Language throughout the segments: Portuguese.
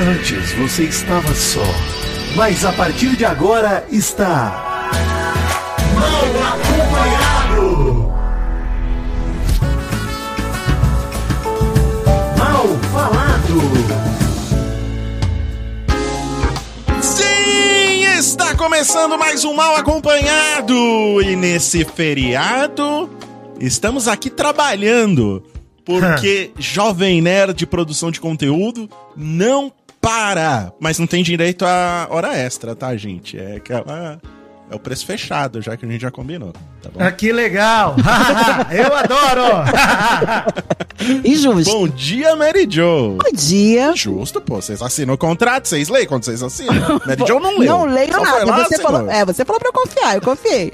Antes você estava só, mas a partir de agora está. Mal acompanhado! Mal falado! Sim, está começando mais um Mal Acompanhado! E nesse feriado, estamos aqui trabalhando. Porque Jovem Nerd de produção de conteúdo não para. Mas não tem direito a hora extra, tá, gente? É aquela. É o preço fechado, já que a gente já combinou. Tá bom? Ah, que legal! Eu adoro! E justo. Bom dia, Mary Jo. Bom dia. Justo, pô. Vocês assinam o contrato, vocês leem quando vocês assinam. Mary Jo não leu. Não leio Só nada. lá, Você falou, é, você falou pra eu confiar, eu confiei.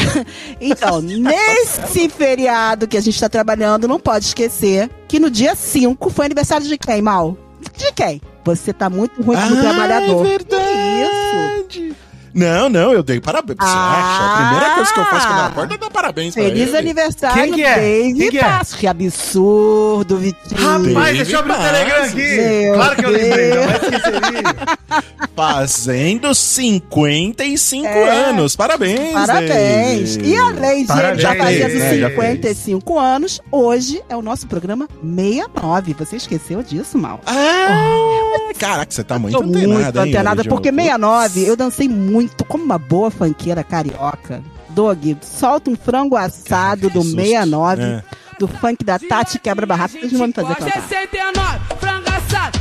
então, nesse feriado que a gente tá trabalhando, não pode esquecer que no dia 5 foi aniversário de quem, Mal? De quem? Você tá muito ruim como Ah, trabalhador. É verdade. Isso? Não, não, eu dei parabéns. Você Ah. acha? A primeira coisa que eu faço quando eu acordo é dar parabéns pra Feliz ele. aniversário, Quem que é? David Quem que é? Passos. Que absurdo, Vitinho. Rapaz, deixa eu abrir o Telegram aqui! Meu claro que eu lembrei, não Deus. vai esquecer. Fazendo 55 É. anos. Parabéns, Parabéns! David. E além de Parabéns, já fazendo né? Já 55 anos, hoje é o nosso programa 69. Você esqueceu disso, Mal? Ah, caraca, você tá muito antenado, muito hein, antenada, porque 69 eu dancei muito, como uma boa fanqueira carioca. Dog, solta um frango assado Que do susto. 69, É. do funk da Tati Quebra Barraca. Vocês não vão me fazer cantar. 69, frango assado,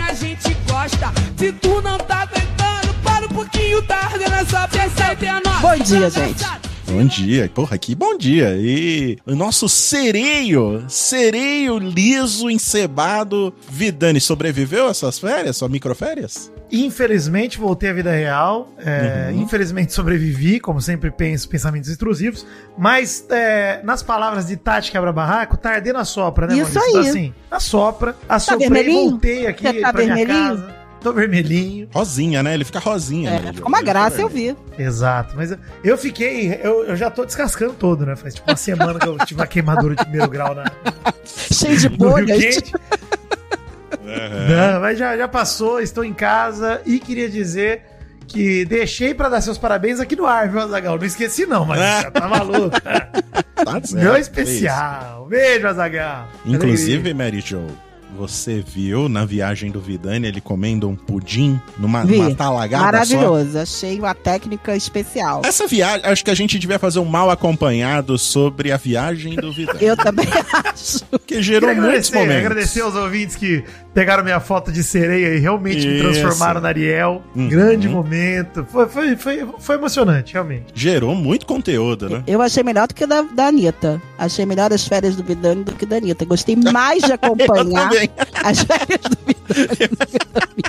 a gente gosta. Se tu não tá aguentando, para um pouquinho, tá ardendo essa 69. Bom dia, gente. Bom dia, porra, que bom dia. E o nosso sereio, sereio liso, encebado, Vidani, sobreviveu essas férias, sua microférias? Infelizmente, voltei à vida real. é, Uhum. Infelizmente, sobrevivi, como sempre penso, pensamentos intrusivos. Mas, é, nas palavras de Tati Quebra-Barraco, tá ardendo a sopra, né, Isso Maurício? aí. Então, assim, a sopra, assoprei, vermelhinho? voltei aqui Você tá pra minha vermelhinho? casa. Tô vermelhinho. Rosinha, né? Ele fica rosinha. É, né, ficou uma graça, eu vi. Exato, mas eu, eu fiquei, eu, eu já tô descascando todo, né? Faz tipo uma semana que eu tive uma queimadura de primeiro grau na, Cheio de no bolhas. Quente. Não, mas já, já passou, estou em casa e queria dizer que deixei pra dar seus parabéns aqui no ar, viu, Azagal? Não esqueci, não, mas já tá maluco. Tá certo, Meu é especial. Beijo, Azagal. Inclusive, Mary Jo, você viu na viagem do Vidani ele comendo um pudim numa, Vi. numa talagada só? Maravilhoso. Achei uma técnica especial. Essa viagem, acho que a gente devia fazer um mal acompanhado sobre a viagem do Vidani. Eu também acho. Que gerou Queria muitos agradecer, momentos. agradecer aos ouvintes que pegaram minha foto de sereia e realmente me Isso. transformaram na Ariel. Uhum. Grande momento. Foi, foi, foi, foi emocionante, realmente. Gerou muito conteúdo, né? Eu achei melhor do que da, da Anitta. Achei melhor as férias do Vidani do que da Anitta. Gostei mais de acompanhar também. as férias do Vidani.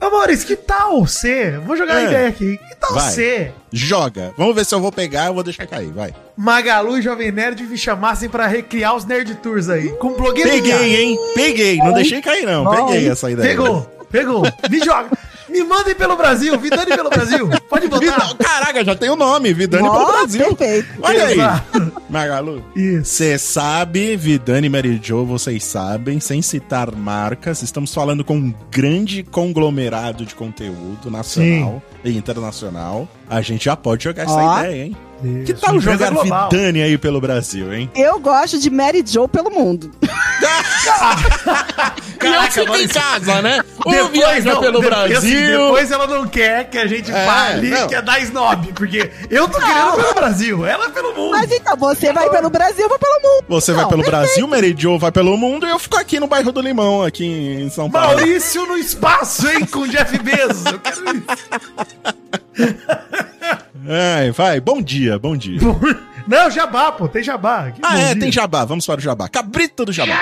Ô Maurício, que tal você? Vou jogar É. a ideia aqui. Que tal Vai. você? Joga. Vamos ver se eu vou pegar, eu vou deixar cair, vai. Magalu e Jovem Nerd me chamassem pra recriar os Nerd Tours aí. Com blogueirinha. Peguei, hein? Peguei. Não deixei cair, não. Peguei essa ideia. Pegou, pegou. Me joga. Me mandem pelo Brasil. Vidani pelo Brasil. Pode botar. Caraca, já tem o nome, Vidani pelo Brasil. perfeito. Olha aí. Exato. Magalu. Isso. Você sabe, Vidani e Mary Jo, vocês sabem, sem citar marcas, estamos falando com um grande conglomerado de conteúdo nacional e internacional. A gente já pode jogar essa Ó. ideia, hein? Que Isso. tal Empresa jogar global. Vidani aí pelo Brasil, hein? Eu gosto de Mary Jo pelo mundo. e eu fico em casa, né? Ou viaja não, pelo depois, Brasil. assim, depois ela não quer que a gente É, fale não. que é da snob, porque eu tô querendo pelo Brasil, ela é pelo mundo. Mas então, você vai pelo Brasil, eu vou pelo mundo. Você vai Não, pelo perfeito. Brasil, Mary Jo vai pelo mundo e eu fico aqui no bairro do Limão, aqui em São Paulo. Maurício no espaço, hein, com Jeff Bezos. Eu quero isso. Ai, vai, bom dia, bom dia. Não, jabá, pô, tem jabá. Que Ah, é, dia. tem jabá, vamos para o jabá. Cabrito do jabá.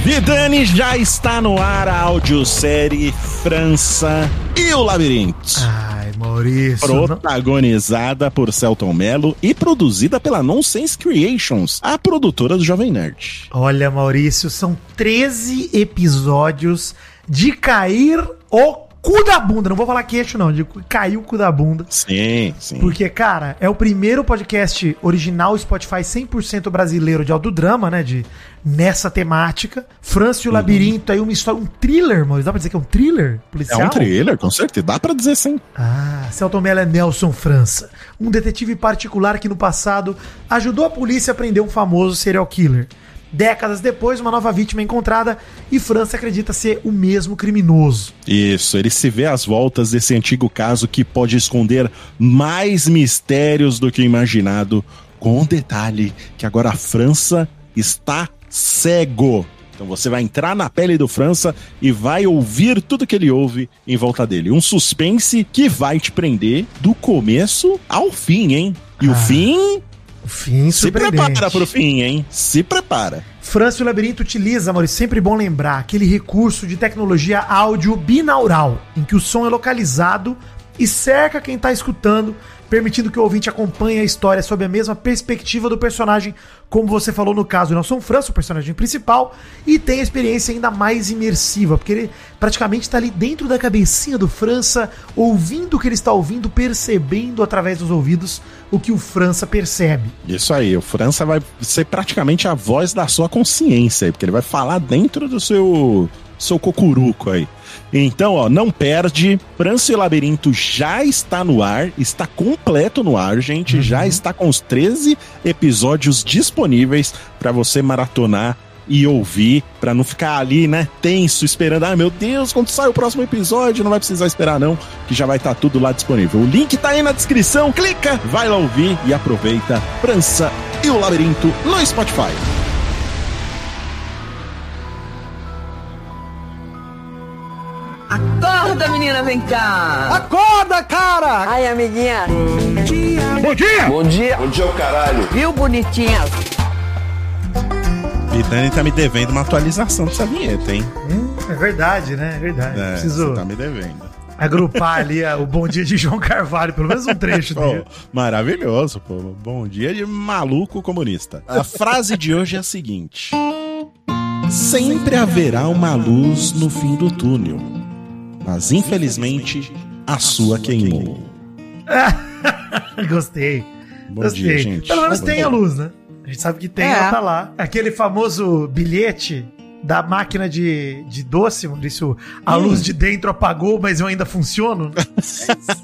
Vidani já está no ar a audiosérie França e o Labirinto. Ai, Maurício. não- Protagonizada por Celton Mello e produzida pela Nonsense Creations, a produtora do Jovem Nerd. Olha, Maurício, são 13 episódios de cair o cu da bunda. Não vou falar queixo, não. Digo, caiu o cu da bunda. Sim, sim. Porque, cara, é o primeiro podcast original Spotify 100% brasileiro de audiodrama, né? De, nessa temática. França e o Uhum. Labirinto, aí uma história, um thriller, mano. Dá pra dizer que é um thriller É policial? um trailer, com certeza. Dá pra dizer sim. Ah, Celton Mello é Nelson França, um detetive particular que no passado ajudou a polícia a prender um famoso serial killer. Décadas depois, uma nova vítima é encontrada e França acredita ser o mesmo criminoso. Isso, ele se vê às voltas desse antigo caso que pode esconder mais mistérios do que imaginado, com um detalhe que agora a França está cego. Então você vai entrar na pele do França e vai ouvir tudo que ele ouve em volta dele. Um suspense que vai te prender do começo ao fim, hein? E Ah, O fim se surpreendente. prepara pro fim, hein? Se prepara. França e o Labirinto utiliza, Maurício, sempre bom lembrar, aquele recurso de tecnologia áudio binaural, em que o som é localizado e cerca quem está escutando, permitindo que o ouvinte acompanhe a história sob a mesma perspectiva do personagem, como você falou no caso do Nelson França, o personagem principal, e tem a experiência ainda mais imersiva, porque ele praticamente está ali dentro da cabecinha do França, ouvindo o que ele está ouvindo, percebendo através dos ouvidos o que o França percebe. Isso aí, o França vai ser praticamente a voz da sua consciência porque ele vai falar dentro do seu seu cocuruco aí. Então, ó, não perde. França e o Labirinto já está no ar, está completo no ar, gente. Já está com os 13 episódios disponíveis para você maratonar e ouvir, para não ficar ali, né, tenso, esperando. Ah, meu Deus, quando sai o próximo episódio, não vai precisar esperar não, que já vai estar tudo lá disponível. O link tá aí na descrição, clica, vai lá ouvir e aproveita França e o Labirinto no Spotify. Acorda, menina, vem cá. Acorda, cara! Ai, amiguinha. Bom dia! Bom dia. Bom dia, o caralho. Viu, bonitinha? Vitani tá me devendo uma atualização dessa vinheta, hein? Hum, é verdade, né? É verdade. É, Preciso você tá me devendo. agrupar ali a- o bom dia de João Carvalho, pelo menos um trecho Pô, dele. maravilhoso, pô. Bom dia de maluco comunista. A frase de hoje é a seguinte: Sempre haverá uma luz no fim do túnel, mas infelizmente a sua queimou. Gostei. Bom Gostei. dia, gente. Pelo menos Bom tem dia. a luz, né? A gente sabe que tem, É. ela tá lá. Aquele famoso bilhete da máquina de, de doce, Maurício. A Hum. luz de dentro apagou, mas eu ainda funciono.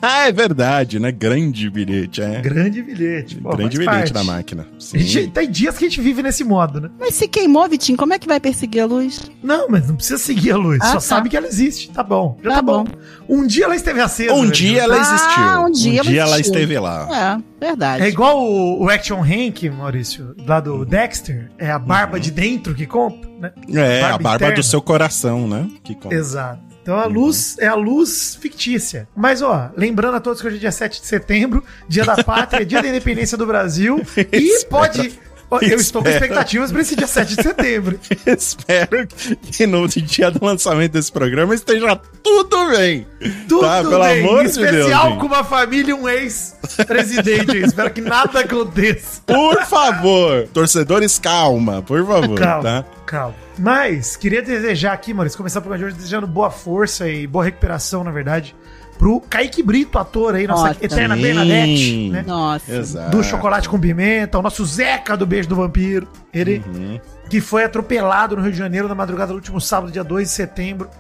Ah, é verdade, né? Grande bilhete, é. Grande bilhete. Pô, Grande bilhete parte. da máquina. A Sim. gente, tem dias que a gente vive nesse modo, né? Mas se queimou, Vitinho, como é que vai perseguir a luz? Não, mas não precisa seguir a luz. Ah, só tá. sabe que ela existe. Tá bom. Já tá, Tá bom. bom. Um dia ela esteve acesa. Um velho. dia ela Ah, existiu. um dia ela ela existiu. esteve lá. É, verdade. É igual o, o Action Hank, Maurício, lá Uhum. do Dexter. É a barba de dentro que conta, né? É, a Barba barba interna. do seu coração, né? Que conta. Exato. Então a luz é a luz fictícia. Mas, ó, lembrando a todos que hoje é dia 7 de setembro, dia da pátria, dia da independência do Brasil. E pode. Eu estou com Espero. expectativas para esse dia 7 de setembro. Espero que no dia do lançamento desse programa esteja tudo bem. Tudo Tá, pelo bem. amor Em de Deus, especial com uma família e um ex-presidente. Espero que nada aconteça. Por favor, torcedores, calma, por favor, Calma, tá? calma. Mas, queria desejar aqui, Maurício, começar o programa de hoje desejando boa força e boa recuperação, na verdade, pro Kaique Brito, ator aí, nossa Nossa. eterna. Bernadette, né? Nossa. Exato. Do Chocolate com Pimenta, o nosso Zeca do Beijo do Vampiro. Ele Uhum. que foi atropelado no Rio de Janeiro na madrugada do último sábado, dia 2 de setembro.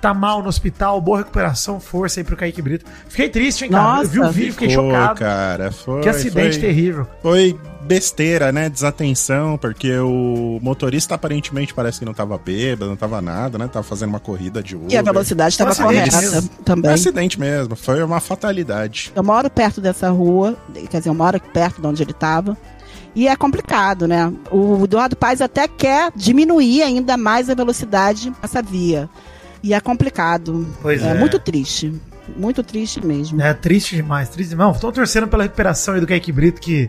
Tá mal no hospital, boa recuperação, força aí pro Kaique Brito. Fiquei triste, hein, cara? Nossa, Eu vi o vídeo, fiquei Pô, chocado. cara, foi, que acidente foi, terrível. Foi besteira, né? Desatenção, porque o motorista aparentemente parece que não tava bêbado, não tava nada, né? Tava fazendo uma corrida de Uber. E a velocidade um acidente correta mesmo. também. Acidente mesmo, foi uma fatalidade. Eu moro perto dessa rua, quer dizer, eu moro perto de onde ele estava. E é complicado, né? O Eduardo Paes até quer diminuir ainda mais a velocidade nessa via. E é complicado. Pois é, é. muito triste. Muito triste mesmo. É triste demais, triste demais. Estão torcendo pela recuperação aí do Kaique Brito, que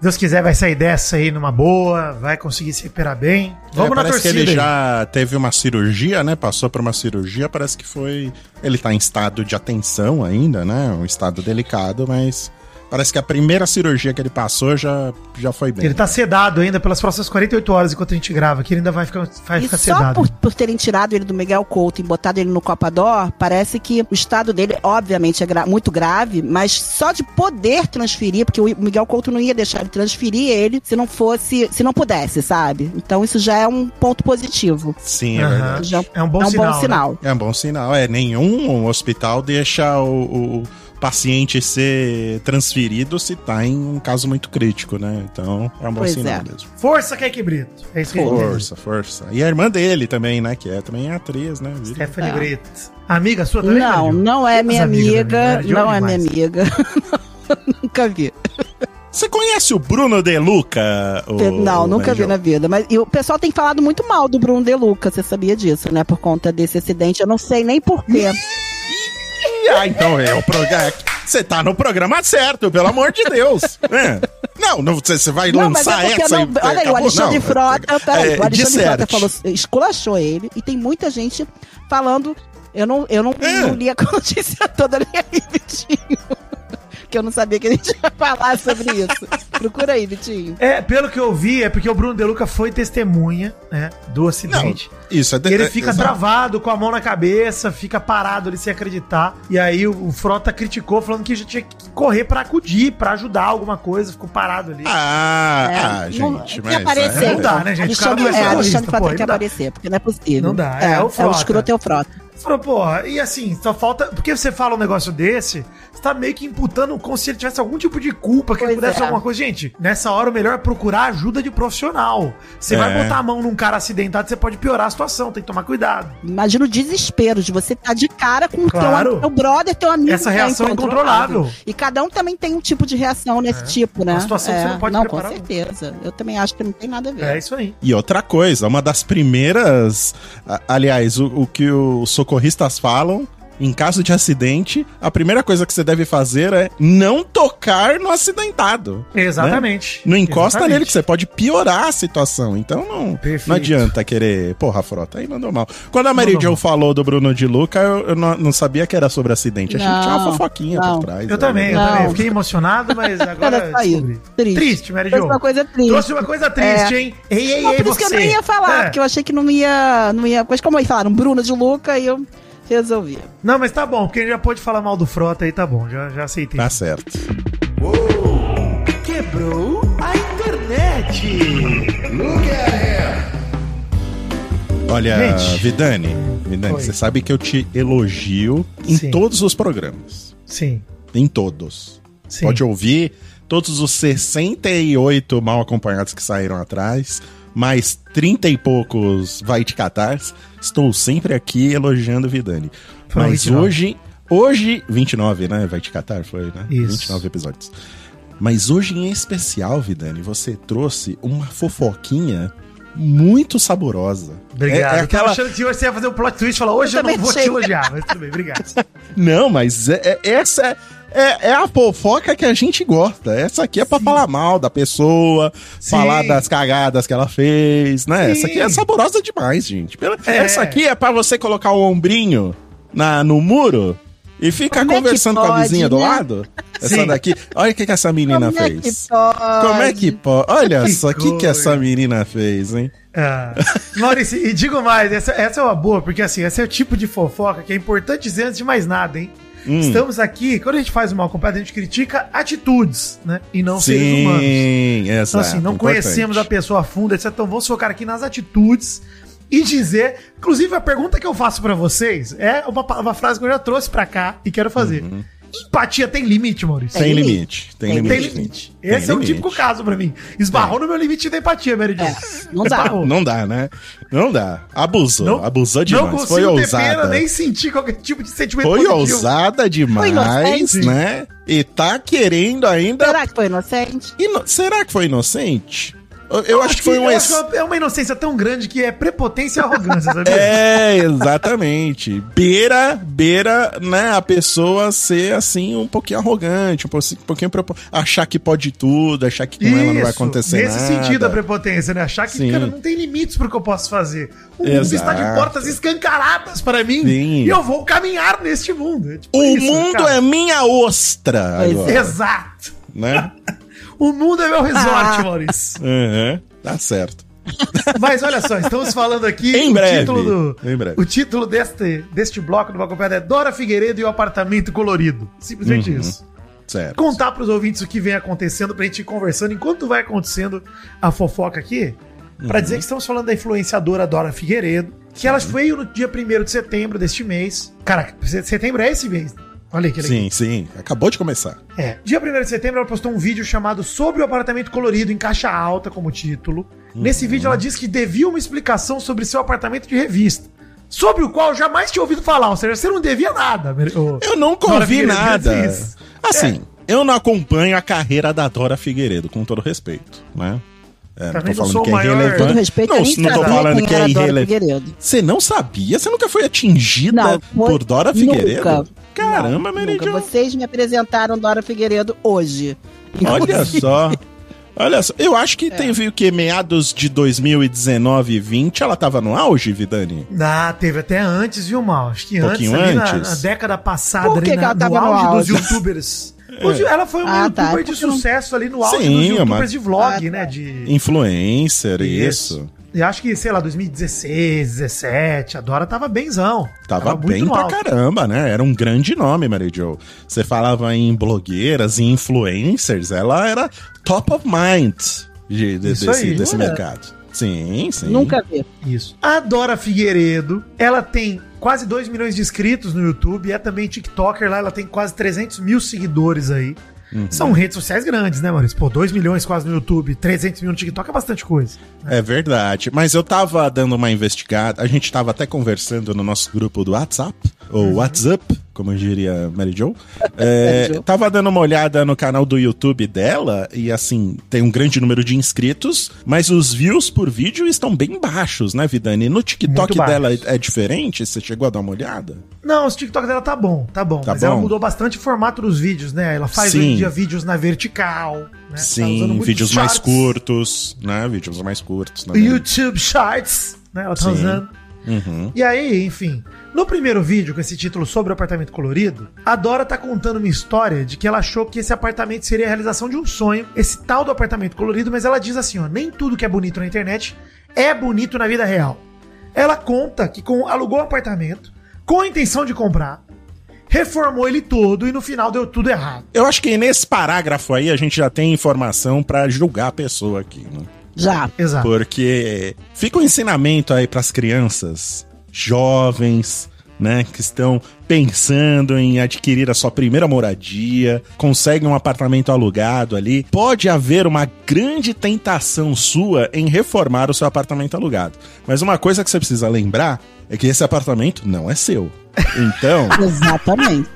Deus quiser vai sair dessa aí numa boa, vai conseguir se recuperar bem. Vamos É, na parece torcida. que ele aí. já teve uma cirurgia, né? Passou por uma cirurgia, parece que foi. Ele tá em estado de atenção ainda, né? Um estado delicado, mas Parece que a primeira cirurgia que ele passou já, já foi bem. Ele tá sedado ainda pelas próximas 48 horas enquanto a gente grava, que ele ainda vai ficar, vai E ficar só sedado. por, por terem tirado ele do Miguel Couto e botado ele no Copa Dor, parece que o estado dele, obviamente, é gra- muito grave, mas só de poder transferir, porque o Miguel Couto não ia deixar ele transferir ele se não fosse, se não pudesse, sabe? Então isso já é um ponto positivo. Sim, é Aham. verdade. Já É um bom é um sinal, bom né? sinal. É um bom sinal. É, nenhum hospital deixa o, o paciente ser transferido se tá em um caso muito crítico, né? Então, é um bom Pois sinal é. mesmo. Força, Keke Brito. É isso que a gente Força, força. E a irmã dele também, né? Que é também atriz, né? Stephanie É. Brito. Amiga sua também? Não, Jo? não é minha amiga, né? Não é minha amiga. Nunca vi. Você conhece o Bruno De Luca? não, o nunca vi na vida. Mas e o pessoal tem falado muito mal do Bruno De Luca, você sabia disso, né? Por conta desse acidente. Eu não sei nem porquê. Ah, então é o programa. Você tá no programa certo, pelo amor de Deus. É. Não, não, você vai Não, mas lançar é essa não. e Olha aí, o? Alexandre Não, Frota, peraí, é, o Alexandre. Frota falou, esculachou ele, e tem muita gente falando. Eu não, eu não, É. não li a notícia toda ali, aí, Vitinho. Que eu não sabia que a gente ia falar sobre isso. Procura aí, Vitinho. É, pelo que eu vi, é porque o Bruno De Luca foi testemunha, né, do Não, acidente. isso é E ele é- fica exato. travado, com a mão na cabeça, fica parado ali sem acreditar. E aí o, o Frota criticou, falando que já tinha que correr pra acudir, pra ajudar alguma coisa, ficou parado ali. Ah, É, ah, não- gente, tem que mas. aparecer. é- Não dá, né, gente? O cara Alexandre, não é é, Alexandre Frota tem que não aparecer, porque não é possível. Não dá, é é, o é o Frota. escroto é o Frota. Falou, porra, e assim, só falta. Porque você fala um negócio desse, você tá meio que imputando como se ele tivesse algum tipo de culpa, que ele Pois pudesse é. alguma coisa. Gente, nessa hora o melhor é procurar ajuda de profissional. Você É. vai botar a mão num cara acidentado, você pode piorar a situação, tem que tomar cuidado. Imagina o desespero de você estar de cara com o Claro. teu, teu brother, teu amigo. Essa que reação é incontrolável. E cada um também tem um tipo de reação nesse tipo, né? Uma situação que você não pode Não, preparar. com certeza. Eu também acho que não tem nada a ver. É isso aí. E outra coisa, uma das primeiras. Aliás, o, o que os socorristas falam. Em caso de acidente, a primeira coisa que você deve fazer é não tocar no acidentado. Exatamente. Não encosta Exatamente. nele, que você pode piorar a situação. Então não, Perfeito. não adianta querer. Porra, frota, aí mandou mal. Quando a Mary Jo falou do Bruno de Luca, eu, eu não, não sabia que era sobre acidente. Achei que tinha uma Não, fofoquinha não. por trás. Eu né? também, eu Não. também. Fiquei emocionado, mas agora. Triste. Triste, Mary Trouxe Jo. uma coisa triste. Trouxe uma coisa triste, É. hein? Ei, ei, Não, ei, por isso que eu você. nem ia falar, É. porque eu achei que não ia. Não ia mas como aí falaram, Bruno de Luca, e eu resolvi. Não, mas tá bom, porque a gente já pode falar mal do Frota aí, tá bom, já, já aceitei. Tá certo. Quebrou a internet. Olha, Gente. Vidani, Vidani, Oi. você sabe que eu te elogio em Sim. todos os programas. Sim, Em todos. sim. Pode ouvir todos os 68 mal acompanhados que saíram atrás, mais 30 e poucos vai te catar. Estou sempre aqui elogiando o Vidani. Foram Mas 29. hoje, hoje, 29, né? Vai te catar, foi, né? Isso. 29 episódios. Mas hoje em especial, Vidani, você trouxe uma fofoquinha muito saborosa. Obrigado. É, é Eu tava aquela... achando que hoje você ia fazer um plot twist e falar, hoje eu, Eu não vou te elogiar, mas tudo bem, obrigado. Não, mas é- é- essa é, é, é a fofoca que a gente gosta. Essa aqui é pra falar mal da pessoa, Sim. falar das cagadas que ela fez, né? Sim. Essa aqui é saborosa demais, gente. Pela- É. Essa aqui é pra você colocar o ombrinho na, no muro e ficar Como é conversando com a pode, vizinha do né? lado. Essa daqui. Olha o que, que essa menina Como é fez. pode? Como é que pode? Olha Que só o que, que essa menina fez, hein? Ah, Maurício, e digo mais, essa, essa é uma boa, porque assim, esse é o tipo de fofoca que é importante dizer antes de mais nada, hein? Hum. Estamos aqui, quando a gente faz o mal completo, a gente critica atitudes, né? E não seres humanos. Sim, Então, exato. assim, não importante. conhecemos a pessoa a fundo, etc. Então, vamos focar aqui nas atitudes e dizer. Inclusive, a pergunta que eu faço pra vocês é uma, uma frase que eu já trouxe pra cá e quero fazer. Empatia tem limite, Maurício? Tem Tem limite. Tem Tem limite. Tem limite. Tem Esse é o limite. típico caso pra mim. Esbarrou no meu limite da empatia, Mary. É, não dá. Esbarrou. Não dá, né? Não dá. Abusou. Não- Abusou demais. Não consigo Foi ter ousada. pena nem sentir qualquer tipo de sentimento Foi positivo. ousada demais, né? E tá querendo ainda. Será que foi inocente? Ino- Será que foi inocente? Eu, eu acho que foi um. eu ex- acho que é uma inocência tão grande que é prepotência e arrogância, sabia? É, exatamente. Beira, beira, né, a pessoa ser assim um pouquinho arrogante, um pouquinho, um pouquinho prepo- achar que pode tudo, achar que com ela não vai Isso, acontecer Nesse nada. sentido a prepotência, né? Achar que, Sim. cara, não tem limites pro que eu posso fazer. O mundo está de portas escancaradas para mim Sim. e eu vou caminhar neste mundo. É tipo O isso, mundo cara. é minha ostra. Pois agora. Exato. né? O mundo é meu resort, Ah. Maurício. Uhum, tá certo. Mas olha só, estamos falando aqui. Em o breve, Título do, em breve. O título deste, deste bloco do Acompanhado é Dora Figueiredo e o apartamento colorido. Simplesmente Uhum. isso. Certo. Contar pros ouvintes o que vem acontecendo pra gente ir conversando enquanto vai acontecendo a fofoca aqui. Pra Uhum. dizer que estamos falando da influenciadora Dora Figueiredo, que ela veio no dia 1 de setembro deste mês. Caraca, setembro é esse mês. Olha aí que legal. Sim, sim. Acabou de começar. É. Dia 1 de setembro, ela postou um vídeo chamado Sobre o Apartamento Colorido, em caixa alta, como título. Nesse vídeo, ela diz que devia uma explicação sobre seu apartamento de revista. Sobre o qual eu jamais tinha ouvido falar. Ou seja, você não devia nada. ô- Eu nunca ouvi nada. Assim, eu não acompanho a carreira da Dora Figueiredo, com todo respeito, né? É, não sou o maior- irrelevante. Todo respeito, não, não tô falando que é irrelevante. Figueiredo. Você não sabia? Você nunca foi atingida Não, foi- por Dora Figueiredo? Nunca. Caramba, Mary nunca. Jo. Vocês me apresentaram Dora Figueiredo hoje. Olha Inclusive. só. Olha só. Eu acho É. que teve o que? Meados de 2019 e 20, ela tava no auge, Vidani? Ah, teve até antes, viu, Mal? Acho que Um antes, pouquinho ali na, antes? na década passada, Por que ali que na, ela tava no no auge dos auge? youtubers. Os- Ela foi uma Ah, tá. youtuber de Porque não- sucesso ali no auge Sim, dos youtubers uma- de vlog, Ah, tá. né? De... Influencer, isso. E acho que, sei lá, 2016, 17, a Dora tava benzão. Tava, muito bem pra alto. caramba, né? Era um grande nome, Mary Jo. Você falava em blogueiras e influencers, ela era top of mind de- de- Isso desse, aí. desse É. mercado. Sim, sim. Nunca vi. Isso. A Dora Figueiredo, ela tem quase 2 milhões de inscritos no YouTube, é também TikToker lá, ela tem quase 300 mil seguidores aí. Uhum. São redes sociais grandes, né, Maurício? Pô, 2 milhões quase no YouTube, 300 mil no TikTok é bastante coisa. É verdade. Mas eu tava dando uma investigada. A gente tava até conversando no nosso grupo do WhatsApp, ou WhatsApp, como diria Mary Jo. É, tava dando uma olhada no canal do YouTube dela, e assim, tem um grande número de inscritos, mas os views por vídeo estão bem baixos, né, Vidani? No TikTok dela é diferente? Você chegou a dar uma olhada? Não, os TikTok dela tá bom, tá bom. Tá mas ela bom? mudou bastante o formato dos vídeos, né? Ela faz Sim. hoje em dia vídeos na vertical, né? Tá usando Sim, muito vídeos mais curtos, né? Vídeos mais curtos. também. YouTube Shorts, né? Ela tá Sim. usando. Uhum. E aí, enfim, no primeiro vídeo com esse título sobre o apartamento colorido, a Dora tá contando uma história de que ela achou que esse apartamento seria a realização de um sonho, esse tal do apartamento colorido, mas ela diz assim, ó, nem tudo que é bonito na internet é bonito na vida real. Ela conta que com, alugou o apartamento com a intenção de comprar, reformou ele todo e no final deu tudo errado. Eu acho que nesse parágrafo aí a gente já tem informação pra julgar a pessoa aqui, né? Já. Exato. Porque fica um ensinamento aí pras crianças jovens, né, que estão pensando em adquirir a sua primeira moradia, conseguem um apartamento alugado ali, pode haver uma grande tentação sua em reformar o seu apartamento alugado. Mas uma coisa que você precisa lembrar é que esse apartamento não é seu. Então, Exatamente.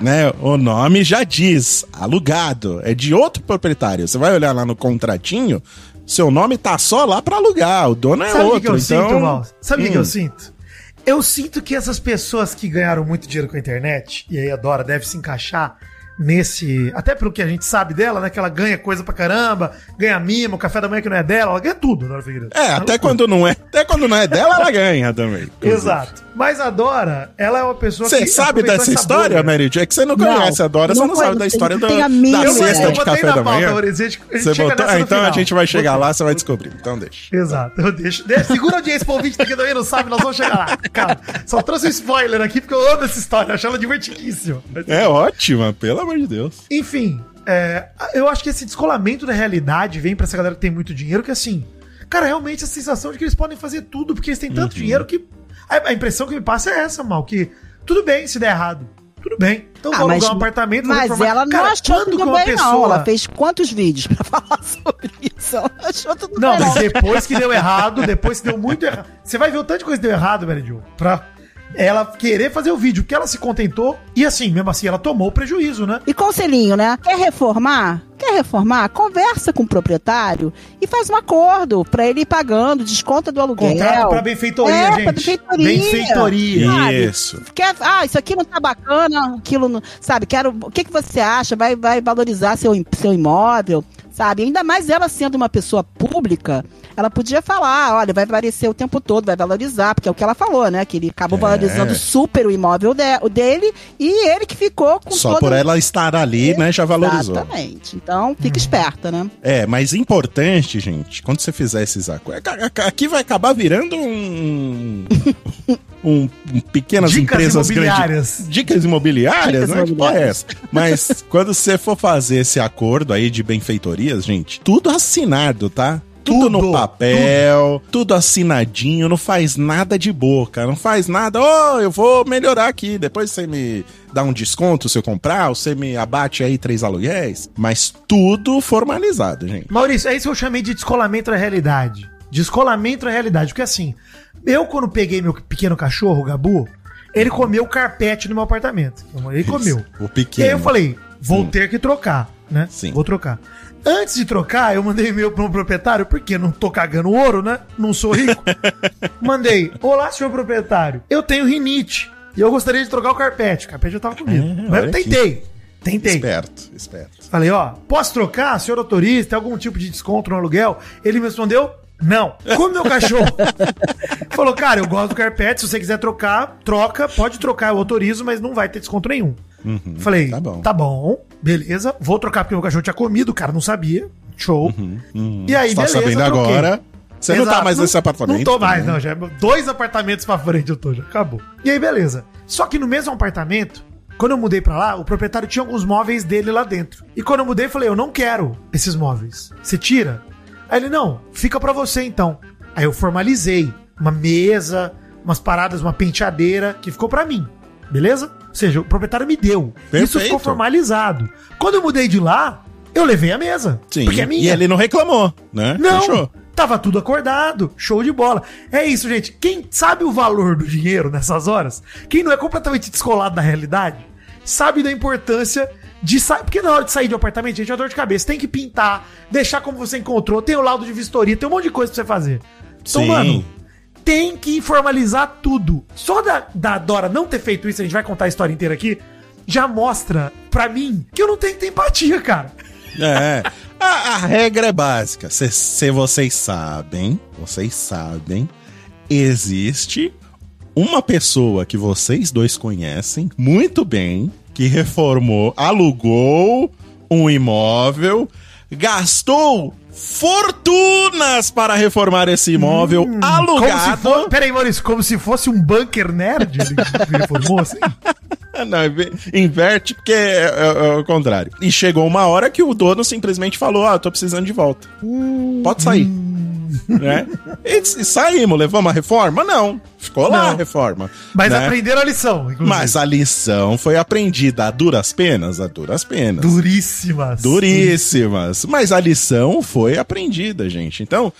né, o nome já diz, alugado, é de outro proprietário. Você vai olhar lá no contratinho, seu nome tá só lá pra alugar, o dono é Sabe o que, outro. que eu então... sinto, Mal? Sabe o que, que Hum. eu sinto? Eu sinto que essas pessoas que ganharam muito dinheiro com a internet, e aí a Dora deve se encaixar nesse. Até pelo que a gente sabe dela, né? Que ela ganha coisa pra caramba, ganha mimo, café da manhã que não é dela, ela ganha tudo, Dora Figueiredo. É, até quando não é, até quando não é dela, ela ganha também. Exato. Mas a Dora, ela é uma pessoa Você sabe aproveitou dessa essa história, bolha. Mary? É que você não Não, conhece a Dora, você não sabe da história da Eu, cesta eu de botei café na da pauta, manhã. Gente, Você chega botou? Ah, então a gente vai chegar lá, você vai descobrir. Então deixa. Exato, eu deixo. De- Segura a audiência pro ouvinte que também não sabe, nós vamos chegar lá. Calma. Só trouxe um spoiler aqui porque eu amo essa história, eu acho ela divertidíssima. É ótima, pelo amor de Deus. Enfim, é, eu acho que esse descolamento da realidade vem pra essa galera que tem muito dinheiro, que assim, cara, realmente a sensação de que eles podem fazer tudo, porque eles têm Uhum. tanto dinheiro que. A, impressão que me passa é essa, mal, que tudo bem se der errado. Tudo bem. Então Ah, vou mas, alugar um apartamento. mas reformar. ela não Cara, achou quando tudo bem, não. Ela fez quantos vídeos pra falar sobre isso? Ela achou tudo Não, bem, mas depois que deu errado, depois que deu muito errado. Você vai ver o tanto de coisa que deu errado, Jo, pra ela querer fazer o vídeo, porque ela se contentou e assim, mesmo assim, ela tomou o prejuízo, né? E conselhinho, né? Quer reformar? Quer reformar? Conversa com o proprietário e faz um acordo pra ele ir pagando, desconta do aluguel. Contrato pra benfeitoria, É, gente. pra benfeitoria. Benfeitoria. Sabe? Isso. Quer, ah, isso aqui não tá bacana, aquilo não. Sabe, quero. O que, que você acha? Vai, vai valorizar seu, seu imóvel? Sabe? Ainda mais ela sendo uma pessoa pública, ela podia falar, olha, vai aparecer o tempo todo, vai valorizar, porque é o que ela falou, né? Que ele acabou É. valorizando super o imóvel de- o dele e ele que ficou com Só todo- por ela estar ali, né, já valorizou. Exatamente. Então, fica esperta, né? É, mas importante, gente, quando você fizer esses acordos. Aqui vai acabar virando um. um, um pequenas Dicas empresas imobiliárias. grandes. Dicas imobiliárias, Dicas né? Que porra é imobiliárias. essa? Mas quando você for fazer esse acordo aí de gente, tudo assinado, tá? Tudo, Tudo, no papel, tudo. assinadinho, não faz nada de boca, não faz nada. Ô, eu vou melhorar aqui, depois você me dá um desconto se eu comprar, ou você me abate aí três aluguéis. Mas tudo formalizado, gente. Maurício, é isso que eu chamei de descolamento da realidade. Descolamento da realidade. Porque assim, eu quando peguei meu pequeno cachorro, o Gabu, ele comeu carpete no meu apartamento. Ele comeu. O E pequeno. aí eu falei, vou ter que trocar, né? Sim. Vou trocar. Antes de trocar, eu mandei e-mail para um proprietário, porque não tô cagando ouro, né? Não sou rico. mandei, olá, senhor proprietário, eu tenho rinite e eu gostaria de trocar o carpete. O carpete já tava comigo. É, Mas eu tentei. Tentei. Esperto, esperto. Falei, ó, posso trocar? Senhor autoriza? Tem algum tipo de desconto no aluguel? Ele me respondeu, não. Como meu cachorro falou, cara, eu gosto do carpete, se você quiser trocar, troca, pode trocar, eu autorizo, mas não vai ter desconto nenhum. Falei, tá bom. tá bom, beleza, vou trocar porque meu cachorro tinha comido, o cara não sabia, show. E aí, Você tá beleza, sabendo troquei. agora. Você não tá Exato. mais nesse apartamento. Não tô mais, né? não. Já é dois apartamentos pra frente eu tô, já acabou. E aí, beleza. Só que no mesmo apartamento, quando eu mudei pra lá, o proprietário tinha alguns móveis dele lá dentro. E quando eu mudei, eu falei, eu não quero esses móveis. Você tira? Aí ele, não, fica pra você então. Aí eu formalizei uma mesa, umas paradas, uma penteadeira, que ficou pra mim. Beleza? Ou seja, o proprietário me deu. Isso Perfeito. ficou formalizado. Quando eu mudei de lá, eu levei a mesa. Sim. Porque é minha. E ele não reclamou, né? Não, Fechou. tava tudo acordado, show de bola. É isso, gente. Quem sabe o valor do dinheiro nessas horas, quem não é completamente descolado da realidade, sabe da importância de sair. Porque na hora de sair de um apartamento, gente, é dor de cabeça. Tem que pintar, deixar como você encontrou, tem o laudo de vistoria, tem um monte de coisa pra você fazer. Então, Sim. mano, tem que formalizar tudo. Só da, da Dora não ter feito isso, a gente vai contar a história inteira aqui, já mostra pra mim que eu não tenho que ter empatia, cara. É. A, a regra é básica. Se, se vocês sabem, vocês sabem, existe uma pessoa que vocês dois conhecem muito bem, que reformou, alugou um imóvel, gastou fortunas para reformar esse imóvel Como se alugado. peraí, Maurício, como se fosse um bunker nerd ele reformou assim? Não, inve- inverte porque é, é- é o contrário. E chegou uma hora que o dono simplesmente falou: Ah, tô precisando de volta. Pode sair. Né? E, saímos, levamos a reforma? Não. Ficou lá Não. a reforma. Mas né? aprenderam a lição, inclusive. Mas a lição foi aprendida a duras penas, a duras penas. Duríssimas. Duríssimas. Mas a lição foi aprendida, gente. Então,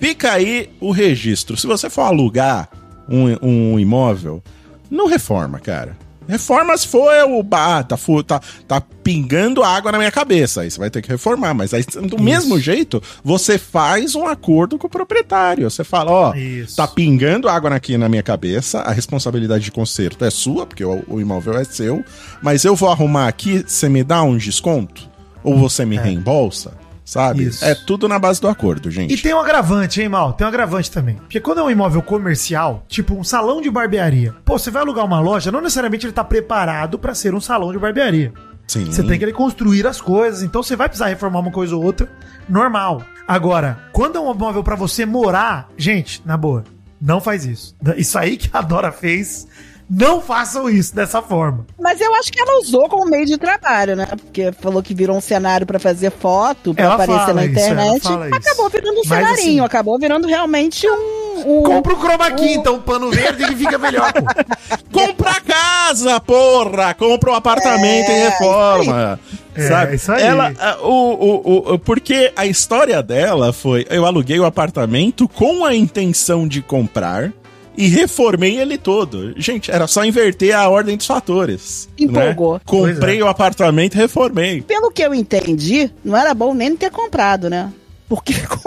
fica aí o registro. Se você for alugar um, um imóvel, não reforma, cara. Reforma se for o bah, tá, tá, tá pingando água na minha cabeça. Aí você vai ter que reformar. Mas aí, do mesmo jeito, você faz um acordo com o proprietário. Você fala, ó, Isso. tá pingando água aqui na minha cabeça, a responsabilidade de conserto é sua, porque o, o imóvel é seu, mas eu vou arrumar aqui, você me dá um desconto? Ou você me reembolsa? Sabe? Isso. É tudo na base do acordo, gente. E tem um agravante, hein, Mal? Tem um agravante também. Porque quando é um imóvel comercial, tipo um salão de barbearia, pô, você vai alugar uma loja, não necessariamente ele tá preparado pra ser um salão de barbearia. Sim. Você tem que ele construir as coisas, então você vai precisar reformar uma coisa ou outra, normal. Agora, quando é um imóvel pra você morar, gente, na boa, não faz isso. Isso aí que a Dora fez, não façam isso dessa forma. Mas eu acho que ela usou como meio de trabalho, né? Porque falou que virou um cenário pra fazer foto, pra Ela aparecer fala na isso, internet. ela fala isso. acabou virando um Mas, cenarinho, assim, acabou virando realmente um. um Compra o chroma key, então, um pano verde que fica melhor, pô. Compra casa, porra! Compra um apartamento É, e reforma. É, sabe? isso aí. Ela, a- o, o, o, porque a história dela foi: eu aluguei o apartamento com a intenção de comprar e reformei ele todo. Gente, era só inverter a ordem dos fatores. Empolgou. Né? Comprei Pois o apartamento e reformei. Pelo que eu entendi, não era bom nem ter comprado, né? Porque ficou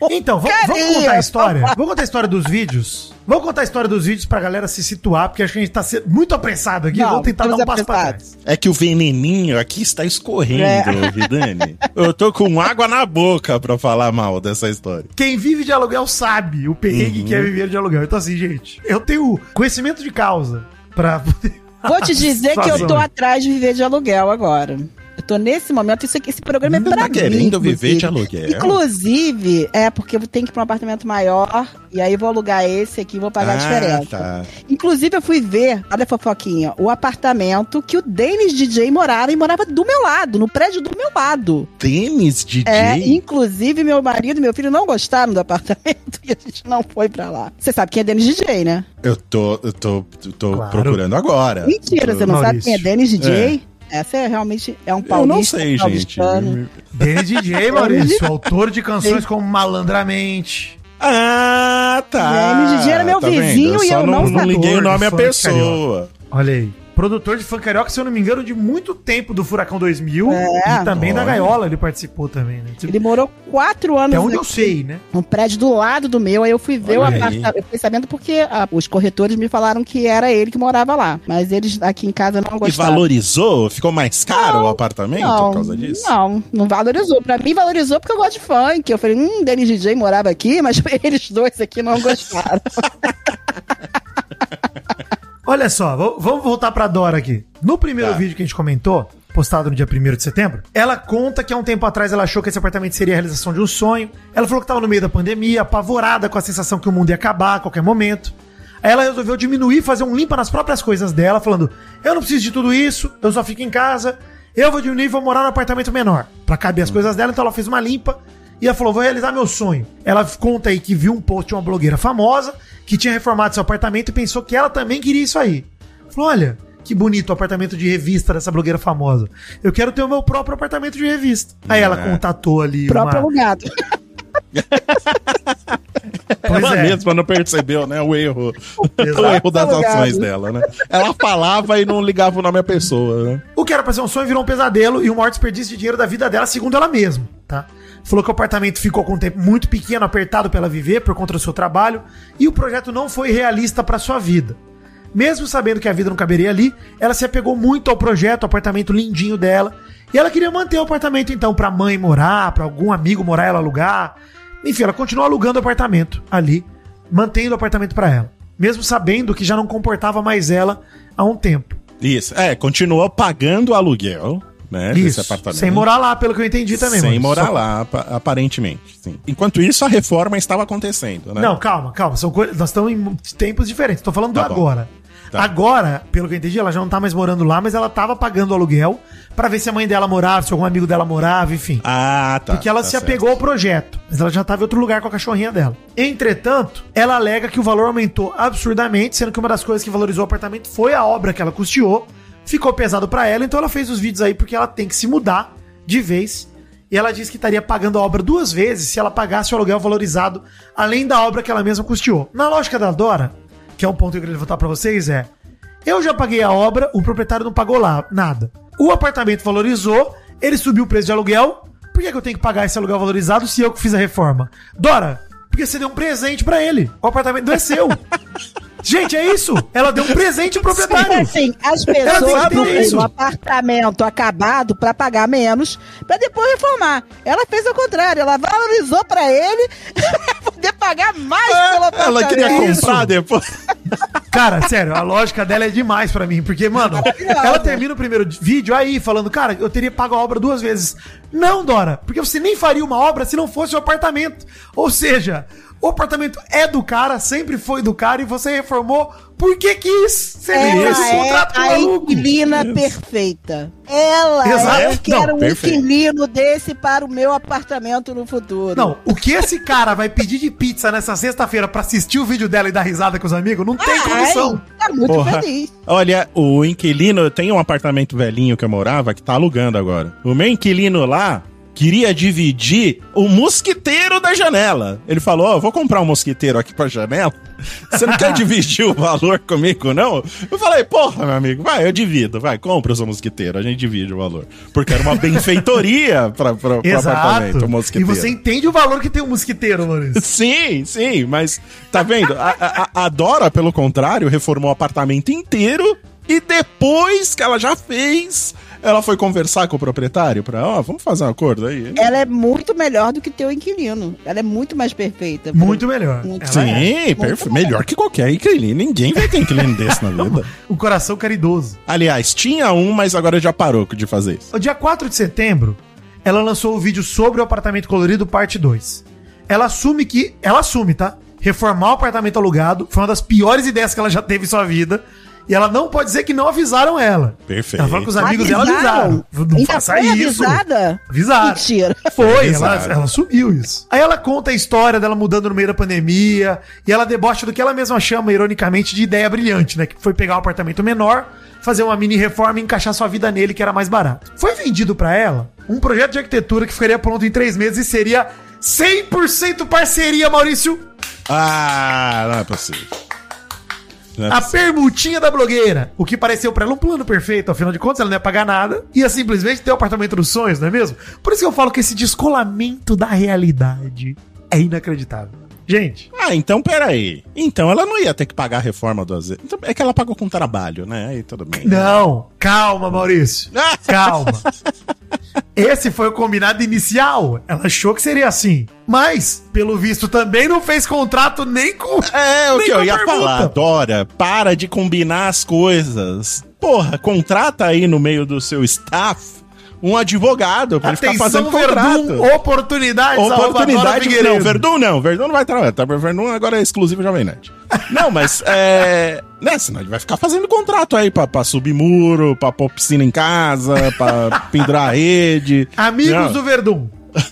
uma Então, vamos, contar a história? Vamos contar a história dos vídeos? Vamos contar a história dos vídeos pra galera se situar, porque acho que a gente tá sendo muito apressado aqui. Não, vamos tentar dar um estamos passo pra apressados. trás. É que o veneninho aqui está escorrendo, Vidani. Eu tô com água na boca pra falar mal dessa história. Quem vive de aluguel sabe o perrengue que é viver de aluguel. Então, assim, gente, eu tenho conhecimento de causa pra poder. Vou te dizer que eu tô atrás de viver de aluguel agora. Eu tô nesse momento, isso aqui, esse programa é Você pra tá mim. querendo inclusive. viver de aluguel? Inclusive, é porque eu tenho que ir pra um apartamento maior, e aí vou alugar esse aqui e vou pagar a diferença. tá. Inclusive, eu fui ver, olha a fofoquinha, o apartamento que o Dennis DJ morava e morava do meu lado, no prédio do meu lado. Tênis DJ? É, inclusive, meu marido e meu filho não gostaram do apartamento e a gente não foi pra lá. Você sabe quem é Dennis DJ, né? Eu tô, eu tô, eu tô Claro. procurando agora. Mentira, você não sabe Maurício. quem é Dennis DJ? Essa é realmente é um Eu paulista. não sei, gente. Dennis DJ, Maurício, autor de canções como Malandramente. Ah, tá. Dennis DJ era meu Tá vendo? vizinho e só eu não, não não sabia. liguei o nome à pessoa. Olha aí. Produtor de funk carioca, se eu não me engano, de muito tempo do Furacão 2000 É. e também da. Gaiola ele participou também, né? Ele morou quatro anos Até onde eu aqui, sei, né? num prédio do lado do meu. Aí eu fui ver Olha o apartamento. Eu fiquei sabendo porque ah, os corretores me falaram que era ele que morava lá. Mas eles aqui em casa não E gostaram. valorizou? Ficou mais caro o apartamento Não, por causa disso? não, não valorizou. Pra mim, valorizou porque eu gosto de funk. Eu falei, hum, Denis DJ morava aqui, mas eles dois aqui não gostaram. Olha só, vamos voltar pra Dora aqui. No primeiro Tá. vídeo que a gente comentou, postado no dia 1 de setembro, ela conta que há um tempo atrás ela achou que esse apartamento seria a realização de um sonho. Ela falou que estava no meio da pandemia, apavorada com a sensação que o mundo ia acabar a qualquer momento. Aí ela resolveu diminuir, fazer um limpa nas próprias coisas dela, falando: Eu não preciso de tudo isso, eu só fico em casa, eu vou diminuir e vou morar num apartamento menor. Pra caber as coisas dela, então ela fez uma limpa e ela falou: Vou realizar meu sonho. Ela conta aí que viu um post de uma blogueira famosa que tinha reformado seu apartamento e pensou que ela também queria isso aí. Falou: Olha, que bonito o apartamento de revista dessa blogueira famosa. Eu quero ter o meu próprio apartamento de revista. Aí ela É. contatou ali Próprio uma. alugado. Pois ela é. mesma não percebeu, né? O erro. Exato. o erro das ações dela, né? Ela falava e não ligava o nome à pessoa, né? O que era pra ser um sonho virou um pesadelo e o maior desperdício de dinheiro da vida dela, segundo ela mesma, tá? Falou que o apartamento ficou com um tempo muito pequeno, apertado pra ela viver por conta do seu trabalho e o projeto não foi realista pra sua vida. Mesmo sabendo que a vida não caberia ali, ela se apegou muito ao projeto, ao apartamento lindinho dela. E ela queria manter o apartamento então pra mãe morar, pra algum amigo morar ela alugar. Enfim, ela continuou alugando o apartamento ali, mantendo o apartamento pra ela, mesmo sabendo que já não comportava mais ela há um tempo. Isso. É, continuou pagando o aluguel, né? Isso, sem morar lá, pelo que eu entendi também. Sem mano. morar Só- lá, apa- aparentemente. Sim. Enquanto isso, a reforma estava acontecendo, né? Não, calma, calma. São coi- Nós estamos em tempos diferentes. Tô falando do Tá bom. agora. Tá. Agora, pelo que eu entendi, ela já não tá mais morando lá, mas ela tava pagando o aluguel pra ver se a mãe dela morava, se algum amigo dela morava, enfim. Ah, tá. Porque ela tá se certo. apegou ao projeto, mas ela já estava em outro lugar com a cachorrinha dela. Entretanto, ela alega que o valor aumentou absurdamente, sendo que uma das coisas que valorizou o apartamento foi a obra que ela custeou. Ficou pesado pra ela, então ela fez os vídeos aí porque ela tem que se mudar de vez. E ela disse que estaria pagando a obra duas vezes se ela pagasse o aluguel valorizado, além da obra que ela mesma custeou. Na lógica da Dora, que é um ponto que eu queria levantar pra vocês, é: eu já paguei a obra, o proprietário não pagou lá nada. O apartamento valorizou, ele subiu o preço de aluguel. Por que, que eu tenho que pagar esse aluguel valorizado se eu que fiz a reforma? Dora, porque você deu um presente pra ele. O apartamento não é seu. Gente, é isso. Ela deu um presente pro Porque, proprietário. assim, as Ela tem pessoas isso. um apartamento acabado pra pagar menos, pra depois reformar. Ela fez o contrário, ela valorizou pra ele pra poder pagar mais pelo apartamento. É, Ela queria Isso. comprar depois. Cara, sério, a lógica dela é demais pra mim, porque, mano, ela termina o primeiro vídeo aí falando, cara, eu teria pago a obra duas vezes. Não, Dora, porque você nem faria uma obra se não fosse o apartamento. Ou seja, o apartamento é do cara, sempre foi do cara, e você reformou porque quis. Você nem fez Ela contrato é a maluco. inquilina perfeita. Ela Exato. é, eu quero Não, um perfeito. inquilino desse para o meu apartamento no futuro. Não, o que esse cara vai pedir de pizza nessa sexta-feira pra assistir o vídeo dela e dar risada com os amigos, não tem Ai, condição. Tá muito Porra. feliz. Olha, o inquilino, tem um apartamento velhinho que eu morava que tá alugando agora. O meu inquilino lá, queria dividir o mosquiteiro da janela. Ele falou: Ó, vou comprar um mosquiteiro aqui pra janela. Você não quer dividir o valor comigo, não? Eu falei, porra, meu amigo, vai, eu divido, vai, compra o seu mosquiteiro, a gente divide o valor. Porque era uma benfeitoria pra, pra, pro apartamento, o E mosquiteiro. você entende o valor que tem um mosquiteiro, Maurício. Sim, sim, mas tá vendo? A, a- a Dora, pelo contrário, reformou o apartamento inteiro e depois que ela já fez, ela foi conversar com o proprietário pra, ó, vamos fazer um acordo aí. Ela é muito melhor do que teu inquilino. Ela é muito mais perfeita. Muito melhor. Muito Ela é. Sim, perfeito. Melhor que qualquer inquilino. Ninguém vai ter inquilino desse na vida. O coração caridoso. Aliás, tinha um, mas agora já parou de fazer isso. No dia 4 de setembro, ela lançou o vídeo sobre o apartamento colorido, parte 2. Ela assume que. Ela assume, tá? Reformar o apartamento alugado foi uma das piores ideias que ela já teve em sua vida. E ela não pode dizer que não avisaram ela. Perfeito. Ela falou que os amigos dela avisaram. Não Ainda faça foi isso. avisada? Avisaram. Mentira. Foi, ela, Avisaram. ela assumiu isso. Aí ela conta a história dela mudando no meio da pandemia. E ela debocha do que ela mesma chama, ironicamente, de ideia brilhante, né? Que foi pegar um apartamento menor, fazer uma mini reforma e encaixar sua vida nele, que era mais barato. Foi vendido pra ela um projeto de arquitetura que ficaria pronto em três meses e seria 100% parceria, Maurício. Ah, não é possível. É A permutinha da blogueira. O que pareceu pra ela um plano perfeito, afinal de contas, ela não ia pagar nada. Ia simplesmente ter o apartamento dos sonhos, não é mesmo? Por isso que eu falo que esse descolamento da realidade é inacreditável. Gente, Ah, então peraí. Então ela não ia ter que pagar a reforma duas vezes. Então, é que ela pagou com trabalho, né? Aí tudo bem. não. Calma, Maurício. Calma. Esse foi o combinado inicial. Ela achou que seria assim. Mas, pelo visto, também não fez contrato nem com. É, o que eu ia falar. Dora, para de combinar as coisas. Porra, contrata aí no meio do seu staff um advogado pra ele ficar fazendo Atenção, contrato. Verdun, Dora Oportunidade. Figueiredo. Não, Verdun não. Verdun não vai trabalhar. Tá? Verdun agora é exclusivo Jovem Nerd. Não, mas é. Né, senão ele vai ficar fazendo contrato aí pra, pra subir muro, pra pôr piscina em casa, pra pendurar a rede. Amigos Não. do Verdun.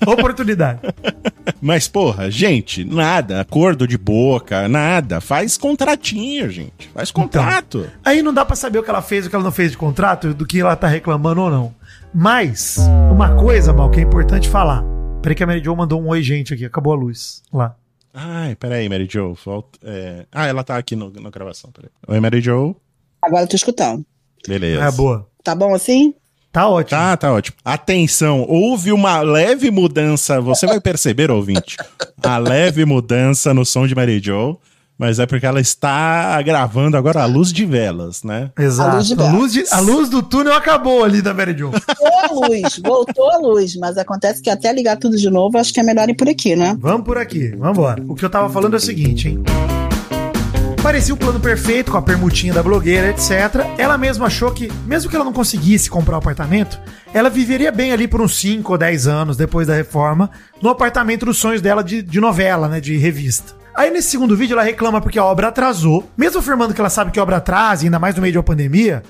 Oportunidade. Mas, porra, gente, nada. Acordo de boca, nada. Faz contratinho, gente. Faz contrato. Aí não dá pra saber o que ela fez, o que ela não fez de contrato, do que ela tá reclamando ou não. Mas, uma coisa, Mal, que é importante falar. Peraí que a Mary Jo mandou um oi, gente, aqui. Acabou a luz. Lá. Ai, peraí, Mary Jo. Volta, é... Ah, ela tá aqui no, na gravação. Peraí. Oi, Mary Jo. Agora eu tô escutando. Beleza. É boa. Tá bom assim? Tá ótimo. Tá, tá ótimo. Atenção, houve uma leve mudança. Você vai perceber, ouvinte, a leve mudança no som de Mary Jo, mas é porque ela está gravando agora a luz de velas, né? Exato. A luz de a, luz de- a luz do túnel acabou ali da Mary Jo. Voltou a luz, voltou a luz, mas acontece que até ligar tudo de novo, acho que é melhor ir por aqui, né? Vamos por aqui, vamos embora. O que eu tava falando é o seguinte, hein? Parecia o plano perfeito com a permutinha da blogueira, etc. Ela mesma achou que, mesmo que ela não conseguisse comprar o apartamento, ela viveria bem ali por uns 5 ou 10 anos depois da reforma, no apartamento dos sonhos dela de, de novela, né? De revista. Aí nesse segundo vídeo ela reclama porque a obra atrasou, mesmo afirmando que ela sabe que a obra atrasa, ainda mais no meio de uma pandemia.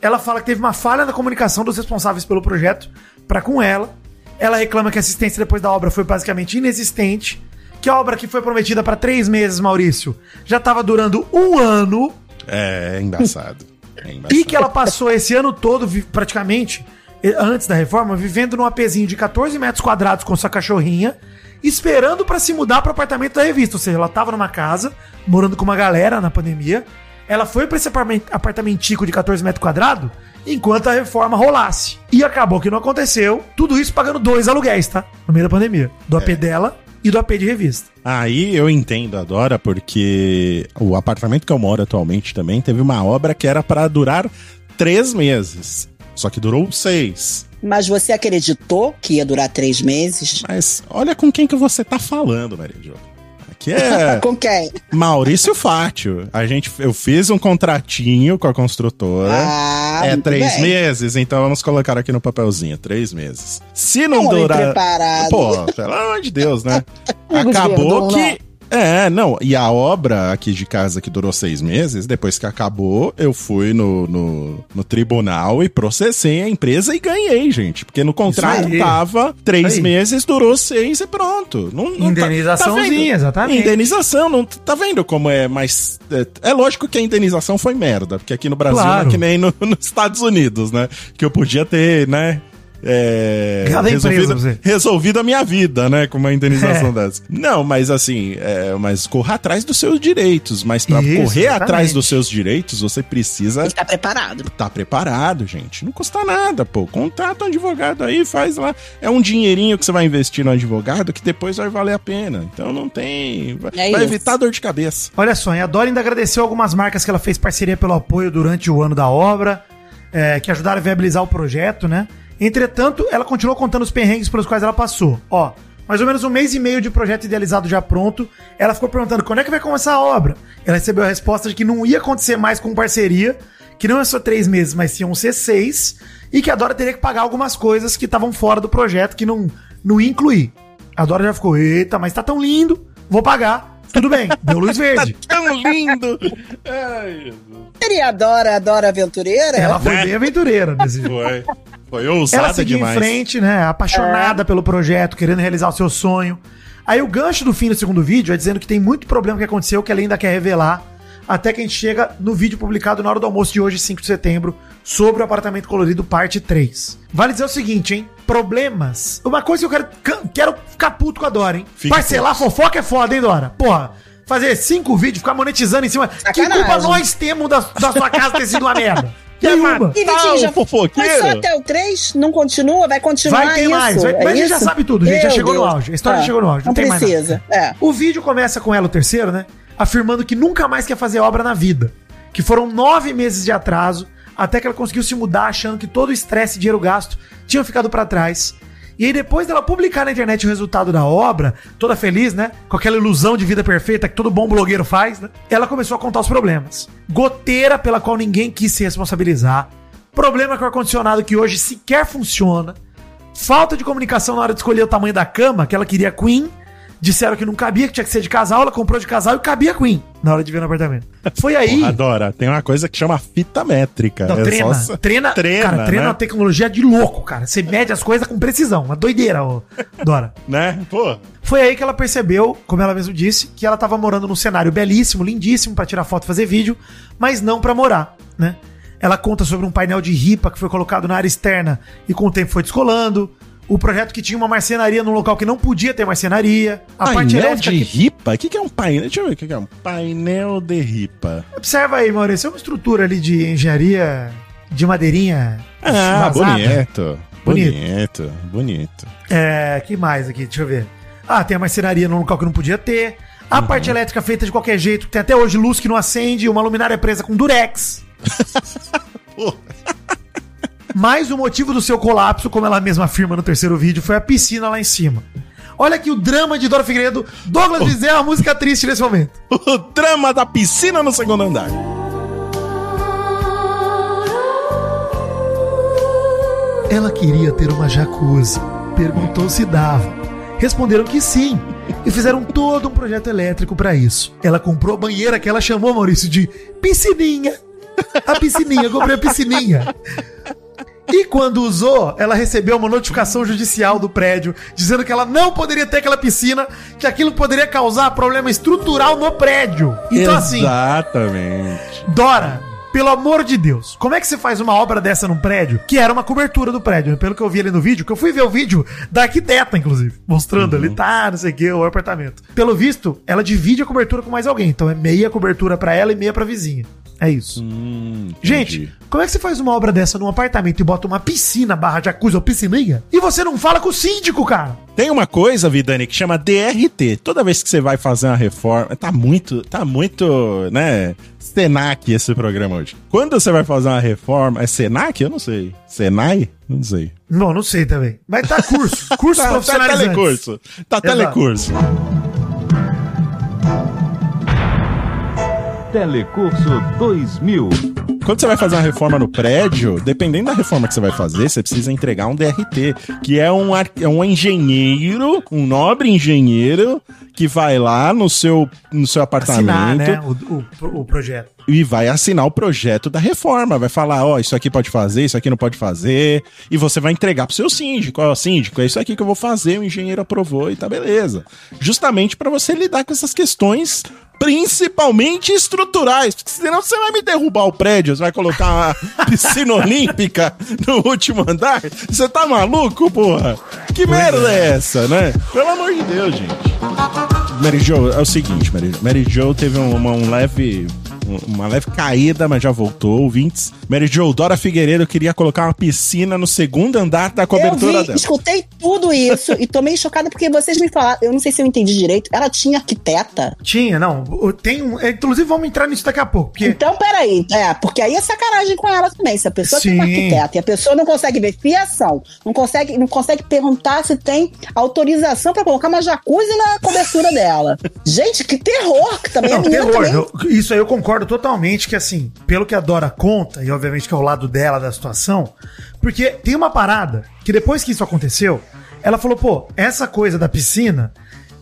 Ela fala que teve uma falha na comunicação dos responsáveis pelo projeto para com ela. Ela reclama que a assistência depois da obra foi basicamente inexistente. Que a obra que foi prometida para três meses, Maurício, já estava durando um ano. É, é embaçado. É embaçado. E que ela passou esse ano todo, praticamente, eh, antes da reforma, vivendo num apezinho de 14 metros quadrados com sua cachorrinha, esperando para se mudar para apartamento da revista. Ou seja, ela tava numa casa, morando com uma galera na pandemia. Ela foi para esse apartamentico de 14 metros quadrados enquanto a reforma rolasse. E acabou que não aconteceu. Tudo isso pagando dois aluguéis, tá? No meio da pandemia. Do AP dela e do AP de revista. Aí eu entendo a Dora, porque o apartamento que eu moro atualmente também teve uma obra que era para durar três meses. Só que durou seis. Mas você acreditou que ia durar três meses? Mas olha com quem que você tá falando, Maria Jo. Aqui é Com quem? Maurício Fátio. A gente, eu fiz um contratinho com a construtora. Ah, é três bem. meses, então vamos colocar aqui no papelzinho, três meses. Se não Homem durar. preparado. Pô, pelo amor de Deus, né? Acabou que. É, não. E a obra aqui de casa que durou seis meses, depois que acabou, eu fui no, no, no tribunal e processei a empresa e ganhei, gente. Porque no contrato tava três Aí. meses, durou seis e pronto. Não, não tá- Indenizaçãozinha, vendo? exatamente. Indenização, não tá vendo como é mais. É, é lógico que a indenização foi merda, porque aqui no Brasil Claro. não é que nem no- nos Estados Unidos, né? Que eu podia ter, né? É, Cada empresa, resolvido, você. resolvido a minha vida, né? Com uma indenização É. dessa. Não, mas assim, é, mas corra atrás dos seus direitos. Mas pra Isso, correr exatamente. atrás dos seus direitos, você precisa Tem que estar preparado. tá preparado, gente. Não custa nada, pô. Contrata um advogado aí, faz lá. É um dinheirinho que você vai investir no advogado que depois vai valer a pena. Então não tem. Vai, É vai evitar dor de cabeça. Olha só, e a Dora ainda agradeceu algumas marcas que ela fez parceria pelo apoio durante o ano da obra, é, que ajudaram a viabilizar o projeto, né? Entretanto, ela continuou contando os perrengues pelos quais ela passou. Ó, mais ou menos um mês e meio de projeto idealizado já pronto, ela ficou perguntando quando é que vai começar a obra. Ela recebeu a resposta de que não ia acontecer mais com parceria, que não é só três meses, mas iam ser seis, e que a Dora teria que pagar algumas coisas que estavam fora do projeto, que não, não ia incluir. A Dora já ficou, eita, mas tá tão lindo, vou pagar. Tudo bem, deu luz verde. Tão lindo! Ai, Jesus. Seria a Dora, a Dora Aventureira? Ela foi bem aventureira nesse vídeo. Foi. Ousada Ela seguiu demais. em frente, né? Apaixonada pelo projeto, querendo realizar o seu sonho. Aí o gancho do fim do segundo vídeo é dizendo que tem muito problema que aconteceu que ela ainda quer revelar. Até que a gente chega no vídeo publicado na hora do almoço de hoje, 5 de setembro, sobre o apartamento colorido, parte 3. Vale dizer o seguinte, hein? Problemas. Uma coisa que eu quero, quero ficar puto com a Dora, hein? Fique Parcelar fofoca é foda, hein, Dora? Porra, fazer cinco vídeos, ficar monetizando em cima. Que Sacanagem. culpa nós temos da, da sua casa ter sido uma merda? Nenhuma. E Tá, Vitinho, já o fofoqueiro. foi só até o 3? Não continua? Vai continuar Vai ter isso? mais, vai- É mas a gente já sabe tudo, a gente já chegou no Deus. auge, a história já Ah, chegou no auge, não Não, tem mais precisa. É. O vídeo começa com ela, o terceiro, né? Afirmando que nunca mais quer fazer obra na vida. Que foram nove meses de atraso até que ela conseguiu se mudar achando que todo o estresse e dinheiro gasto tinham ficado pra trás. E aí, depois dela publicar na internet o resultado da obra, toda feliz, né? Com aquela ilusão de vida perfeita que todo bom blogueiro faz, né? Ela começou a contar os problemas. Goteira pela qual ninguém quis se responsabilizar. Problema com o ar-condicionado que hoje sequer funciona. Falta de comunicação na hora de escolher o tamanho da cama, que ela queria queen. Disseram que não cabia, que tinha que ser de casal. Ela comprou de casal e cabia queen na hora de ver no apartamento. Foi aí. Porra, Dora, tem uma coisa que chama fita métrica. Não, É treina, só- treina, treina, cara, treina né? uma tecnologia de louco, cara. Você mede as coisas com precisão, uma doideira, ô, Dora. Né? Pô, Foi aí que ela percebeu, como ela mesmo disse, que ela tava morando num cenário belíssimo, lindíssimo pra tirar foto e fazer vídeo, mas não pra morar, né? Ela conta sobre um painel de ripa que foi colocado na área externa e com o tempo foi descolando. O projeto que tinha uma marcenaria num local que não podia ter marcenaria. A parte painel elétrica. de que- ripa? O que, que é um painel? Deixa eu ver o que, que é um painel de ripa. Observa aí, Maurício. É uma estrutura ali de engenharia de madeirinha. Ah, vazada. bonito. Bonito. Bonito. É, que mais aqui? Deixa eu ver. Ah, tem a marcenaria num local que não podia ter. A parte elétrica feita de qualquer jeito, que tem até hoje luz que não acende, uma luminária presa com durex. Pô. Mas o motivo do seu colapso, como ela mesma afirma no terceiro vídeo, foi a piscina lá em cima. Olha aqui o drama de Dora Figueiredo. Douglas Bezerra, uma música triste nesse momento. O drama da piscina no segundo andar. Ela queria ter uma jacuzzi. Perguntou se dava. Responderam que sim. E fizeram todo um projeto elétrico pra isso. Ela comprou a banheira que ela chamou, Maurício, de piscininha. A piscininha, comprei a piscininha. E quando usou, ela recebeu uma notificação judicial do prédio dizendo que ela não poderia ter aquela piscina, que aquilo poderia causar problema estrutural no prédio. Então, assim, Exatamente. Dora, pelo amor de Deus, como é que você faz uma obra dessa num prédio? Que era uma cobertura do prédio, pelo que eu vi ali no vídeo, que eu fui ver o vídeo da arquiteta, inclusive, mostrando ali, tá, não sei o que, o apartamento. Pelo visto, ela divide a cobertura com mais alguém, então é meia cobertura pra ela e meia pra vizinha. É isso. Hum, Gente, como é que você faz uma obra dessa num apartamento e bota uma piscina barra jacuzzi ou piscininha e você não fala com o síndico, cara? Tem uma coisa, Vidani, que chama DRT. Toda vez que você vai fazer uma reforma, tá muito, tá muito, né, Senac esse programa hoje. Quando você vai fazer uma reforma, é Senac? Eu não sei. Senai? Não sei. Não, não sei também. Mas tá curso, curso Tá, tá profissionalizantes. telecurso. Tá Exato. Telecurso. Telecurso 2000. Quando você vai fazer uma reforma no prédio, dependendo da reforma que você vai fazer, você precisa entregar um DRT, que é um, é um engenheiro, um nobre engenheiro, que vai lá no seu, no seu apartamento Assinar, né, o, o, o projeto. E vai assinar o projeto da reforma. Vai falar, ó, isso aqui pode fazer, isso aqui não pode fazer. E você vai entregar pro seu síndico. Ó, síndico, é isso aqui que eu vou fazer, o engenheiro aprovou e tá beleza. Justamente para você lidar com essas questões principalmente estruturais, porque senão você vai me derrubar o prédio, você vai colocar uma piscina olímpica no último andar. Você tá maluco, porra? Que merda é essa, né? Pelo amor de Deus, gente. Mary Jo, é o seguinte, Mary, Mary Jo teve um, uma, um leve uma leve caída, mas já voltou, ouvintes. Mary Jo, Dora Figueiredo queria colocar uma piscina no segundo andar da cobertura eu vi, dela. escutei tudo isso e tô meio chocada porque vocês me falaram, eu não sei se eu entendi direito, ela tinha arquiteta? Tinha, não. Tem um. é, Inclusive, vamos entrar nisso daqui a pouco. Porque Então, peraí, é, porque aí é sacanagem com ela também. Se a pessoa tem uma Sim. arquiteta e a pessoa não consegue ver fiação, não consegue, não consegue perguntar se tem autorização pra colocar uma jacuzzi na cobertura dela. Gente, que terror! Que também a Não, menina terror. também. Eu- isso aí eu concordo totalmente que, assim, pelo que a Dora conta, e obviamente que é o lado dela da situação, porque tem uma parada que depois que isso aconteceu, ela falou, pô, essa coisa da piscina,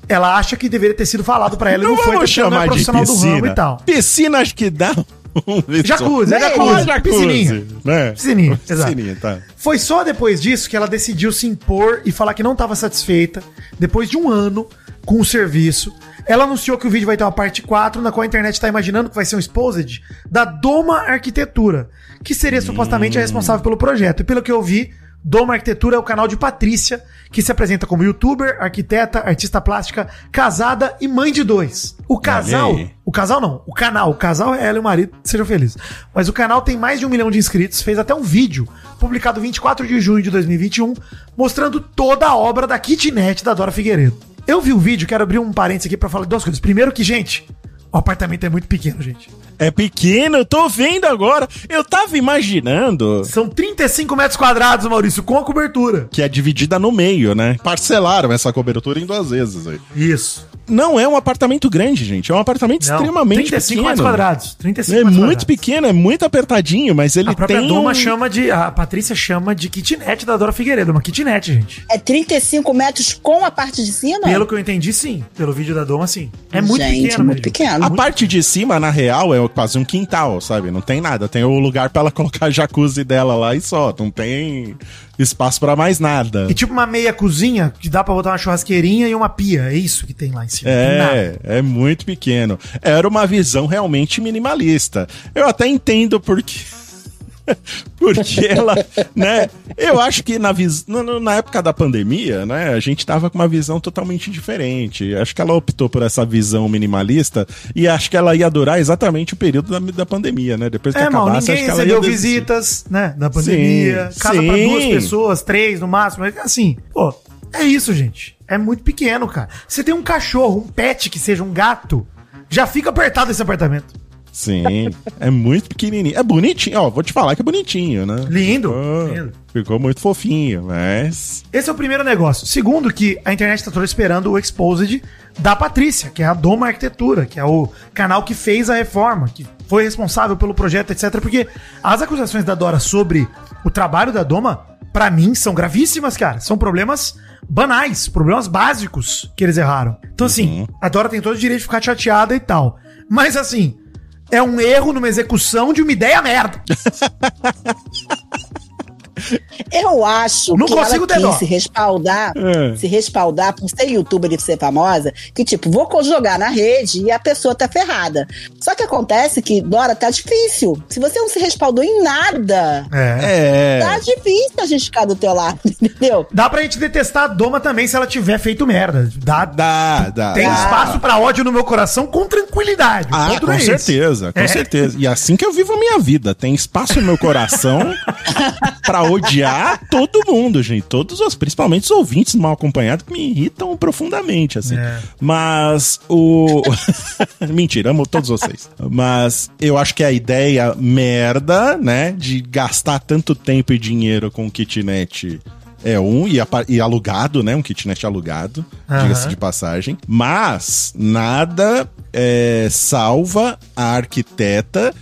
ela acha que deveria ter sido falado pra ela e Não não foi porque ela não é chamar de profissional do ramo piscina. e tal. Piscina acho que dá. um Jacuzzi, é jacuzzi, jacuzzi, piscininha. né? Piscininha, exato. Piscininha, tá. Foi só depois disso que ela decidiu se impor e falar que não estava satisfeita. Depois de um ano com o serviço, ela anunciou que o vídeo vai ter uma parte 4, na qual a internet está imaginando que vai ser um exposed da Doma Arquitetura, que seria supostamente a responsável pelo projeto. E pelo que eu vi, Doma Arquitetura é o canal de Patrícia, que se apresenta como youtuber, arquiteta, artista plástica, casada e mãe de dois. O casal, o casal não, o canal, o casal é ela e o marido, sejam felizes. Mas o canal tem mais de um milhão de inscritos, fez até um vídeo, publicado 24 de junho de 2021, mostrando toda a obra da kitnet da Dora Figueiredo. Eu vi o vídeo, quero abrir um parênteses aqui pra falar duas coisas. Primeiro que, gente, o apartamento é muito pequeno, gente. É pequeno, eu tô vendo agora. Eu tava imaginando São 35 metros quadrados, Maurício, com a cobertura. que é dividida no meio, né? Parcelaram essa cobertura em duas vezes aí. Isso. Não é um apartamento grande, gente. É um apartamento Não, extremamente 35 pequeno. metros quadrados. 35 É metros muito quadrados. pequeno, é muito apertadinho, mas ele A própria tem Doma um... chama de. A Patrícia chama de kitnet da Dora Figueiredo. Uma kitnet, gente. É 35 metros com a parte de cima? Pelo que eu entendi, sim. Pelo vídeo da Doma, sim. É muito Gente, pequeno, muito mesmo. pequeno. A parte de cima, na real, é quase um quintal, sabe? Não tem nada. Tem o lugar pra ela colocar a jacuzzi dela lá e só. Não tem espaço pra mais nada. E tipo uma meia cozinha que dá pra botar uma churrasqueirinha e uma pia. É isso que tem lá em cima. É, é muito pequeno. Era uma visão realmente minimalista. Eu até entendo porque. Porque ela, né? Eu acho que na, vis... na- época da pandemia, né? A gente tava com uma visão totalmente diferente. Acho que ela optou por essa visão minimalista e acho que ela ia durar exatamente o período da, da pandemia, né? Depois que É, mal, acabasse, acho ninguém que ela recebeu ia visitas, né, da pandemia. Sim, casa pra sim. duas pessoas, três no máximo. Mas, Assim, pô, é isso, gente. É muito pequeno, cara. Você tem um cachorro, um pet que seja um gato, já fica apertado esse apartamento. Sim, é muito pequenininho. É bonitinho, ó, vou te falar que é bonitinho, né? Lindo, Ficou, lindo. ficou muito fofinho, mas Esse é o primeiro negócio. Segundo, que a internet tá toda esperando o Exposed da Patrícia, que é a Doma Arquitetura, que é o canal que fez a reforma, que foi responsável pelo projeto, etc. Porque as acusações da Dora sobre o trabalho da Doma, pra mim, são gravíssimas, cara. São problemas banais, problemas básicos que eles erraram. Então, assim, a Dora tem todo o direito de ficar chateada e tal. Mas, assim, é um erro numa execução de uma ideia merda. Eu acho Não que consigo ela quis se respaldar, É. se respaldar por ser youtuber e ser famosa, que tipo, vou jogar na rede e a pessoa tá ferrada. Só que acontece que, Dora, tá difícil. Se você não se respaldou em nada, É. é. tá difícil a gente ficar do teu lado, entendeu? Dá pra gente detestar a Doma também se ela tiver feito merda. Dá, Dá, dá. tem dá. espaço pra ódio no meu coração com tranquilidade. Ah, com é certeza, com É. certeza. E assim que eu vivo a minha vida. Tem espaço no meu coração pra odiar todo mundo, gente. Todos os, principalmente os ouvintes mal acompanhados, que me irritam profundamente, assim. É. Mas o. Mentira, amo todos vocês. Mas eu acho que a ideia merda, né, de gastar tanto tempo e dinheiro com kitnet. É um, e, e alugado, né? Um kitnet alugado, Aham. diga-se de passagem. Mas nada é, salva a arquiteta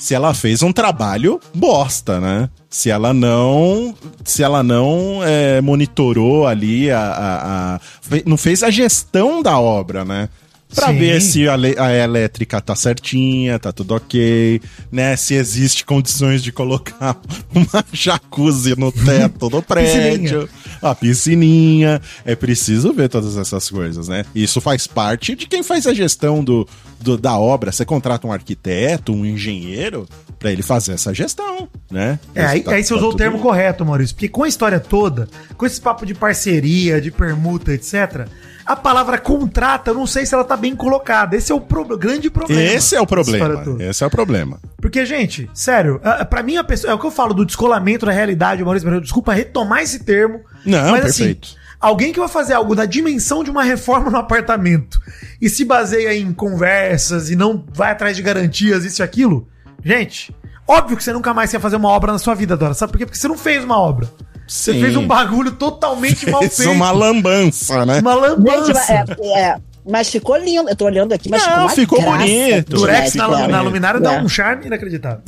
se ela fez um trabalho bosta, né? Se ela não, se ela não é, monitorou ali a, a- a- não fez a gestão da obra, né? Sim. ver se a, a elétrica tá certinha, tá tudo ok, né? Se existe condições de colocar uma jacuzzi no teto do prédio, a piscininha. É preciso ver todas essas coisas, né? Isso faz parte de quem faz a gestão do, do- da obra. Você contrata um arquiteto, um engenheiro, pra ele fazer essa gestão, né? É, aí, Tá- aí você tá usou o termo correto, Maurício. Porque com a história toda, com esse papo de parceria, de permuta, etc., a palavra contrata, eu não sei se ela tá bem colocada. Esse é o pro- grande problema. Esse é o problema. Esse é o problema. Porque, gente, sério, pra mim a pessoa, é o que eu falo do descolamento da realidade, Maurício desculpa retomar esse termo. Não, mas perfeito. assim, alguém que vai fazer algo da dimensão de uma reforma no apartamento e se baseia em conversas e não vai atrás de garantias, isso e aquilo, gente, óbvio que você nunca mais quer fazer uma obra na sua vida, Dora. Sabe por quê? Porque você não fez uma obra. Você Sim. fez um bagulho totalmente mal feito. uma lambança, né? Uma Gente, lambança. mas, é, é, mas ficou lindo. Eu tô olhando aqui, mas Não, ficou ficou bonito. Durex na, na cara. luminária dá É. um charme inacreditável.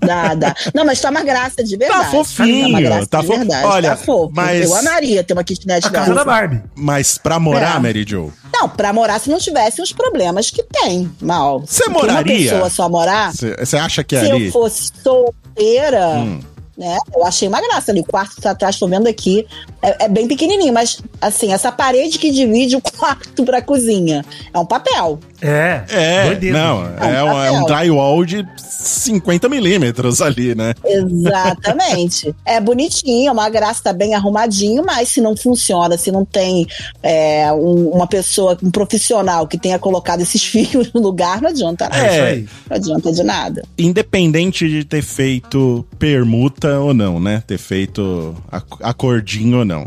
Dá, dá. Não, mas tá uma graça de verdade. Tá fofinho, uma graça tá de fo- verdade. Olha, tá fofo. mas- Eu amaria ter uma kitnet A casa da. Barbie. Mas pra morar, É. Mary Jo, Não, pra morar se não tivesse os problemas que tem, mal. Você moraria? Uma pessoa só morar, você acha que é se ali? eu fosse solteira, Hum. Né? Eu achei uma graça ali. O quarto tá atrás, tô vendo aqui. É, é bem pequenininho, mas assim, essa parede que divide o quarto pra cozinha é um papel. É. É, doideira. não, É é, um é um papel. drywall de 50 milímetros ali, né? Exatamente. é bonitinho, é uma graça, tá bem arrumadinho, mas se não funciona, se não tem é, um- uma pessoa, um profissional que tenha colocado esses fios no lugar, não adianta nada. É isso É. aí. Não adianta de nada. Independente de ter feito permuta ou não, né? Ter feito ac- acordinho ou não.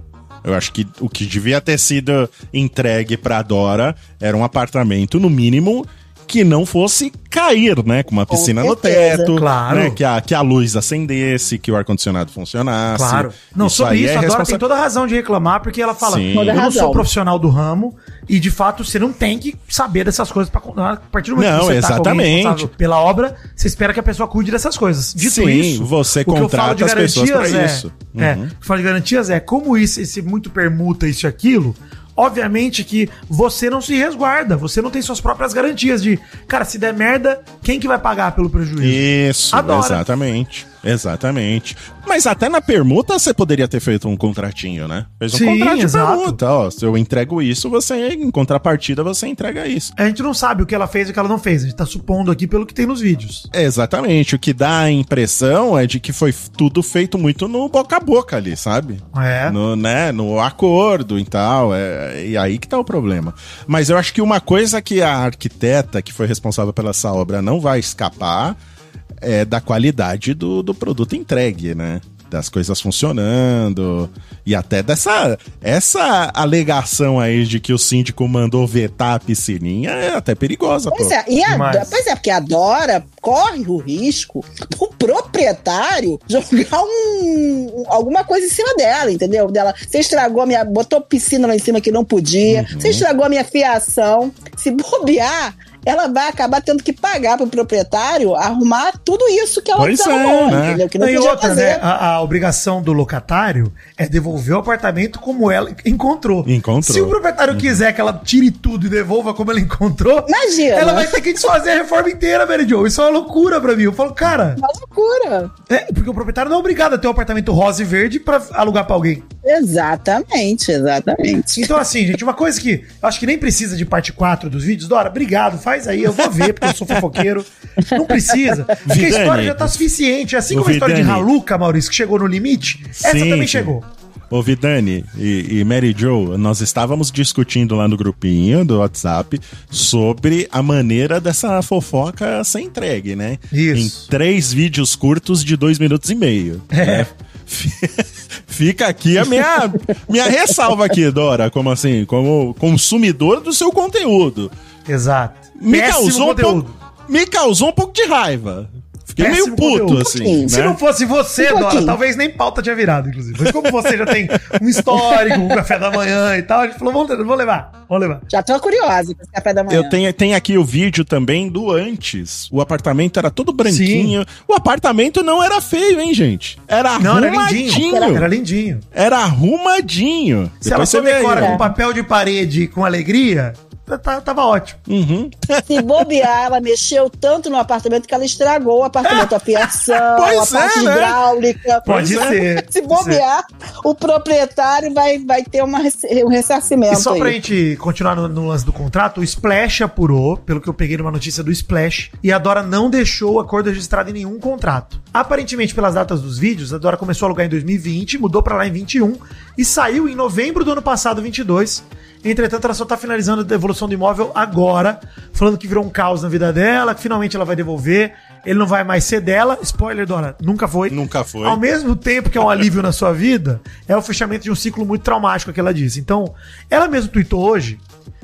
Eu acho que o que devia ter sido entregue pra Dora era um apartamento, no mínimo, que não fosse cair, né? Com uma Com piscina no certeza. teto. Claro. né? Que, a, que a luz acendesse, que o ar-condicionado funcionasse. Claro. Não, sobre aí isso, é a Dora tem toda a razão de reclamar, porque ela fala: Sim. eu não razão. sou profissional do ramo, e de fato você não tem que saber dessas coisas pra, a partir do momento Não, que você tá com exatamente. responsável pela obra, você espera que a pessoa cuide dessas coisas. Dito Sim, isso, você o que eu falo contrata de as pessoas pra garantias isso. É, é, Uhum. o que eu falo de garantias é como isso, esse muito permuta isso e aquilo. Obviamente que você não se resguarda, você não tem suas próprias garantias de, cara, se der merda, quem que vai pagar pelo prejuízo? Isso, Adora. exatamente. Exatamente. Mas até na permuta você poderia ter feito um contratinho, né? Fez um Sim, contrato de exato. permuta. Ó, se eu entrego isso, você, em contrapartida, você entrega isso. A gente não sabe o que ela fez e o que ela não fez. A gente tá supondo aqui pelo que tem nos vídeos. Exatamente. O que dá a impressão é de que foi tudo feito muito no boca a boca ali, sabe? É. No, né, no acordo e tal. É, e aí que tá o problema. Mas eu acho que uma coisa que a arquiteta que foi responsável pela essa obra não vai escapar é da qualidade do, do produto entregue, né? Das coisas funcionando. E até dessa essa alegação aí de que o síndico mandou vetar a piscininha é até perigosa, pô. Pois é, e a, pois é, porque a Dora corre o risco o proprietário jogar um, alguma coisa em cima dela, entendeu? Dela, você estragou a minha. botou piscina lá em cima que não podia, Uhum. você estragou a minha fiação. Se bobear, ela vai acabar tendo que pagar pro proprietário arrumar tudo isso que ela Pois é, desarrumou, né? entendeu? Que não e outra, fazer. né? A, a obrigação do locatário é devolver o apartamento como ela encontrou. Encontrou. Se o proprietário quiser que ela tire tudo e devolva como ela encontrou, Imagina. ela vai ter que desfazer a reforma inteira, Mary Jo. Isso é uma loucura pra mim. Eu falo, cara, Uma loucura. é, porque o proprietário não é obrigado a ter um apartamento rosa e verde pra alugar pra alguém. Exatamente, exatamente. Então, assim, gente, uma coisa que eu acho que nem precisa de parte 4 dos vídeos. Dora, obrigado, faz aí, eu vou ver, porque eu sou fofoqueiro. Não precisa. Porque a história já tá suficiente. Assim como a história de. Raluca, Maurício, que chegou no limite, essa Sim, também sim. chegou. Ô, Vidani e, e Mary Jo, nós estávamos discutindo lá no grupinho do WhatsApp sobre a maneira dessa fofoca ser entregue, né? Isso. Em três vídeos curtos de dois minutos e meio. É. né? Fica aqui a minha, minha ressalva aqui, Dora, como assim, como consumidor do seu conteúdo. Exato. Me Péssimo causou, um pouco, me causou um pouco de raiva. Fiquei Péssimo meio puto, conteúdo. assim, Se né? não fosse você, Um Dora, talvez nem pauta tinha virado, inclusive. Mas como você já tem um histórico, um café da manhã e tal, a gente falou, vamos, vamos levar, vamos levar. Já tô curiosa com esse café da manhã. Eu tenho, tenho aqui o vídeo também do antes. O apartamento era todo branquinho. O apartamento não era feio, hein, gente? Era Não, era arrumadinho. lindinho. Era, Era lindinho. arrumadinho. Se ela você só aí, decora ó. com papel de parede com alegria, tá- tava ótimo. Uhum. Se bobear, ela mexeu tanto no apartamento que ela estragou o apartamento, a fiação, Pois a parte é, né? hidráulica. Pode Pois é. ser. Se bobear, o proprietário vai, vai ter uma, um ressarcimento. E só pra aí. gente continuar no, no lance do contrato, o Splash apurou, pelo que eu peguei numa notícia do Splash, e a Dora não deixou o acordo registrado em nenhum contrato. Aparentemente, pelas datas dos vídeos, a Dora começou a alugar em 2020, mudou pra lá em 21 e saiu em novembro do ano passado, 22. Entretanto, ela só tá finalizando a devolução do imóvel agora, falando que virou um caos na vida dela, que finalmente ela vai devolver. Ele não vai mais ser dela. Spoiler, Dora, nunca foi. Nunca foi. Ao mesmo tempo que é um alívio na sua vida, é o fechamento de um ciclo muito traumático que ela disse. Então, ela mesmo tweetou hoje,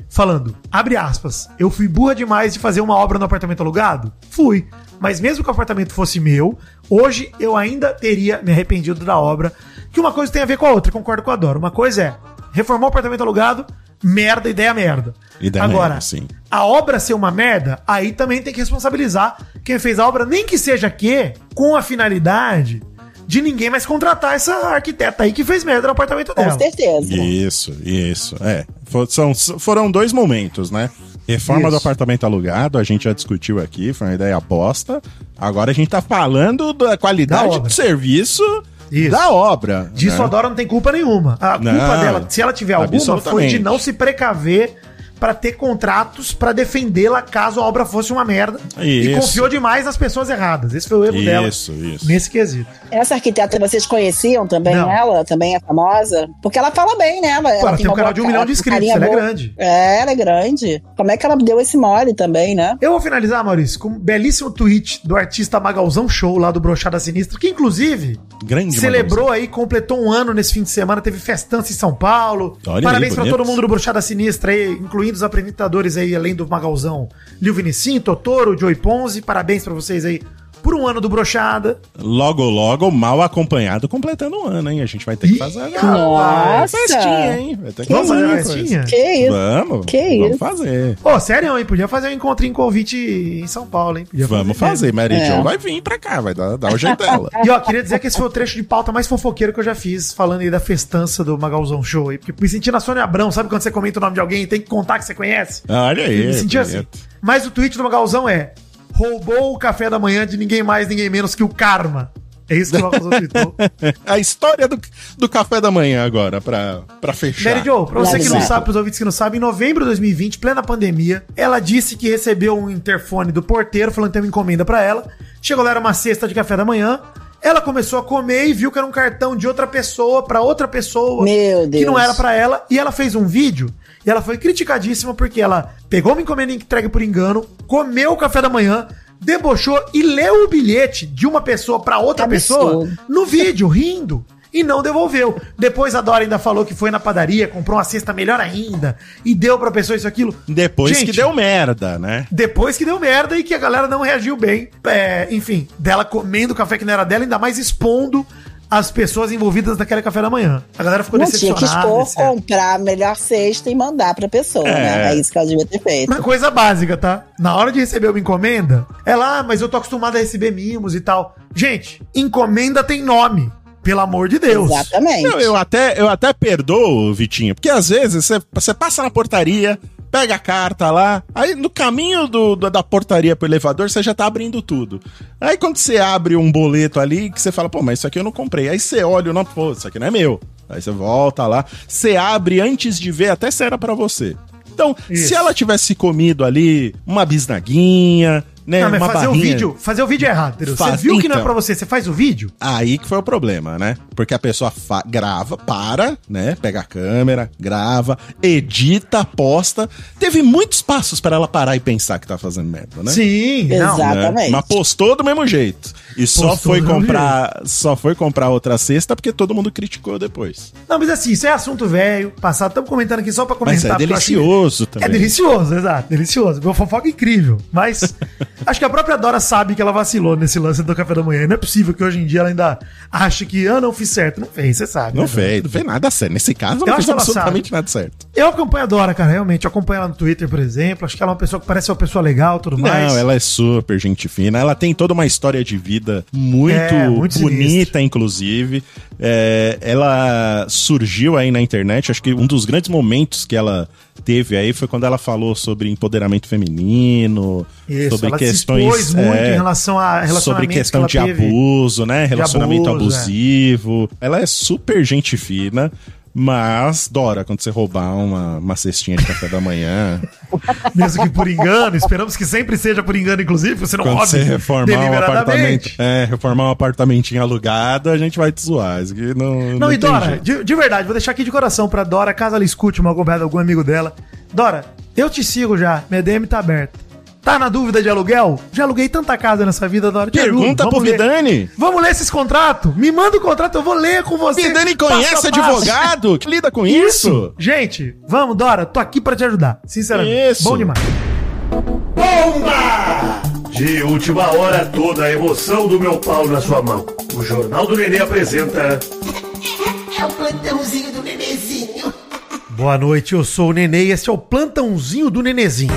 falando, abre aspas, eu fui burra demais de fazer uma obra no apartamento alugado? Fui. Mas mesmo que o apartamento fosse meu, hoje eu ainda teria me arrependido da obra. Que uma coisa tem a ver com a outra, concordo com a Dora. Uma coisa é reformar o apartamento alugado, merda, ideia merda. Ideia Agora, merda, sim. a obra ser uma merda, aí também tem que responsabilizar quem fez a obra, nem que seja que, com a finalidade de ninguém mais contratar essa arquiteta aí que fez merda no apartamento Com dela. certeza. Isso, isso. É. For- são, foram dois momentos, né? Reforma Isso. do apartamento alugado, a gente já discutiu aqui, foi uma ideia bosta. Agora a gente tá falando da Da qualidade obra. do serviço Isso. da obra. Disso né? a Dora não tem culpa nenhuma. A Não, culpa dela, se ela tiver alguma, foi de não se precaver pra ter contratos pra defendê-la caso a obra fosse uma merda. E Isso. confiou demais nas pessoas erradas. Esse foi o erro dela. Isso, isso. Nesse quesito. Essa arquiteta vocês conheciam também Não. ela? Também é famosa? Porque ela fala bem, né? Ela, ela tem um uma canal de um milhão de inscritos, carinha ela é boa. grande. É, ela é grande. Como é que ela deu esse mole também, né? Eu vou finalizar, Maurício, com um belíssimo tweet do artista Magalzão Show, lá do Brochada Sinistra, que inclusive Grande celebrou aí, completou um ano nesse fim de semana, teve festança em São Paulo. Olha Parabéns aí, pra bonito. todo mundo do Brochada Sinistra aí, incluindo os apresentadores aí, além do Magalzão, Lil Vinicinho, Totoro, Joey Ponzi. Parabéns pra vocês aí por um ano do Brochada. Logo, logo, mal acompanhado, completando um ano, hein? A gente vai ter que fazer agora. Nossa! festinha, hein? Vai ter que Vamos fazer uma festinha? Que isso? Vamos. Que vamos isso? fazer. Ô, sério, hein? Podia fazer um encontrinho convite em São Paulo, hein? Podia Vamos fazer. Mary É. Jo vai vir pra cá, vai dar, dar o jeito dela. E ó, queria dizer que esse foi o trecho de pauta mais fofoqueiro que eu já fiz, falando aí da festança do Magalzão Show aí. Porque me senti na Sônia Abrão, sabe quando você comenta o nome de alguém e tem que contar que você conhece? Olha aí. me senti assim. Mas o tweet do Magalzão é: roubou o café da manhã de ninguém mais, ninguém menos que o Karma. É isso que o Magalzão tweetou. A história do, do café da manhã agora, pra, pra fechar. Mary Jo, pra você que não sabe, pros ouvintes que não sabem, em novembro de 2020, plena pandemia, ela disse que recebeu um interfone do porteiro falando que tem uma encomenda pra ela. Chegou lá, era uma cesta de café da manhã. Ela começou a comer e viu que era um cartão de outra pessoa pra outra pessoa. Meu Que não Deus. era pra ela. E ela fez um vídeo e ela foi criticadíssima porque ela pegou uma encomenda entregue por engano, comeu o café da manhã, debochou e leu o bilhete de uma pessoa pra outra pessoa no vídeo, rindo. E não devolveu. Depois a Dora ainda falou que foi na padaria, comprou uma cesta melhor ainda e deu pra pessoa isso aquilo. Depois Gente, que deu merda, né? Depois que deu merda e que a galera não reagiu bem. É, enfim, dela comendo café que não era dela, ainda mais expondo as pessoas envolvidas naquele café da manhã. A galera ficou Não tinha que decepcionada. expor, etc. comprar a melhor cesta e mandar pra pessoa, É. né? É isso que ela devia ter feito. Uma coisa básica, tá? Na hora de receber uma encomenda, ela, ah, mas eu tô acostumado a receber mimos e tal. Gente, encomenda tem nome. Pelo amor de Deus. Exatamente. Não, eu até, eu até perdoo, Vitinho, porque às vezes você, você passa na portaria, pega a carta lá, aí no caminho do, do- da portaria pro elevador você já tá abrindo tudo. Aí quando você abre um boleto ali, que você fala, pô, mas isso aqui eu não comprei. Aí você olha o nome, pô, isso aqui não é meu. Aí você volta lá, você abre antes de ver até se era pra você. Então, Isso. se ela tivesse comido ali uma bisnaguinha, né, Não, mas uma fazer o barrinha- vídeo, fazer o vídeo é errado, entendeu? Você Faz- viu que não é então. pra você, você faz o vídeo? Aí que foi o problema, né? Porque a pessoa fa- grava, para, né? Pega a câmera, grava, edita, posta. Teve muitos passos para ela parar e pensar que tá fazendo merda, né? Sim, não. Exato. Exatamente. Mas postou do mesmo jeito. E só Postou foi comprar, só foi comprar outra cesta porque todo mundo criticou depois. Não, mas assim, isso é assunto velho, passado. Estamos comentando aqui só pra comentar. Mas é que- delicioso também. É delicioso, exato, delicioso. Meu fofoca é incrível. Mas acho que a própria Dora sabe que ela vacilou nesse lance do café da manhã. Não é possível que hoje em dia ela ainda ache que, ah, não fiz certo. Não fez, você sabe. Não né, fez, não fez nada certo. Nesse caso, não fez absolutamente nada certo. Eu acompanho a Dora, cara, realmente. Eu acompanho ela no Twitter, por exemplo. Acho que ela é uma pessoa que parece uma pessoa legal tudo mais. Não, ela é super gente fina. Ela tem toda uma história de vida muito, É, muito bonita, sinistro. inclusive. É, ela surgiu aí na internet, acho que um dos grandes momentos que ela teve aí foi quando ela falou sobre empoderamento feminino, Isso, sobre ela se questões expôs muito é, em relação a sobre questão que de teve. abuso, né? Relacionamento abuso, é. abusivo. Ela é super gente fina. Mas, Dora, quando você roubar uma, uma cestinha de café da manhã, Mesmo que por engano, esperamos que sempre seja por engano, inclusive, você não quando você reformar um apartamento, é, reformar um apartamentinho alugado, a gente vai te zoar. Isso aqui não, Não, não e Dora, de, de verdade, vou deixar aqui de coração pra Dora, caso ela escute uma conversa de algum amigo dela. Dora, eu te sigo já, minha DM tá aberta. Tá na dúvida de aluguel? Já aluguei tanta casa nessa vida, Dora. te ajudo, Pergunta pro ler. Vidani. Vamos ler esses contratos? Me manda o contrato, eu vou ler com você. Vidani conhece passo. advogado que lida com isso. Gente, vamos, Dora, tô aqui pra te ajudar. Sinceramente. Isso. Bom demais. Bomba! De última hora, toda a emoção do meu pau na sua mão. O Jornal do Nenê apresenta. É o plantãozinho do nenezinho. Boa noite, eu sou o Nenê e esse é o plantãozinho do Nenezinho.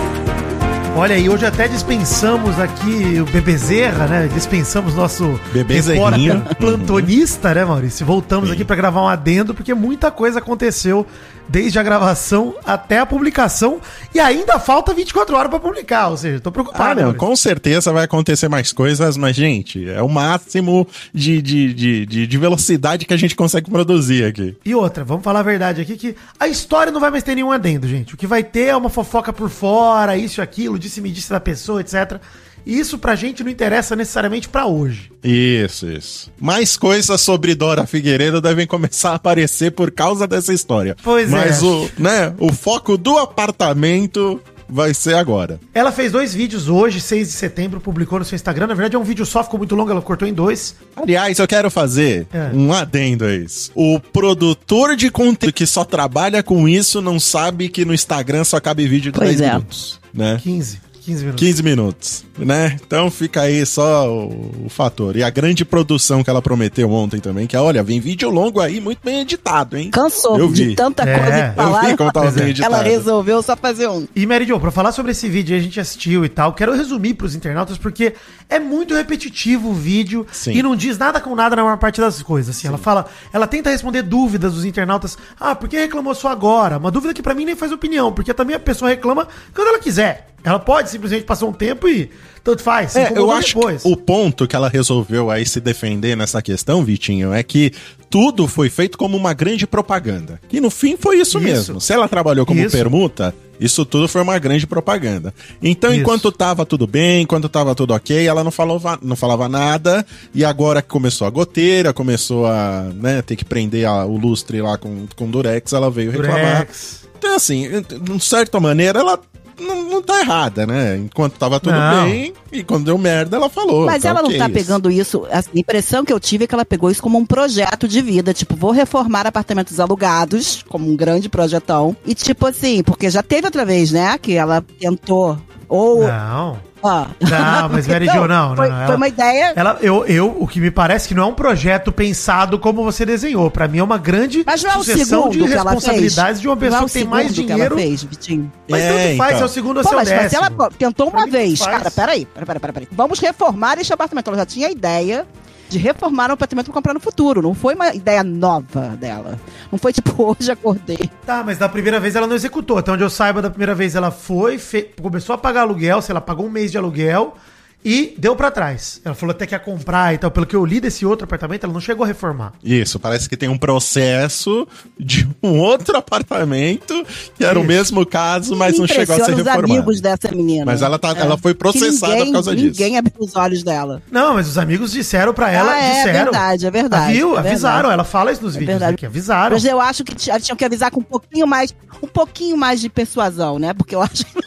Olha aí, hoje até dispensamos aqui o Bebezerra, né? Dispensamos nosso repórter plantonista, né, Maurício? Voltamos aqui pra gravar um adendo, porque muita coisa aconteceu desde a gravação até a publicação e ainda falta 24 horas pra publicar, ou seja, tô preocupado. Ah, não, com certeza vai acontecer mais coisas, mas, gente, é o máximo de, de, de, de, de velocidade que a gente consegue produzir aqui. E outra, vamos falar a verdade aqui, que a história não vai mais ter nenhum adendo, gente. O que vai ter é uma fofoca por fora, isso e aquilo, disse-me disse da pessoa, etc. E isso pra gente não interessa necessariamente pra hoje. Isso, isso. Mais coisas sobre Dora Figueiredo devem começar a aparecer por causa dessa história. Pois é. Mas o, né, o foco do apartamento vai ser agora. Ela fez dois vídeos hoje, 6 de setembro, publicou no seu Instagram. Na verdade, é um vídeo só, ficou muito longo, ela cortou em dois. Aliás, eu quero fazer É. um adendo a isso. O produtor de conteúdo que só trabalha com isso não sabe que no Instagram só cabe vídeo de Pois 10 é. minutos, né? 15. 15 minutos. 15 minutos, né? Então fica aí só o, o fator. E a grande produção que ela prometeu ontem também, que é, olha, vem vídeo longo aí, muito bem editado, hein? Cansou Eu vi. de tanta É, coisa eu que falar. vi como tava bem editado. Ela resolveu só fazer um. E Mary Jo, pra falar sobre esse vídeo aí, a gente assistiu e tal, quero resumir pros internautas, porque é muito repetitivo o vídeo Sim. e não diz nada com nada na maior parte das coisas. Assim, ela fala, ela tenta responder dúvidas dos internautas. Ah, por que reclamou só agora? Uma dúvida que pra mim nem faz opinião, porque também a pessoa reclama quando ela quiser. Ela pode simplesmente passar um tempo e tanto faz. É, eu acho que o ponto que ela resolveu aí se defender nessa questão, Vitinho, é que tudo foi feito como uma grande propaganda. E no fim foi isso, Isso. mesmo. Se ela trabalhou como Isso. permuta, isso tudo foi uma grande propaganda. Então, Isso. enquanto tava tudo bem, enquanto tava tudo ok, ela não falava, não falava nada. E agora que começou a goteira, começou a né, ter que prender a- o lustre lá com, com durex, ela veio reclamar. Durex. Então, assim, de certa maneira, ela não, não tá errada, né? Enquanto tava tudo Não. bem, e quando deu merda, ela falou. Mas ela não tá isso. pegando isso. A impressão que eu tive é que ela pegou isso como um projeto de vida. Tipo, vou reformar apartamentos alugados, como um grande projetão. E tipo assim, porque já teve outra vez, né? Que ela tentou. Ou. Não. Ó. Não, mas Mary Jo, não, não, Foi, não, foi ela- uma ideia. Ela, eu, eu, o que me parece que não é um projeto pensado como você desenhou. Pra mim é uma grande Mas não é o sucessão de que ela responsabilidades de uma Não é pessoa o que tem mais que dinheiro. ela fez, Vitinho. Mas É, tanto faz, então. é o segundo ou Pô, seu mas, mas décimo. ela pô, tentou uma vez, cara, peraí, peraí, peraí, peraí. Vamos reformar este apartamento. Ela já tinha a ideia de reformar um apartamento pra comprar no futuro. Não foi uma ideia nova dela. Não foi tipo, hoje acordei. Tá, mas da primeira vez ela não executou. Até onde eu saiba, da primeira vez ela foi, fe- começou a pagar aluguel, sei lá, pagou um mês de aluguel e deu pra trás. Ela falou até que ia comprar e tal. Pelo que eu li desse outro apartamento, ela não chegou a reformar. Isso, parece que tem um processo de um outro apartamento, que era o Isso. mesmo caso, mas não chegou a ser Impressiona os reformado. amigos dessa menina. Mas ela, tá, ela foi Que processada ninguém- por causa disso. Ninguém abriu os olhos dela. Não, mas os amigos disseram pra ela, Ah, é, disseram. verdade, é verdade, Viu? é avisaram, verdade. ela fala isso nos É vídeos verdade. aqui, avisaram. Mas eu acho que tinham que avisar com um pouquinho mais, um pouquinho mais de persuasão, né? Porque eu acho que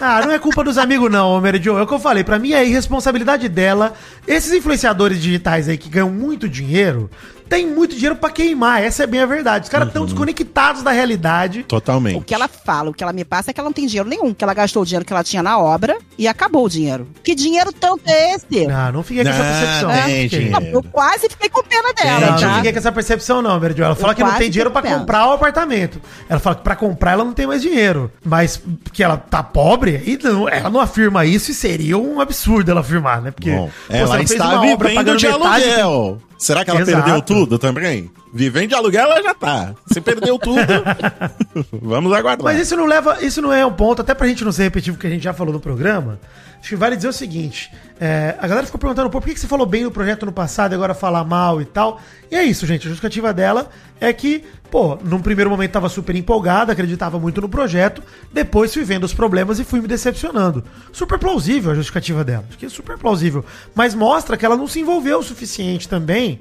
Ah, não é culpa dos amigos, não, Mary Jo. É o que eu falei. Pra mim é irresponsabilidade dela. Esses influenciadores digitais aí que ganham muito dinheiro tem muito dinheiro pra queimar. Essa é bem a verdade. Os caras estão desconectados da realidade. O Totalmente. que ela fala, o que ela me passa é que ela não tem dinheiro nenhum, que ela gastou o dinheiro que ela tinha na obra e acabou o dinheiro. Que dinheiro tanto é esse? Ah, não fiquei com essa Não, percepção. tem. Não, eu quase fiquei com pena dela. Não, tá? não fiquei com essa percepção, não, Meridio. Ela fala Eu que não tem dinheiro pra fico comprar o apartamento. Ela fala que pra comprar ela não tem mais dinheiro. Mas que ela tá pobre, aí não- ela não afirma isso e seria um absurdo ela afirmar, né? Porque Bom, pô, você ela não fez está uma obra vivendo pagando de aluguel. Será que ela Exato. perdeu tudo também? Vivendo de aluguel, ela já tá. Se perdeu tudo, vamos aguardar. Mas isso não leva, isso não é um ponto, até pra gente não ser repetitivo que a gente já falou no programa. Acho que vale dizer o seguinte: é, a galera ficou perguntando, pô, por que você falou bem do projeto no passado e agora fala mal e tal? E é isso, gente. A justificativa dela é que, pô, num primeiro momento tava super empolgada, acreditava muito no projeto, depois fui vendo os problemas e fui me decepcionando. Super plausível a justificativa dela. Acho que é super plausível. Mas mostra que ela não se envolveu o suficiente também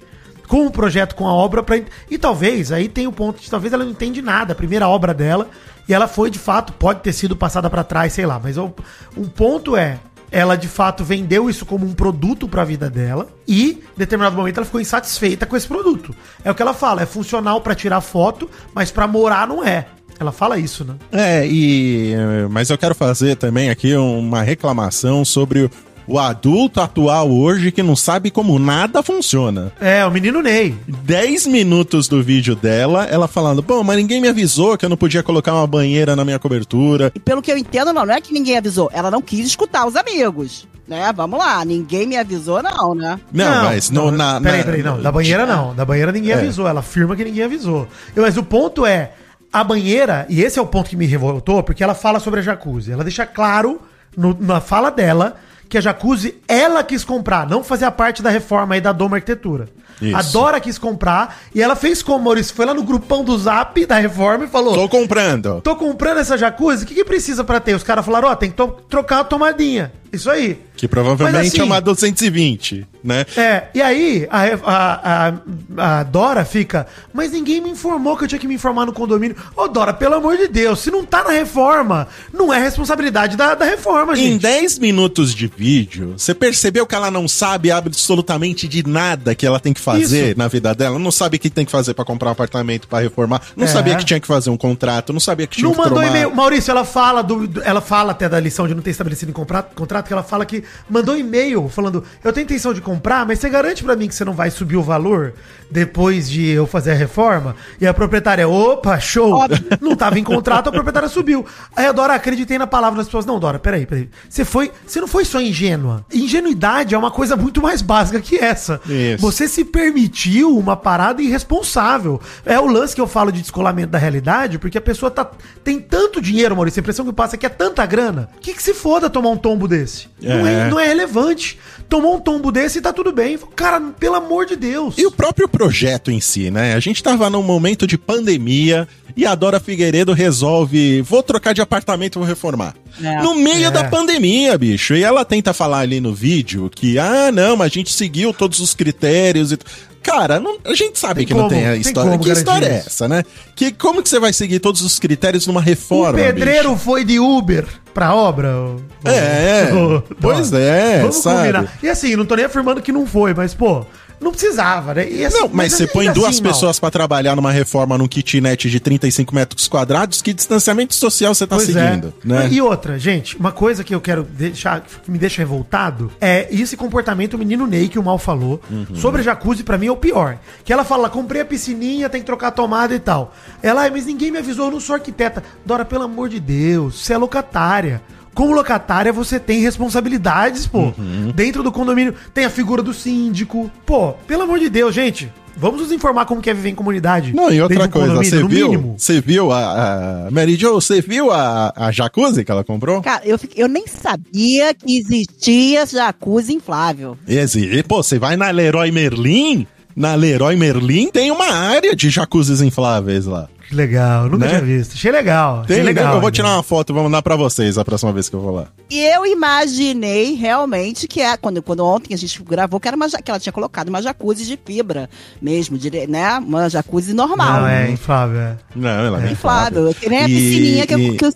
com o projeto, com a obra, pra... e talvez, aí tem o ponto de talvez ela não entende nada, a primeira obra dela, e ela foi de fato, pode ter sido passada pra trás, sei lá, mas o, um ponto é, ela de fato vendeu isso como um produto pra vida dela, e em determinado momento ela ficou insatisfeita com esse produto. É o que ela fala, é funcional pra tirar foto, mas pra morar não é. Ela fala isso, né? É, e. eh, Mas eu quero fazer também aqui uma reclamação sobre o- adulto atual hoje que não sabe como nada funciona. É, o menino Ney. 10 minutos do vídeo dela, ela falando: Bom, mas ninguém me avisou que eu não podia colocar uma banheira na minha cobertura. E pelo que eu entendo, não, não é que ninguém avisou. Ela não quis escutar os amigos. Né? Vamos lá, ninguém me avisou, não, né? Não, mas no, na, Peraí, na- peraí, não. Da banheira não. Da banheira ninguém É. avisou. Ela afirma que ninguém avisou. Eu- Mas o ponto é, a banheira, e esse é o ponto que me revoltou, porque ela fala sobre a jacuzzi. Ela deixa claro no- na fala dela que a jacuzzi ela quis comprar, não fazia parte da reforma aí da Doma Arquitetura. Isso. A Dora quis comprar e ela fez como, Maurício? Foi lá no grupão do Zap da reforma e falou: Tô comprando. Tô comprando essa jacuzzi, o que, que precisa pra ter? Os caras falaram: Ó, tem que trocar a tomadinha. Isso aí. Que provavelmente Mas assim- é uma 220, né? É, e aí a, a, a, a Dora fica, mas ninguém me informou que eu tinha que me informar no condomínio. Ô Dora, pelo amor de Deus, se não tá na reforma, não é responsabilidade da, da reforma, Em gente. 10 minutos de vídeo, você percebeu que ela não sabe absolutamente de nada que ela tem que fazer Isso. na vida dela? Não sabe o que tem que fazer pra comprar um apartamento, pra reformar. Não É. sabia que tinha que fazer um contrato, não sabia que tinha Não que mandou tomar- e-mail. Maurício, ela fala do, ela fala até da lição de não ter estabelecido em contrato, contrato, que ela fala que mandou e-mail falando: "Eu tenho intenção de comprar, mas você garante pra mim que você não vai subir o valor depois de eu fazer a reforma?" E a proprietária: "Opa, show. Óbvio. Não tava em contrato, a proprietária subiu." Aí a Dora, acreditei na palavra das pessoas. Não, Dora, peraí, peraí. Você foi, você não foi só ingênua. Ingenuidade é uma coisa muito mais básica que essa. Isso. Você se permitiu uma parada irresponsável. É o lance que eu falo de descolamento da realidade, porque a pessoa tá, tem tanto dinheiro, Maurício, a impressão que passa é que é tanta grana. Que que se foda tomar um tombo desse? Não, é, É. não é relevante. Tomou um tombo desse e tá tudo bem. Cara, pelo amor de Deus. E o próprio projeto em si, né? A gente tava num momento de pandemia e a Dora Figueiredo resolve, vou trocar de apartamento, vou reformar. É. No meio É. da pandemia, bicho. E ela tenta falar ali no vídeo que, ah, não, mas a gente seguiu todos os critérios e t- Cara, não- a gente sabe Tem que como, não tem a tem história. como que história é essa, né? Que, como que você vai seguir todos os critérios numa reforma? o pedreiro bicho? foi de Uber pra obra? ô- É, ô- pois Dora. é, Vamos sabe? combinar. E assim, não tô nem afirmando que não foi, mas, pô, não precisava, né? Assim, Não, mas você ainda põe duas assim, pessoas pra trabalhar numa reforma num kitnet de 35 metros quadrados, que distanciamento social você tá Pois seguindo, é. né? E outra, gente, uma coisa que eu quero deixar, que me deixa revoltado, é esse comportamento o menino Ney, que o Mal falou, Uhum. sobre jacuzzi, pra mim é o pior. Que ela fala, comprei a piscininha, tem que trocar a tomada e tal. Ela, "Ai, mas ninguém me avisou, eu não sou arquiteta. Dora, pelo amor de Deus, você é locatária. Como locatária, você tem responsabilidades, pô. Uhum. Dentro do condomínio tem a figura do síndico. Pô, pelo amor de Deus, gente. Vamos nos informar como que é viver em comunidade. Não, e outra coisa, você viu? Você viu a, a Mary Jo, você viu a, a jacuzzi que ela comprou? Cara, eu, eu nem sabia que existia jacuzzi inflável. Esse, e, pô, você vai na Leroy Merlin, na Leroy Merlin tem uma área de jacuzzis infláveis lá. Que legal, nunca Né? tinha visto. Achei legal. Tem, achei legal. eu vou ainda. tirar uma foto e vou mandar pra vocês a próxima vez que eu vou lá. E eu imaginei realmente que é quando, quando ontem a gente gravou que era uma que ela tinha colocado uma jacuzzi de fibra mesmo, dire- né? Uma jacuzzi normal. Não, é inflável. é. Não, ela é Inflável. Que nem a E- piscininha que, e- eu, que eu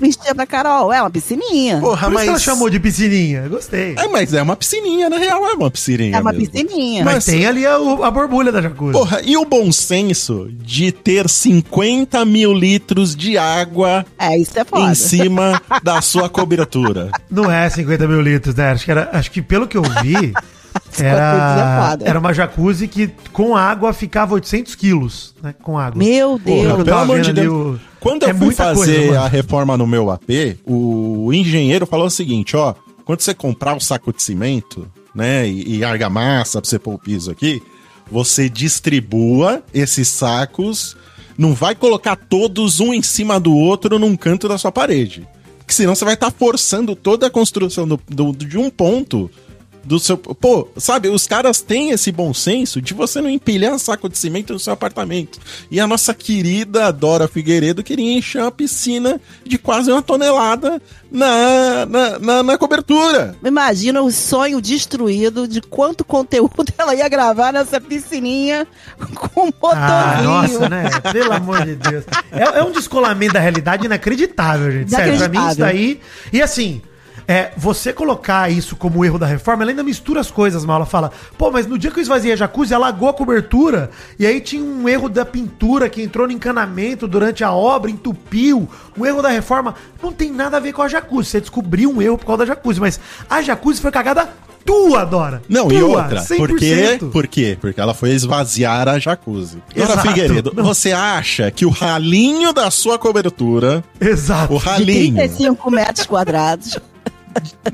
vestia pra Carol. É uma piscininha. Porra, Por isso mas... que ela chamou de piscininha. Gostei. É, mas é uma piscininha, na real é uma piscininha É uma mesmo. piscininha. Mas mas- tem ali a, a borbulha da jacuzzi. Porra, e o bom senso de ter 50 mil litros de água É, isso é foda. em cima da sua cobertura? Não é 50 mil litros, né? Acho que, era, acho que pelo que eu vi, é era, foda. era uma jacuzzi que com água ficava 800 quilos, né? Com água. Meu Deus. eu Pelo amor de Deus. o- Quando eu É fui muita fazer coisa, a reforma no meu AP, o engenheiro falou o seguinte, ó, quando você comprar o saco de cimento, né, e, e argamassa pra você pôr o piso aqui, você distribua esses sacos, não vai colocar todos um em cima do outro num canto da sua parede. Porque senão você vai estar forçando toda a construção do, do- de um ponto do seu. Pô, sabe, os caras têm esse bom senso de você não empilhar saco de cimento no seu apartamento. E a nossa querida Dora Figueiredo queria encher uma piscina de quase uma tonelada na, na, na, na cobertura. Imagina o sonho destruído de quanto conteúdo ela ia gravar nessa piscininha com motorzinho. Ah, nossa, né? Pelo amor de Deus. É, é um descolamento da realidade inacreditável, gente. Sério, pra mim isso daí. E assim. É, você colocar isso como erro da reforma, ela ainda mistura as coisas, mal. Ela fala, pô, mas no dia que eu esvaziei a jacuzzi, alagou a cobertura, e aí tinha um erro da pintura que entrou no encanamento durante a obra, entupiu. O erro da reforma não tem nada a ver com a jacuzzi. Você descobriu um erro por causa da jacuzzi, mas a jacuzzi foi cagada tua, Dora. Não, tua, e outra, por quê? 100%. Por quê? Porque ela foi esvaziar a jacuzzi. Dora Exato. Figueiredo, Não. você acha que o ralinho da sua cobertura, Exato. o De ralinho, 35 metros quadrados.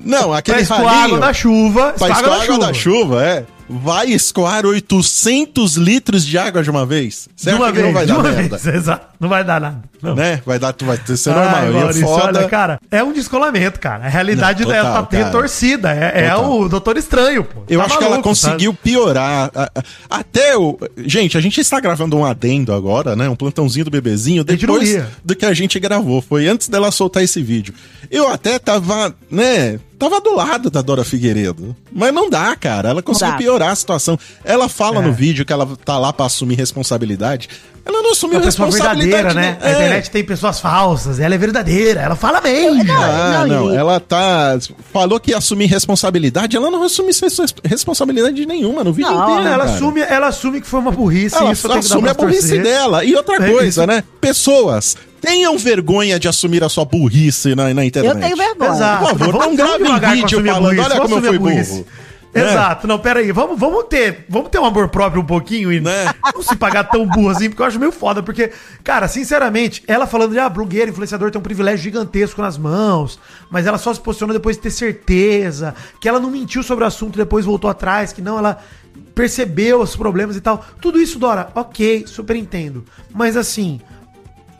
Não, aquele Pra escoar água da chuva. Pra escoar água da chuva, é. Vai escoar 800 litros de água de uma vez? Você De uma que vez, não vai de dar uma merda? vez, exato. Não vai dar nada. Não. Né? Vai dar, vai ser Ai, normal. E é Maurício, foda. olha, cara, é um descolamento, cara. A realidade Não, dela total, tá cara. retorcida. É, é o Doutor Estranho, pô. Eu Tá acho que ela maluco, conseguiu piorar. a- a- Até o. Gente, a gente está gravando um adendo agora, né? Um plantãozinho do bebezinho, depois do que a gente gravou. Foi antes dela soltar esse vídeo. Eu até tava, né? Tava do lado da Dora Figueiredo. Mas não dá, cara. Ela conseguiu piorar a situação. Ela fala É. no vídeo que ela tá lá pra assumir responsabilidade. Ela não É assumiu uma pessoa responsabilidade. verdadeira, né? É. A internet tem pessoas falsas, ela é verdadeira, ela fala bem. Ah, Não, não, e- ela tá. Falou que ia assumir responsabilidade, ela não assume res- responsabilidade nenhuma no vídeo Não, inteiro. ela, cara. assume, ela assume que foi uma burrice Ela assume a burrice torcer. dela. E outra É coisa, isso. né? Pessoas, tenham vergonha de assumir a sua burrice na, na internet. Eu tenho vergonha. Exato. Por favor, Vamos- não grave vídeo falando, burrice, olha como eu fui burro. Né? Exato, não, pera aí, vamos, vamos ter, vamos ter um amor próprio um pouquinho e Né? não se pagar tão burro assim, porque eu acho meio foda, porque, cara, sinceramente, ela falando de, ah, blogueiro, influenciador tem um privilégio gigantesco nas mãos, mas ela só se posicionou depois de ter certeza, que ela não mentiu sobre o assunto e depois voltou atrás, que não, ela percebeu os problemas e tal. Tudo isso, Dora, ok, super entendo, mas assim,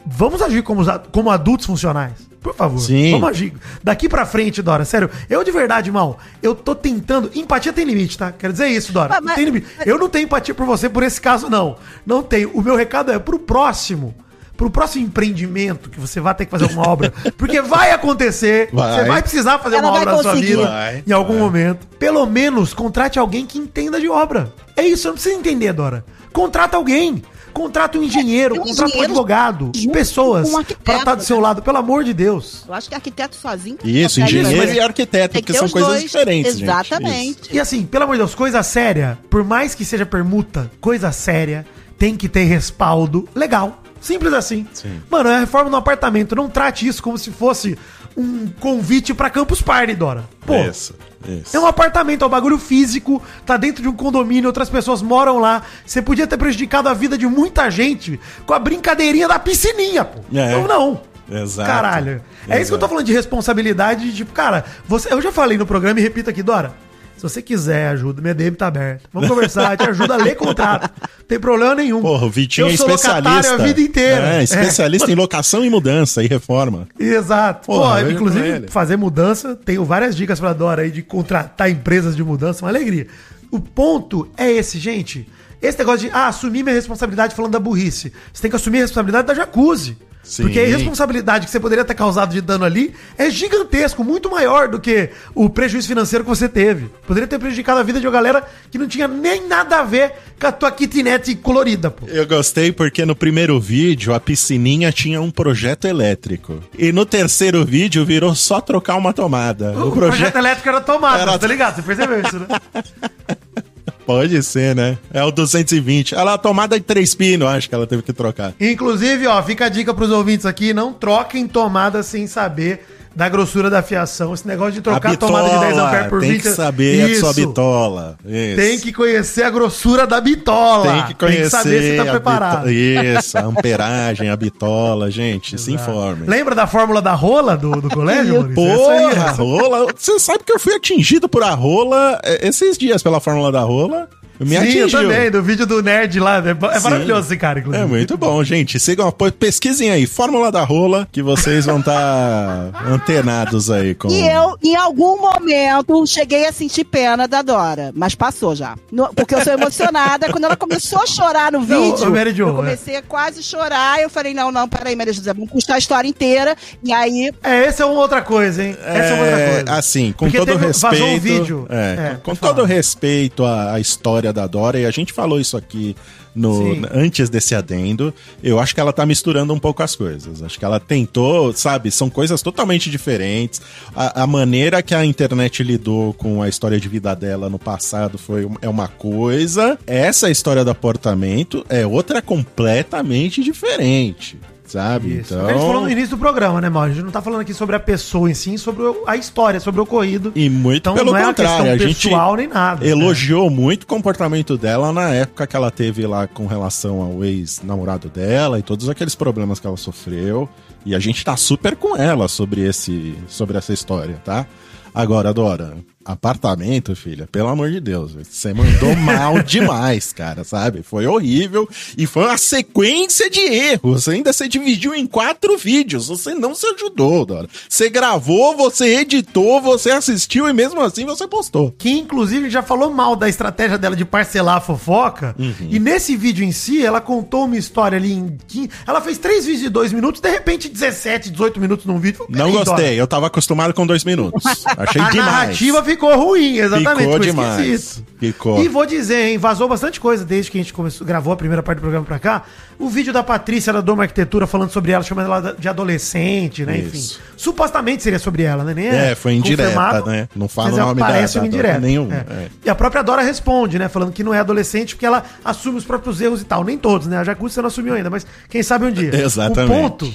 vamos agir como, como adultos funcionais. Por favor, Sim. vamos agir. Daqui pra frente, Dora, sério, eu de verdade, mal, eu tô tentando. Empatia tem limite, tá? Quero dizer isso, Dora. Mas- Não mas- tem limite. Eu não tenho empatia por você por esse caso, não. Não tenho. O meu recado é pro próximo. Pro próximo empreendimento que você vai ter que fazer alguma obra. Porque vai acontecer. Vai. Você vai precisar fazer Ela uma obra na sua vida Vai, em algum vai. momento. Pelo menos contrate alguém que entenda de obra. É isso, não precisa entender, Dora. Contrata alguém. Contrata um engenheiro, tem um contrata um engenheiro advogado, pessoas um pra estar do seu né? lado, pelo amor de Deus. Eu acho que arquiteto sozinho. Isso, engenheiro mas e arquiteto, que porque são coisas dois. diferentes, gente. Exatamente. E assim, pelo amor de Deus, coisa séria, por mais que seja permuta, coisa séria, tem que ter respaldo legal. Simples assim. Mano, é reforma no apartamento. Não trate isso como se fosse um convite pra Campus Party, Dora. Pô, Isso, isso. é um apartamento, é um bagulho físico, tá dentro de um condomínio, outras pessoas moram lá. Você podia ter prejudicado a vida de muita gente com a brincadeirinha da piscininha, pô. É. Não, não. Exato. Caralho. É isso que eu tô falando de responsabilidade, de tipo, cara, você, eu já falei no programa e repito aqui, Dora. Se você quiser ajuda, minha DM tá aberta. Vamos conversar, te ajuda a ler contrato. Não tem problema nenhum. Porra, o Vitinho eu é sou especialista. a vida inteira. É, especialista É. em locação e mudança e reforma. Exato. Porra, Pô, inclusive, fazer mudança, tenho várias dicas pra Dora aí de contratar empresas de mudança, uma alegria. O ponto é esse, gente. Esse negócio de, ah, assumir minha responsabilidade falando da burrice. Você tem que assumir a responsabilidade da jacuzzi. Sim. Porque a responsabilidade que você poderia ter causado de dano ali é gigantesco, muito maior do que o prejuízo financeiro que você teve. Poderia ter prejudicado a vida de uma galera que não tinha nem nada a ver com a tua kitnet colorida, pô. Eu gostei porque no primeiro vídeo a piscininha tinha um projeto elétrico. E no terceiro vídeo virou só trocar uma tomada. O, projeto... elétrico era tomado, Era- tá ligado? Você percebeu isso, né? Pode ser, né? É o 220. Ela a tomada de três pinos, acho que ela teve que trocar. Inclusive, ó, fica a dica pros ouvintes aqui, não troquem tomada sem saber da grossura da fiação. Esse negócio de trocar a tomada de 10 amperes por tem 20... que saber a Isso. sua bitola. Isso. Tem que conhecer a grossura da bitola. Tem que conhecer saber se tá a preparado. Isso, a amperagem, a bitola, gente, se informem. Lembra da fórmula da rola do, do colégio, Maurício? Porra, aí, a rola. Você sabe que eu fui atingido por a rola eh, esses dias pela fórmula da rola. Me Sim, eu atingiu. também, do vídeo do nerd lá. É, é Sim. maravilhoso esse cara, inclusive. É muito bom, gente. Sigam, pesquisem aí, Fórmula da Rola, que vocês vão estar antenados aí com. E eu, em algum momento, cheguei a sentir pena da Dora, mas passou já. No- porque eu sou emocionada. Quando ela começou a chorar no Não, vídeo, Mary Jo, eu comecei a quase chorar. Eu falei, não, não, peraí, Maria José, vamos custar a história inteira. E aí, É, essa é uma outra coisa, hein? Essa é uma outra É, coisa. assim, com Porque todo teve- respeito. vazou um vídeo. É, É, com todo falar. respeito à, à história da Dora, e a gente falou isso aqui no, Sim. antes desse adendo, eu acho que ela tá misturando um pouco as coisas. Acho que ela tentou, sabe, são coisas totalmente diferentes. A, a maneira que a internet lidou com a história de vida dela no passado foi é uma coisa, essa história do aportamento é outra completamente diferente. Sabe? Isso. A gente falou no início do programa, né, Mauro? A gente não tá falando aqui sobre a pessoa em si, sobre a história, sobre o ocorrido. E muito Então pelo não é uma contrário, a questão gente pessoal nem nada. elogiou muito o comportamento dela na época que ela teve lá com relação ao ex-namorado dela e todos aqueles problemas que ela sofreu. E a gente tá super com ela sobre, esse, sobre essa história, tá? Agora, Dora, apartamento, filha, pelo amor de Deus, você mandou mal demais, cara, sabe? Foi horrível e foi uma sequência de erros. Ainda você dividiu em quatro vídeos, você não se ajudou, Dora. Você gravou, você editou, você assistiu e mesmo assim você postou. Que inclusive já falou mal da estratégia dela de parcelar a fofoca. Uhum. E nesse vídeo em si, ela contou uma história ali em. 15 Ela fez três vídeos de dois minutos, de repente 17, 18 minutos num vídeo. Não gostei, Dora. eu tava acostumado com dois minutos. Achei a demais. narrativa ficou ruim, exatamente. Ficou ficou demais. esquisito. Ficou. E vou dizer, hein, vazou bastante coisa desde que a gente começou, gravou a primeira parte do programa pra cá. O vídeo da Patrícia da Doma Arquitetura falando sobre ela, chamando ela de adolescente, né? Isso. Enfim. Supostamente seria sobre ela, né? Nem É, foi indireta, né? Não fala o nome da- parece da uma Dora indireta. nenhum, É. é. E a própria Dora responde, né? Falando que não é adolescente porque ela assume os próprios erros e tal. Nem todos, né? A Jacuzzi não assumiu ainda, mas quem sabe um dia. Exatamente. O ponto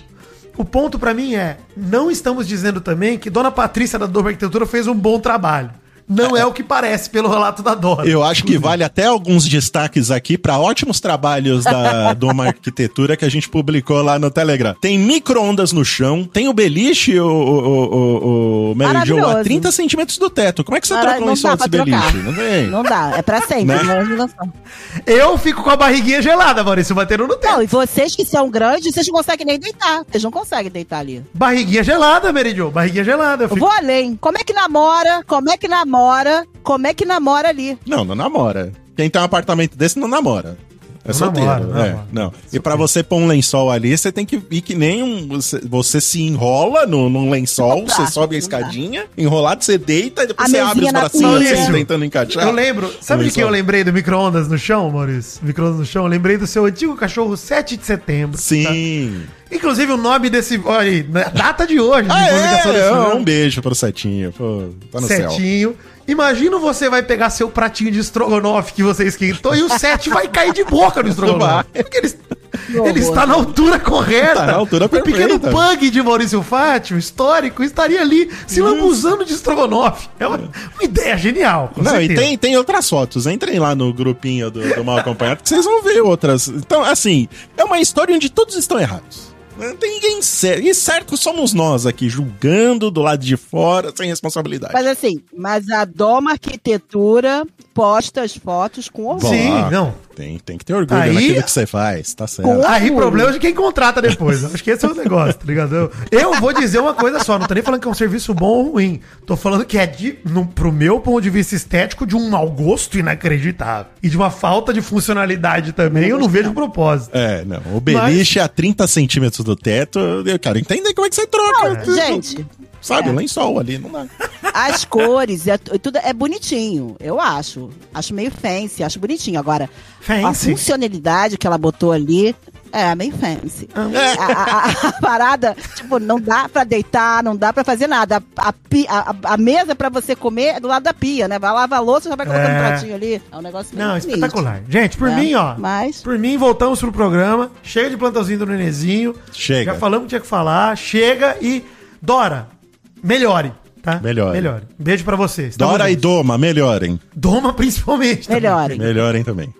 o ponto pra mim é, não estamos dizendo também que Dona Patrícia da Doma Arquitetura fez um bom trabalho. Não é, o que parece pelo relato da Dora. Eu acho que vale até alguns destaques aqui para ótimos trabalhos da Doma Arquitetura que a gente publicou lá no Telegram. Tem micro-ondas no chão, tem o beliche, o, o, o, o Mary Jo, a Maravilhoso. 30 centímetros do teto. Como é que você troca um dá desse beliche? Não tem. não dá, é pra sempre. Né? não é imaginação. Eu fico com a barriguinha gelada, Maurício, batendo no teto. Não, e vocês que são grandes, vocês não conseguem nem deitar. Vocês não conseguem deitar ali. Barriguinha gelada, Meridio. Barriguinha gelada. Eu Eu fico... vou além. Como é que namora? Como é que namora? Como é que namora ali? Não, não namora. Quem tem um apartamento desse não namora. É Não solteiro. namora, não é, namora. não. E pra você pôr um lençol ali, você tem que ir que nem um. Você, você se enrola no, num lençol, Não dá, você sobe a não dá. escadinha, enrolado, você deita e depois A você abre os bracinhos assim, Isso. tentando encaixar. Eu lembro. Sabe de que eu lembrei do micro-ondas no chão, Maurício? Micro-ondas no chão. Eu lembrei do seu antigo cachorro 7 de setembro. Sim. tá? Inclusive o nome desse. Olha aí, data de hoje, de Ah, é, programa. um beijo pro Setinho. Pô, tá no céu. Imagina você vai pegar seu pratinho de estrogonofe que você esquentou e o sete vai cair de boca no estrogonofe. Porque ele, ele está na altura correta. Tá na altura o pequeno perfeita. pug de Maurício Fátio, histórico, estaria ali se lambuzando de estrogonofe. É uma, uma ideia genial. Não, e tem, tem outras fotos. Entrem lá no grupinho do, do Mal Acompanhado que vocês vão ver outras. Então, assim, é uma história onde todos estão errados. Não tem ninguém certo. E certo somos nós aqui, julgando do lado de fora, sem responsabilidade. Mas assim, mas a Doma Arquitetura posta as fotos com orgulho. Sim, não. Tem, tem que ter orgulho Aí- naquilo que você faz, tá certo. Com- Aí, problema de quem contrata depois. Acho que esse é o negócio, tá ligado? Eu, vou dizer uma coisa só, não tô nem falando que é um serviço bom ou ruim. Tô falando que é, de, no, pro meu ponto de vista estético, de um mau gosto inacreditável. E de uma falta de funcionalidade também, eu não vejo propósito. É, não. O beliche a 30 centímetros do teto, eu quero entender como é que você troca. Não, gente, Sabe, é. o lençol ali, não dá. as cores, é, tudo é bonitinho, eu acho. Acho meio fancy, acho bonitinho. Agora, a Fancy. funcionalidade que ela botou ali é meio fancy. A, a- a- a parada, tipo, não dá pra deitar, não dá pra fazer nada. A, a mesa pra você comer é do lado da pia, né? Vai lavar a louça, já vai colocando É. um pratinho ali. É um negócio meio Não, espetacular. Gente, por É, mim, ó. mas- Por mim, voltamos pro programa. Chega de plantãozinho do Nenezinho. Chega. Já falamos o que tinha que falar. Chega e. Dora, melhore. Tá? Melhore. Melhore. Beijo pra vocês. Tamo Dora e junto. Doma, melhorem. Doma, principalmente. também. Melhorem. Melhorem também.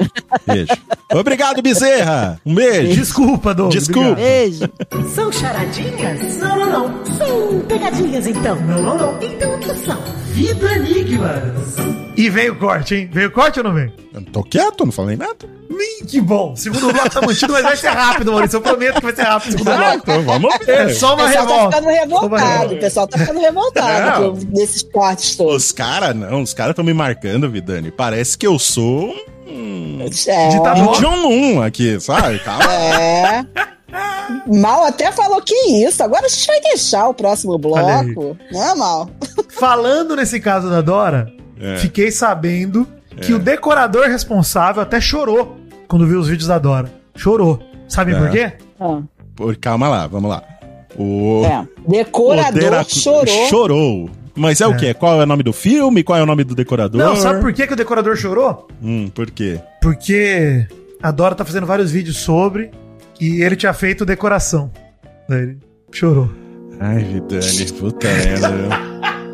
Beijo. Obrigado, Bezerra. Um beijo. Desculpa, Dom. Desculpa. Beijo. São charadinhas? Não, não, não. São pegadinhas, então. Não, não, não. Então o que são? Vida Enigmas. E veio o corte, hein? Veio o corte ou não veio? Eu tô quieto, não falei nada. Ih, que bom. Segundo bloco tá mantido, mas vai ser rápido, Maurício. Eu prometo que vai ser rápido o segundo Ah, bloco. então vamos É ver. só O uma pessoal tá revolta. ficando Só uma revoltado. revolta. O pessoal tá ficando revoltado desses cortes todos. Os caras não, os caras estão me marcando, Vidani. Parece que eu sou um É, Ditador. Kim Jong-un aqui, sabe? Calma. é. Mal até falou que isso. Agora a gente vai deixar o próximo bloco. Não é mal? Falando nesse caso da Dora, É. fiquei sabendo que o decorador responsável até chorou quando viu os vídeos da Dora. Chorou. Sabem É. por quê? Ah, Por, calma lá, vamos lá. O, é. Decorador o chorou. Chorou. Mas é, o quê? Qual é o nome do filme? Qual é o nome do decorador? Não, sabe por quê que o decorador chorou? Hum, por quê? Porque a Dora tá fazendo vários vídeos sobre e ele tinha feito decoração. Daí ele chorou. Ai, Vidani, puta merda.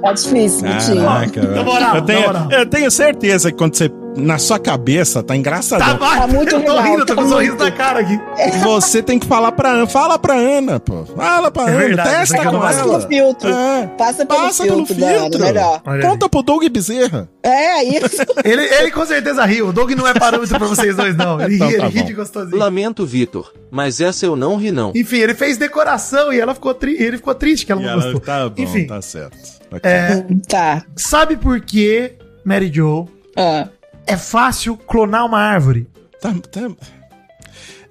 Tá difícil. Caraca, velho. Na moral, eu, tenho, na moral. eu tenho certeza que quando você. Na sua cabeça, tá engraçadão. Tá, muito eu tô legal, rindo, tô tá com um sorriso na cara aqui. Você tem que falar pra Ana. Fala pra Ana, pô. Fala pra É Ana. verdade, isso testa com Passa ela. pelo filtro. É. Passa pelo Passa pelo filtro, Dani, filtro. melhor. Olha Conta pro Doug Bezerra. É isso. Ele, ele com certeza riu. O Doug não é parâmetro pra vocês dois, não. Ele Então ri, tá ele ri de gostosinho. Lamento, Vitor, mas essa eu não ri não. Enfim, ele fez decoração e ela ficou tri... ele ficou triste que ela E não ela, gostou. tá bom, Enfim, tá certo. Ok. é, Tá. sabe por que, Mary Jo, Ah. É fácil clonar uma árvore? Tá- tá-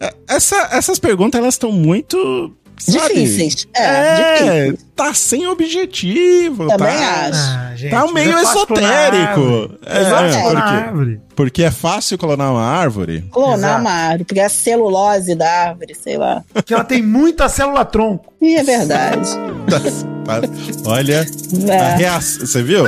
É, Essa- essas perguntas, elas estão muito. sabe? Difíceis. É, É, tá sem objetivo. Também tá, acho. Ah, gente, tá meio é esotérico. É, É fácil por clonar quê? árvore. Porque é fácil clonar uma árvore. Clonar Exato. uma árvore, porque é a celulose da árvore, sei lá. Porque ela tem muita célula tronco. E é verdade. Tá- tá- olha, É. a reação. Você viu?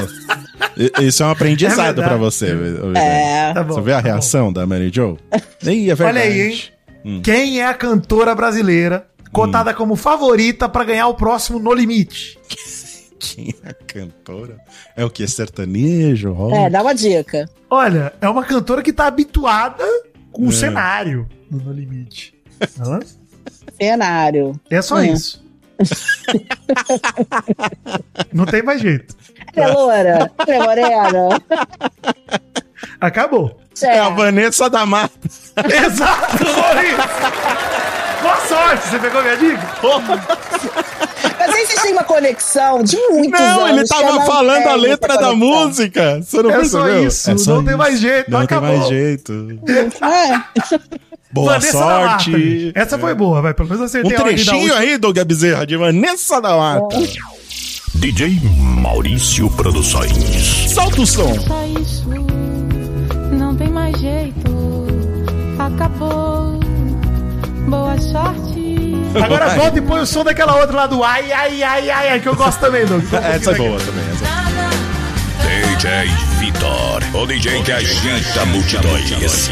Isso é um aprendizado É pra você. Vidani. É. Tá bom, Você viu a tá bom. reação da Mary Jo? Ih, é verdade. Olha aí, hein? Hum. Quem é a cantora brasileira cotada como favorita pra ganhar o próximo No Limite? Quem é a cantora? É o que? Sertanejo? rock? É, dá uma dica. Olha, é uma cantora que tá habituada com o É. cenário do No Limite. Hã? Cenário. É só Hum. isso. Não tem mais jeito. É loura? É morena? Acabou. É a É. Vanessa da Mata. Exato, Maurício! Boa sorte, você pegou minha dica? Mas aí vocês têm uma conexão de muitos Não, anos. ele tava falando a letra da música. Você não É só percebeu? isso, não tem mais jeito, Não acabou. tem mais jeito. É. Boa Vanessa sorte. Essa foi boa, vai. Pelo menos Um acertei a da trechinho aí, Doug Bezerra, de Vanessa da Mata. DJ Maurício Produções. Solta o som. Só isso, não tem mais jeito. Acabou. Boa sorte. Agora volta e põe o som daquela outra lá do ai, ai, ai, ai, ai, que eu gosto também, Doug. Então, um Essa é boa também. Essa. DJ Vitor, o DJ que agita multidões.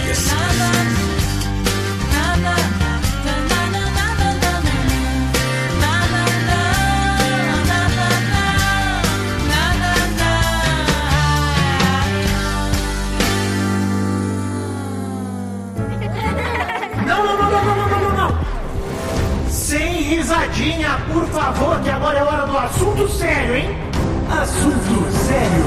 Assunto sério, hein? Assunto sério.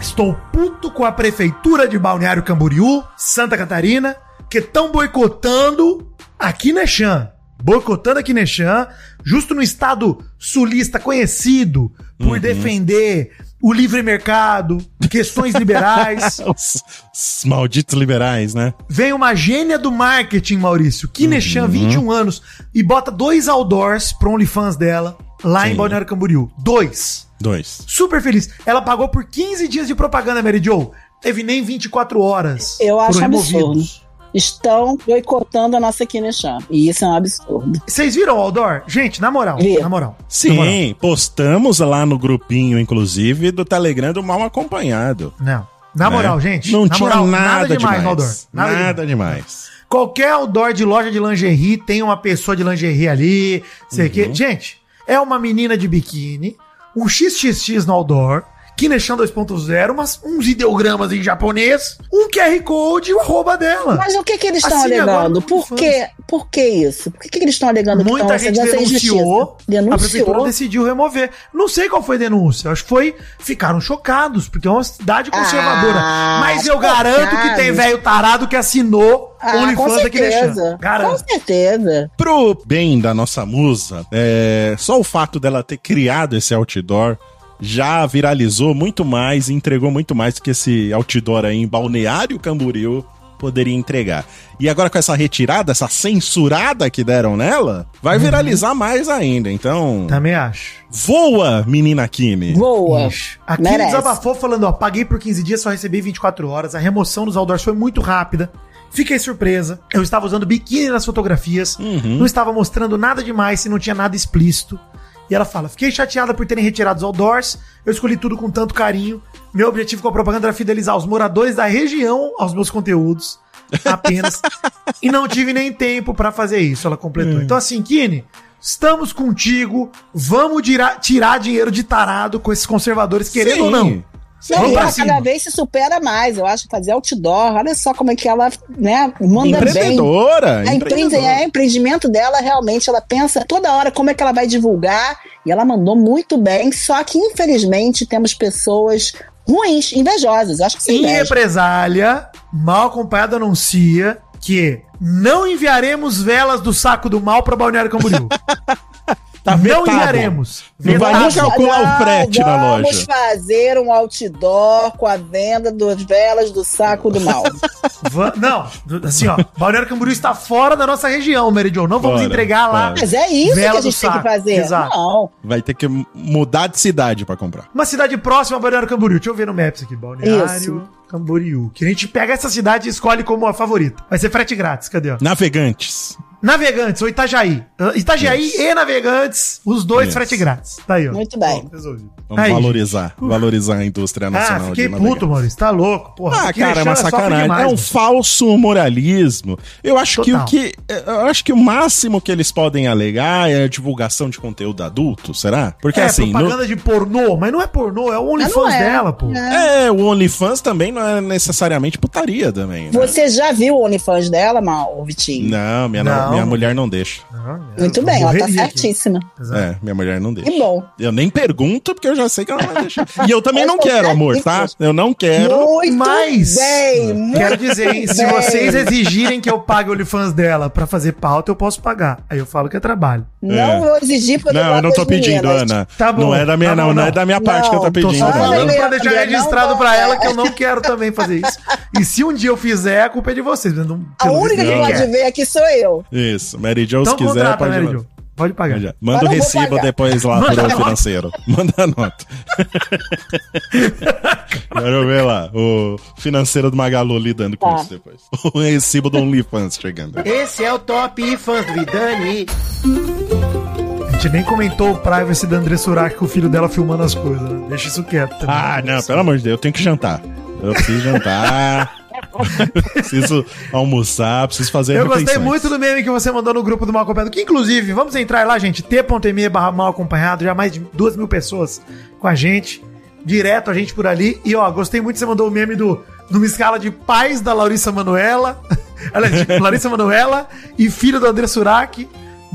Estou puto com a prefeitura de Balneário Camboriú, Santa Catarina, que estão boicotando a Kinechan. Boicotando a Kinechan, justo no estado sulista conhecido por defender o livre mercado, questões liberais. Os, os malditos liberais, né? Vem uma gênia do marketing, Maurício, Kinechan, 21 anos, e bota dois outdoors pro OnlyFans dela, lá em Sim. Balneário Camboriú. Dois. Dois. Super feliz. Ela pagou por 15 dias de propaganda, Mary Jo. Teve nem 24 horas. Eu acho absurdo. Estão boicotando a nossa Kinechan. E isso é um absurdo. Vocês viram o Aldor? Gente, na moral, Vi. na moral. Sim, Na moral. postamos lá no grupinho, inclusive, do Telegram do Mal Acompanhado. Não. Na né? moral, gente. Não na tinha moral, nada, demais. Aldor. Nada, Nada, demais. demais. Qualquer outdoor de loja de lingerie tem uma pessoa de lingerie ali, sei Uhum. que. Gente, é uma menina de biquíni, um XXX no outdoor, Kinechan 2.0, umas, uns ideogramas em japonês, um QR Code e o arroba dela. Mas o que, que eles estão Assim, alegando? Por que, por que isso? Por que, que eles estão alegando que Muita estão gente injustiça? denunciou, a prefeitura Denunciou. decidiu remover. Não sei qual foi a denúncia, acho que foi, ficaram chocados, porque é uma cidade conservadora. Ah, Mas eu garanto que tem velho tarado que assinou Ah, com OnlyFans deixando. certeza. Com Garanto. certeza. Pro bem da nossa musa, é, só o fato dela ter criado esse outdoor já viralizou muito mais e entregou muito mais do que esse outdoor aí em Balneário Camboriú poderia entregar. E agora com essa retirada, essa censurada que deram nela, vai Uhum. viralizar mais ainda. Então, Também acho. voa, menina Kimi. Voa. Ixi. Aqui Merece. desabafou falando, ó, paguei por 15 dias, só recebi 24 horas, a remoção dos outdoors foi muito rápida. Fiquei surpresa. Eu estava usando biquíni nas fotografias, Uhum. não estava mostrando nada demais se não tinha nada explícito. E ela fala: Fiquei chateada por terem retirado os outdoors. Eu escolhi tudo com tanto carinho. Meu objetivo com a propaganda era fidelizar os moradores da região aos meus conteúdos. Apenas. e não tive nem tempo pra fazer isso, ela completou. Então, assim, Kine, estamos contigo. Vamos tirar, tirar dinheiro de tarado com esses conservadores, querendo Sim. ou não. Não, Vamos ela cada vez se supera mais. Eu acho que fazer outdoor, olha só como é que ela, né, manda bem. Empreendedora, A empre... empreendedora. é, empreendimento dela, realmente, ela pensa toda hora como é que ela vai divulgar. E ela mandou muito bem. Só que, infelizmente, temos pessoas ruins, invejosas. Acho que sim. Em represália, mal acompanhado anuncia que não enviaremos velas do saco do mal pra Balneário Camboriú. Tá não enviaremos. Não vai nem calcular o frete na Vamos loja. fazer um outdoor com a venda das velas do saco do mal. Va- Não, assim, ó, Balneário Camboriú está fora da nossa região, Meridion. Não vamos Fora, entregar lá. Mas é isso que a gente tem que fazer. Exato. Não. Vai ter que mudar de cidade pra comprar. Uma cidade próxima a Balneário Camboriú. Deixa eu ver no Maps aqui. Balneário Isso. Camboriú. Que a gente pega essa cidade e escolhe como a favorita. Vai ser frete grátis. Cadê? Navegantes. Navegantes ou Itajaí. Uh, Itajaí e Navegantes, os dois Isso. frete grátis. Tá aí, ó. Muito bem. Resolvido. Vamos Aí, valorizar. Valorizar a indústria Ah, nacional fiquei de navegação. puto, Maurício. Tá louco, porra. Ah, cara, é uma sacanagem. demais, é um mano. falso moralismo. Eu acho que o Total. que. Eu acho que o máximo que eles podem alegar é a divulgação de conteúdo adulto, será? Porque é, assim. no- propaganda de pornô, mas não é pornô, é o OnlyFans é. dela, pô. É, o OnlyFans também não é necessariamente putaria também. Né? Você já viu o OnlyFans dela, Mal, Vitinho? Não, minha, Não. Minha mulher não deixa. Muito Eu bem, ela tá certíssima. É, minha mulher não deixa. Que bom. Eu nem pergunto, porque eu já sei que ela não vai deixar. E eu também Eu não quero, amor, tá? Eu não quero. Muito Mas, bem, muito quero dizer, hein, se bem. vocês exigirem que eu pague o OnlyFans dela pra fazer pauta, eu posso pagar. Aí eu falo que é trabalho. Não É. vou exigir porque Não, eu não tô gosto das pedindo, meninas. Ana. Tá bom, não é da minha, tá bom, não, não é não. da minha parte que eu tô Não, Tô pedindo. Não, falando não, pra não, deixar não, registrado não, pra ela é. que eu não quero também fazer isso. E se um dia eu fizer, a culpa é de vocês. Não, A única que pode quer. ver aqui sou eu. Isso, Mary Jo, Então se quiser, contrata, pode. Mary Jo? Pode pagar. Manda- Manda o recibo depois lá Manda pro nota. financeiro. Manda a nota. Quero ver lá. O financeiro do Magalu lidando com Tá. isso depois. O recibo do OnlyFans chegando. Esse é o Top Fãs do Vidani. A gente nem comentou o privacy da André Surak com o filho dela filmando as coisas, né? Deixa isso quieto. também. Ah, não, pelo amor de Deus, eu tenho que jantar. Eu preciso jantar. Preciso almoçar, preciso fazer Eu gostei refeições. muito do meme que você mandou no grupo do Mal Acompanhado. Que inclusive, vamos entrar lá, gente. T.me barra mal acompanhado. Já mais de duas mil pessoas com a gente. Direto a gente por ali. E ó, gostei muito que você mandou o meme do numa escala de pais da Larissa Manuela. De Larissa Manuela e filho do André Surak.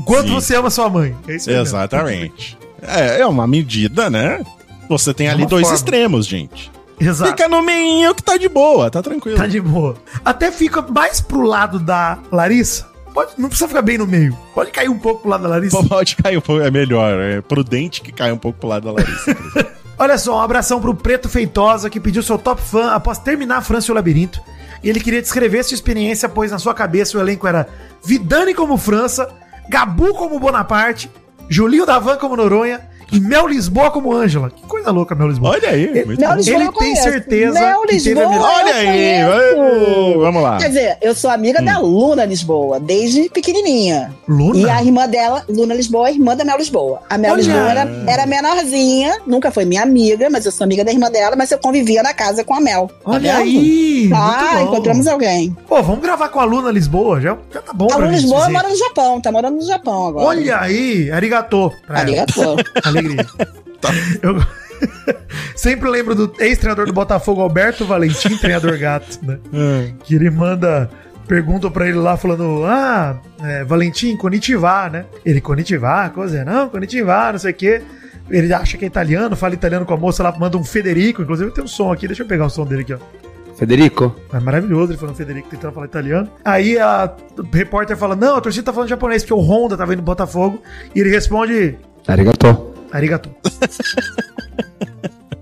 Quanto Sim. você ama sua mãe. É isso mesmo. Exatamente. É, é uma medida, né? Você tem É ali dois forma. extremos, gente. Exato. Fica no meio que tá de boa, tá tranquilo. Tá de boa. Até fica mais pro lado da Larissa. Pode, não precisa ficar bem no meio. Pode cair um pouco pro lado da Larissa. Pode cair um pouco, é melhor. É prudente que caia um pouco pro lado da Larissa. Olha só, um abração pro Preto Feitosa, que pediu seu top fã após terminar a França e o Labirinto. E ele queria descrever sua experiência, pois na sua cabeça o elenco era Vidani como França, Gabu como Bonaparte, Julinho Davan como Noronha e Mel Lisboa como Ângela. Que coisa louca, Mel Lisboa. Olha aí, Ele, muito Mel. Lisboa ele eu tem conheço. certeza Mel que teve a Lisboa, melhor- Olha eu aí, vamos lá. Quer dizer, eu sou amiga da Luna Lisboa, desde pequenininha. Luna? E a irmã dela, Luna Lisboa, é irmã da Mel Lisboa. A Mel Olha. Lisboa era, era menorzinha, nunca foi minha amiga, mas eu sou amiga da irmã dela, mas eu convivia na casa com a Mel. Tá Olha vendo? aí! Ah, encontramos alguém. Pô, vamos gravar com a Luna Lisboa, já, já tá bom A Luna Lisboa dizer. mora no Japão, tá morando no Japão agora. Olha aí, arigatô. ela. Arigatô. Alegria. Eu sempre lembro do ex-treinador do Botafogo, Alberto Valentim, treinador gato, né? Que ele manda. Perguntam pra ele lá falando: Ah, é, Valentim, konnichiwa, né? Ele, konnichiwa, coisa, não, konnichiwa, não sei o quê. Ele acha que é italiano, fala italiano com a moça lá, manda um Federico. Inclusive tem um som aqui, deixa eu pegar o som dele aqui, ó. Federico? É maravilhoso ele falando Federico tentando falar italiano. Aí a repórter fala: Não, a torcida tá falando japonês, porque o Honda tava indo no Botafogo. E ele responde: Arigato. Arigato.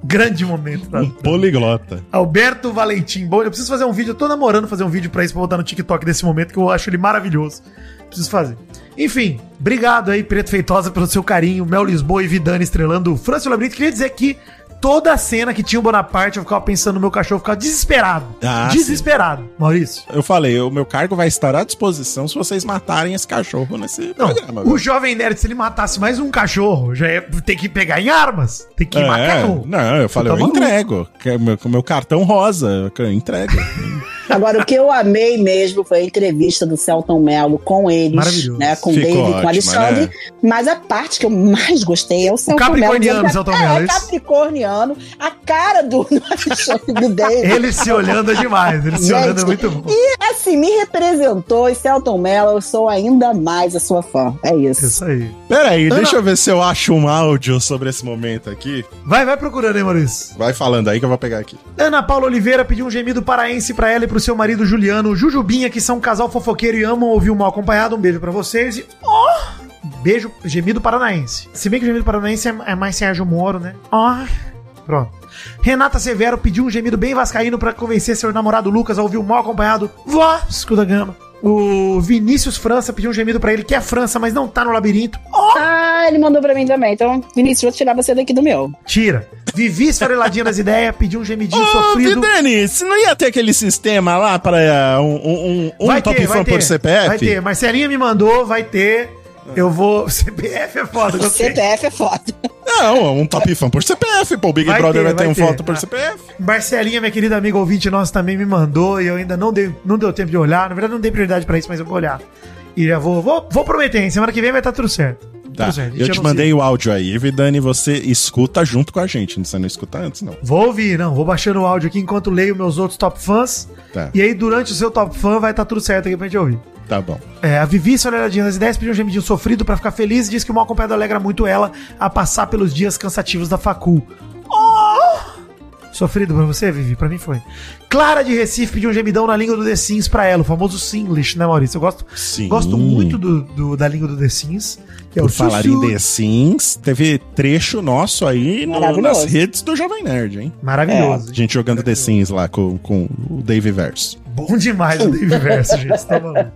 Grande momento, tá? Poliglota. Alberto Valentim. Bom, eu preciso fazer um vídeo. Eu tô namorando fazer um vídeo pra isso, pra botar no TikTok desse momento, que eu acho ele maravilhoso. Preciso fazer. Enfim, obrigado aí, Preto Feitosa, pelo seu carinho. Mel Lisboa e Vidani estrelando o Labirinto. Queria dizer que toda a cena que tinha o Bonaparte, eu ficava pensando no meu cachorro, eu ficava desesperado. Ah, desesperado, Maurício. Eu falei, o meu cargo vai estar à disposição se vocês matarem esse cachorro nesse Não, programa. o Jovem Nerd, se ele matasse mais um cachorro, já ia ter que pegar em armas. Tem que É, cachorro. não, eu falei, tá eu maluco. entrego. É Com o meu cartão rosa, eu entrego. Agora, o que eu amei mesmo foi a entrevista do Celton Mello com eles, Maravilhoso. né? Com o David, com o ótima, Alexandre. né? Mas a parte que eu mais gostei é o Celton Mello. capricorniano, Celton Mello, É, isso? capricorniano. A cara do, do Alexandre do David. Ele se olhando é demais, ele se Gente, olhando é muito bom. E assim, me representou. E Celton Mello, eu sou ainda mais a sua fã. É isso. Isso aí. Peraí, Ana- deixa eu ver se eu acho um áudio sobre esse momento aqui. Vai, vai procurando aí, Maurício. Vai falando aí que eu vou pegar aqui. Ana Paula Oliveira pediu um gemido paraense pra ela e pro seu marido Juliano Jujubinha, que são um casal fofoqueiro e amam ouvir o mal acompanhado. Um beijo pra vocês e. Oh! Beijo, gemido paranaense. Se bem que o gemido paranaense é, é mais Sérgio Moro, né? Ó. Pronto. Renata Severo pediu um gemido bem vascaíno pra convencer seu namorado Lucas a ouvir o mal acompanhado. Vasco da Gama. O Vinícius França pediu um gemido pra ele, que é França, mas não tá no labirinto. Ah, ele mandou pra mim também. Então, Vinícius, vou tirar você daqui do meu. Tira. Vivi esfareladinha das ideias, pediu um gemidinho Ô, sofrido. Vidani, se não ia ter aquele sistema lá para uh, um, um, um, um top fã por CPF? Vai ter. Marcelinha me mandou, vai ter. Eu vou. CPF é foda, gostei. CPF é foda. Não, um top fã por CPF, pô. O Big Vai Brother ter, vai ter um ter. foto por Ah. CPF. Marcelinha, minha querida amiga ouvinte nossa, também me mandou e eu ainda não, dei, não deu tempo de olhar. Na verdade, não dei prioridade pra isso, mas eu vou olhar. E já vou, vou, vou prometer, hein? Semana que vem vai estar tudo certo. Tá, Tudo certo. a gente eu te anuncia. mandei o áudio aí, Vidani, você escuta junto com a gente. Você não escuta antes, não. Vou ouvir, não. Vou baixando o áudio aqui enquanto leio meus outros top fãs. Tá. E aí, durante o seu top fã, vai estar tudo certo aqui pra gente ouvir. Tá bom. É, a Vivi Soleradinha das Ideias pediu um gemidinho sofrido pra ficar feliz e diz que o mal acompanhado alegra muito ela a passar pelos dias cansativos da facul. Oh! Sofrido pra você, Vivi? Pra mim foi. Clara de Recife pediu um gemidão na língua do The Sims pra ela, o famoso Singlish, né, Maurício? Eu gosto, Sim. gosto muito do, do- da língua do The Sims. Que é Por o falar em The Sims, teve trecho nosso aí no- nas redes do Jovem Nerd, hein? Maravilhoso. A gente jogando The Sims lá com, com o Dave Verso. Bom demais o Dave Verso, gente. Você tá maluco.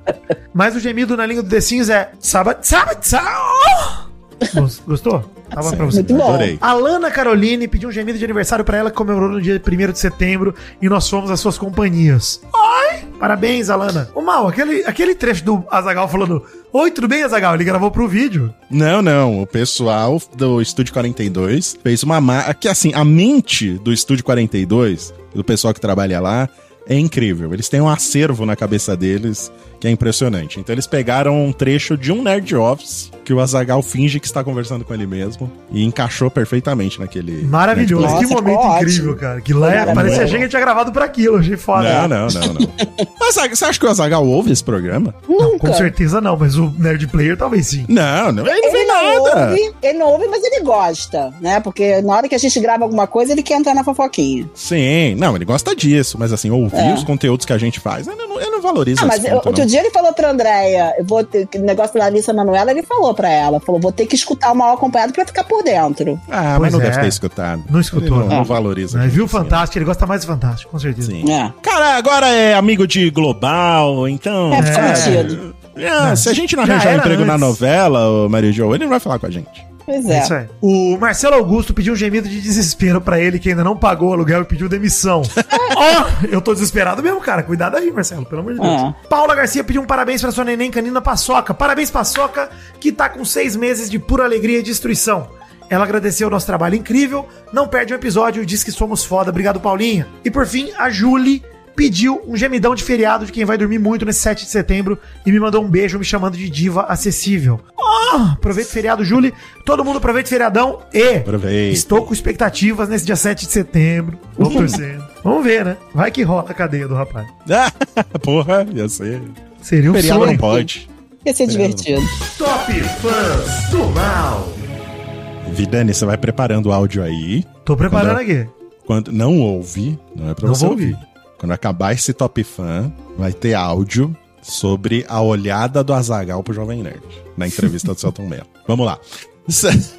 Mas o gemido na língua do The Sims é. Sabat, sabat, sabat. Gos- Gostou? Tava pra você. Muito bom. Adorei. A Lana Caroline pediu um gemido de aniversário pra ela que comemorou no dia 1 de setembro e nós fomos as suas companhias. Oi! Parabéns, Alana. O Mal, aquele, aquele trecho do Azagal falando: Oi, tudo bem, Azagal? Ele gravou pro vídeo. Não, não. O pessoal do Estúdio 42 fez uma. Ma... Que assim, a mente do Estúdio 42, do pessoal que trabalha lá, É incrível. Eles têm um acervo na cabeça deles que é impressionante. Então eles pegaram um trecho de um Nerd Office que o Azagal finge que está conversando com ele mesmo e encaixou perfeitamente naquele. Maravilhoso, Nerd que momento incrível, ótimo. cara. Que lá é, Maravilhoso. parecia a gente tinha gravado pra aquilo, achei foda. Não, não, não, não. Mas você acha que o Azagal ouve esse programa? Não, com certeza não, mas o Nerd Player talvez sim. Não, não, ele não vê Ele não, nada. ouve, ele não ouve, mas ele gosta, né? Porque na hora que a gente grava alguma coisa, ele quer entrar na fofoquinha. Sim, não, ele gosta disso, mas assim, ouvir É. os conteúdos que a gente faz, ele não, ele não valoriza Ah, mas esse eu- ponto, outro não. Dia ele falou pra Andréia, eu vou ter, que negócio da Larissa Manoela, ele falou pra ela, falou, vou ter que escutar o mal acompanhado pra ficar por dentro. Ah, Pois mas não é. deve ter escutado. Não escutou, Ele não, não valoriza. Mas viu o assim, Fantástico, ele gosta mais do Fantástico, com certeza. Sim. É. Cara, agora é amigo de Global, então. É, É. sentido. Ah, se a gente não arranjar era emprego na antes. novela, o Mary Jo, ele não vai falar com a gente. Pois É é. Isso aí. O Marcelo Augusto pediu um gemido de desespero pra ele que ainda não pagou o aluguel e pediu demissão. Ó, eu tô desesperado mesmo, cara. Cuidado aí, Marcelo, pelo amor de Deus. Ah. Paula Garcia pediu um parabéns pra sua neném canina Paçoca. Parabéns, Paçoca, que tá com seis meses de pura alegria e destruição. Ela agradeceu o nosso trabalho incrível, não perde um episódio e diz que somos foda. Obrigado, Paulinha. E por fim, a Julie pediu um gemidão de feriado de quem vai dormir muito nesse 7 de setembro e me mandou um beijo me chamando de diva acessível. Oh, aproveita o feriado, Julie. Todo mundo aproveita o feriadão e Aproveita. estou com expectativas nesse dia 7 de setembro. Vou torcendo. Vamos ver, né? Vai que rola a cadeia do rapaz. Porra, ia ser. Seria um Feriado não sonho. pode. Ia ser divertido. Top Fãs do Mal. Vidani, você vai preparando o áudio aí. Tô preparando Quando- aqui. Quando não ouve, não é pra Não você ouvir. ouvir. Quando acabar esse Top Fã, vai ter áudio sobre a olhada do Azagal pro Jovem Nerd, na entrevista do Celton Mello. Vamos lá.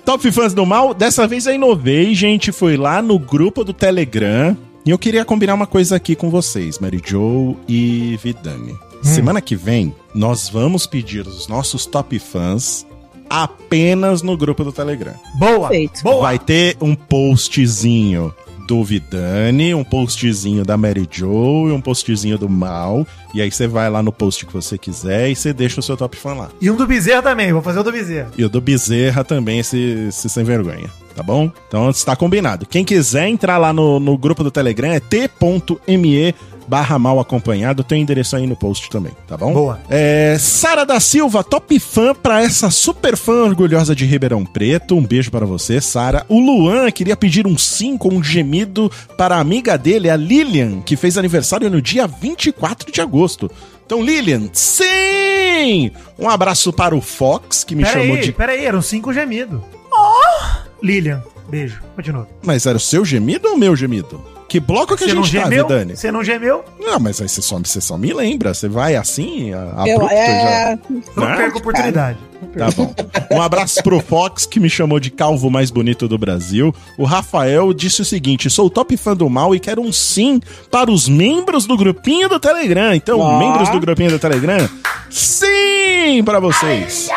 Top Fãs do Mal, dessa vez eu inovei, gente, foi lá no grupo do Telegram. E eu queria combinar uma coisa aqui com vocês, Mary Jo e Vidani. Semana que vem, nós vamos pedir os nossos top fãs apenas no grupo do Telegram. Boa. Perfeito. Boa. Vai ter um postzinho do Vidani, um postzinho da Mary Jo e um postzinho do Mal. E aí você vai lá no post que você quiser e você deixa o seu top fan lá. E um do Bezerra também. Vou fazer o do Bezerra. E o do Bezerra também, esse, esse sem vergonha. Tá bom? Então está combinado. Quem quiser entrar lá no, no grupo do Telegram é t.me barra mal acompanhado. Tem o endereço aí no post também, tá bom? Boa. É, Sara da Silva, top fã pra essa super fã orgulhosa de Ribeirão Preto. Um beijo para você, Sara. O Luan queria pedir um sim com um gemido para a amiga dele, a Lilian, que fez aniversário no dia 24 de agosto. Então, Lilian, sim! Um abraço para o Fox, que me Pera chamou aí, de. pera aí. Era um cinco gemido. Oh! Lilian, beijo. Continua. Mas era o seu gemido ou o meu gemido? Que bloco que Você a não gente tá, gemeu? Dani? Você não gemeu? Não, mas aí você só, você só me lembra. Você vai assim, a- Eu, abrupto é, Não Não? perco a oportunidade. Tá bom. Um abraço pro Fox, que me chamou de calvo mais bonito do Brasil. O Rafael disse o seguinte: sou top fã do mal e quero um sim para os membros do grupinho do Telegram. Então, Ó. membros do grupinho do Telegram, sim para vocês.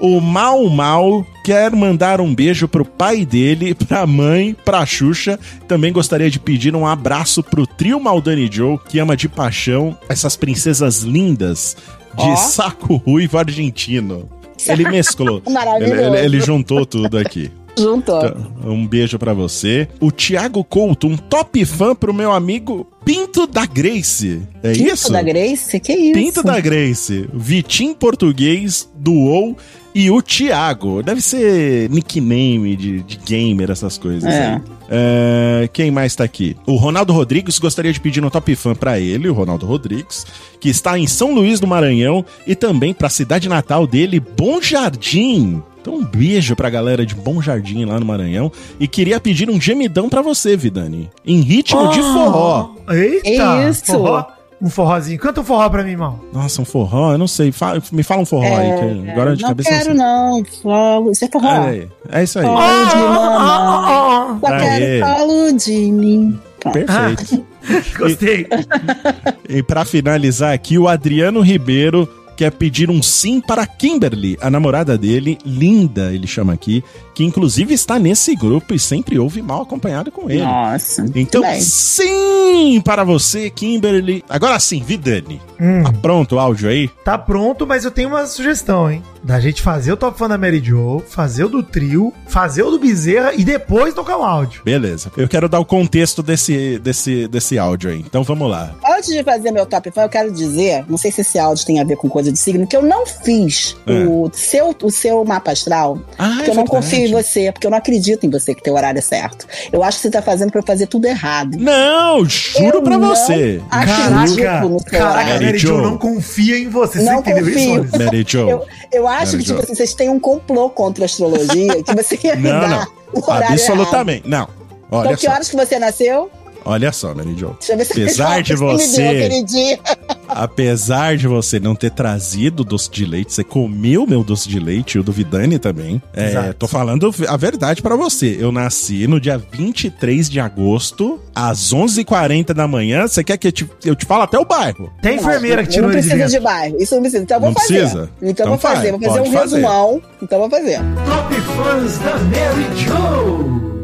O Mal Mal quer mandar um beijo pro pai dele, pra mãe, pra Xuxa. Também gostaria de pedir um abraço pro trio Maldani Joe, que ama de paixão essas princesas lindas de Ó. saco ruivo argentino. Ele mesclou. Maravilhoso. Ele, ele- ele juntou tudo aqui. juntou. Então, um beijo pra você. O Thiago Couto, um top fã pro meu amigo Pinto da Grace. É Pinto isso? da Grace? Que isso? Pinto da Grace, Vitim Português, Duou e o Thiago. Deve ser nickname de, de gamer, essas coisas. É. aí. É, quem mais tá aqui? O Ronaldo Rodrigues gostaria de pedir um top fã pra ele, o Ronaldo Rodrigues, que está em São Luís do Maranhão e também pra cidade natal dele, Bom Jardim. Então um beijo pra galera de Bom Jardim lá no Maranhão e queria pedir um gemidão pra você, Vidani, em ritmo de forró. Eita! Isso. Forró. Um forrozinho. Canta um forró pra mim, irmão. Nossa, um forró? Eu não sei. Fa- me fala um forró aí, que agora de não cabeça quero não. Falo- Isso é forró. Aí. É isso aí. Falo de mamãe. Só Aê. quero falo de mim. Perfeito. Gostei. E pra finalizar aqui, o Adriano Ribeiro quer pedir um sim para Kimberly, a namorada dele, linda, ele chama aqui, que inclusive está nesse grupo e sempre ouve mal acompanhado com ele. Nossa. Então, bem. sim para você, Kimberly. Agora sim, Vidani. Hum. Tá pronto o áudio aí? Tá pronto, mas eu tenho uma sugestão, hein? Da gente fazer o Top Fã da Mary Jo, fazer o do trio, fazer o do Bezerra e depois tocar o áudio. Beleza. Eu quero dar o contexto desse, desse, desse áudio aí. Então vamos lá. Antes de fazer meu top fan, eu quero dizer, não sei se esse áudio tem a ver com coisa de signo, que eu não fiz É. o, seu, o seu mapa astral, Ah, porque é eu não verdade. confio em você, porque eu não acredito em você que teu horário é certo. Eu acho que você tá fazendo pra eu fazer tudo errado. Não, juro Eu pra não você. Caraca, no seu caraca. Mary Mary Jo não confia em você. Você Não entendeu isso, confio. Maurício? Mary Jo. Eu, eu acho Mary que, tipo assim, vocês têm um complô contra a astrologia, que você quer me Não, dar não. o horário Absolutamente. Não. errado. Olha Então, que só. horas que você nasceu? Olha só, Mary Jo. Deixa eu ver se Apesar de me deu você, apesar de você não ter trazido doce de leite, você comeu meu doce de leite e o do Vidani também. É, tô falando a verdade pra você. Eu nasci no dia 23 de agosto, às 11h40 da manhã. Você quer que eu te, eu te fale até o bairro? Tem enfermeira que tirou não de precisa de, dentro. bairro. Isso não precisa. Então eu vou Não fazer. precisa? Então, Então eu vou fazer. faz, Vou fazer um fazer. resumão. Então eu vou fazer. Top fãs da Mary Jo.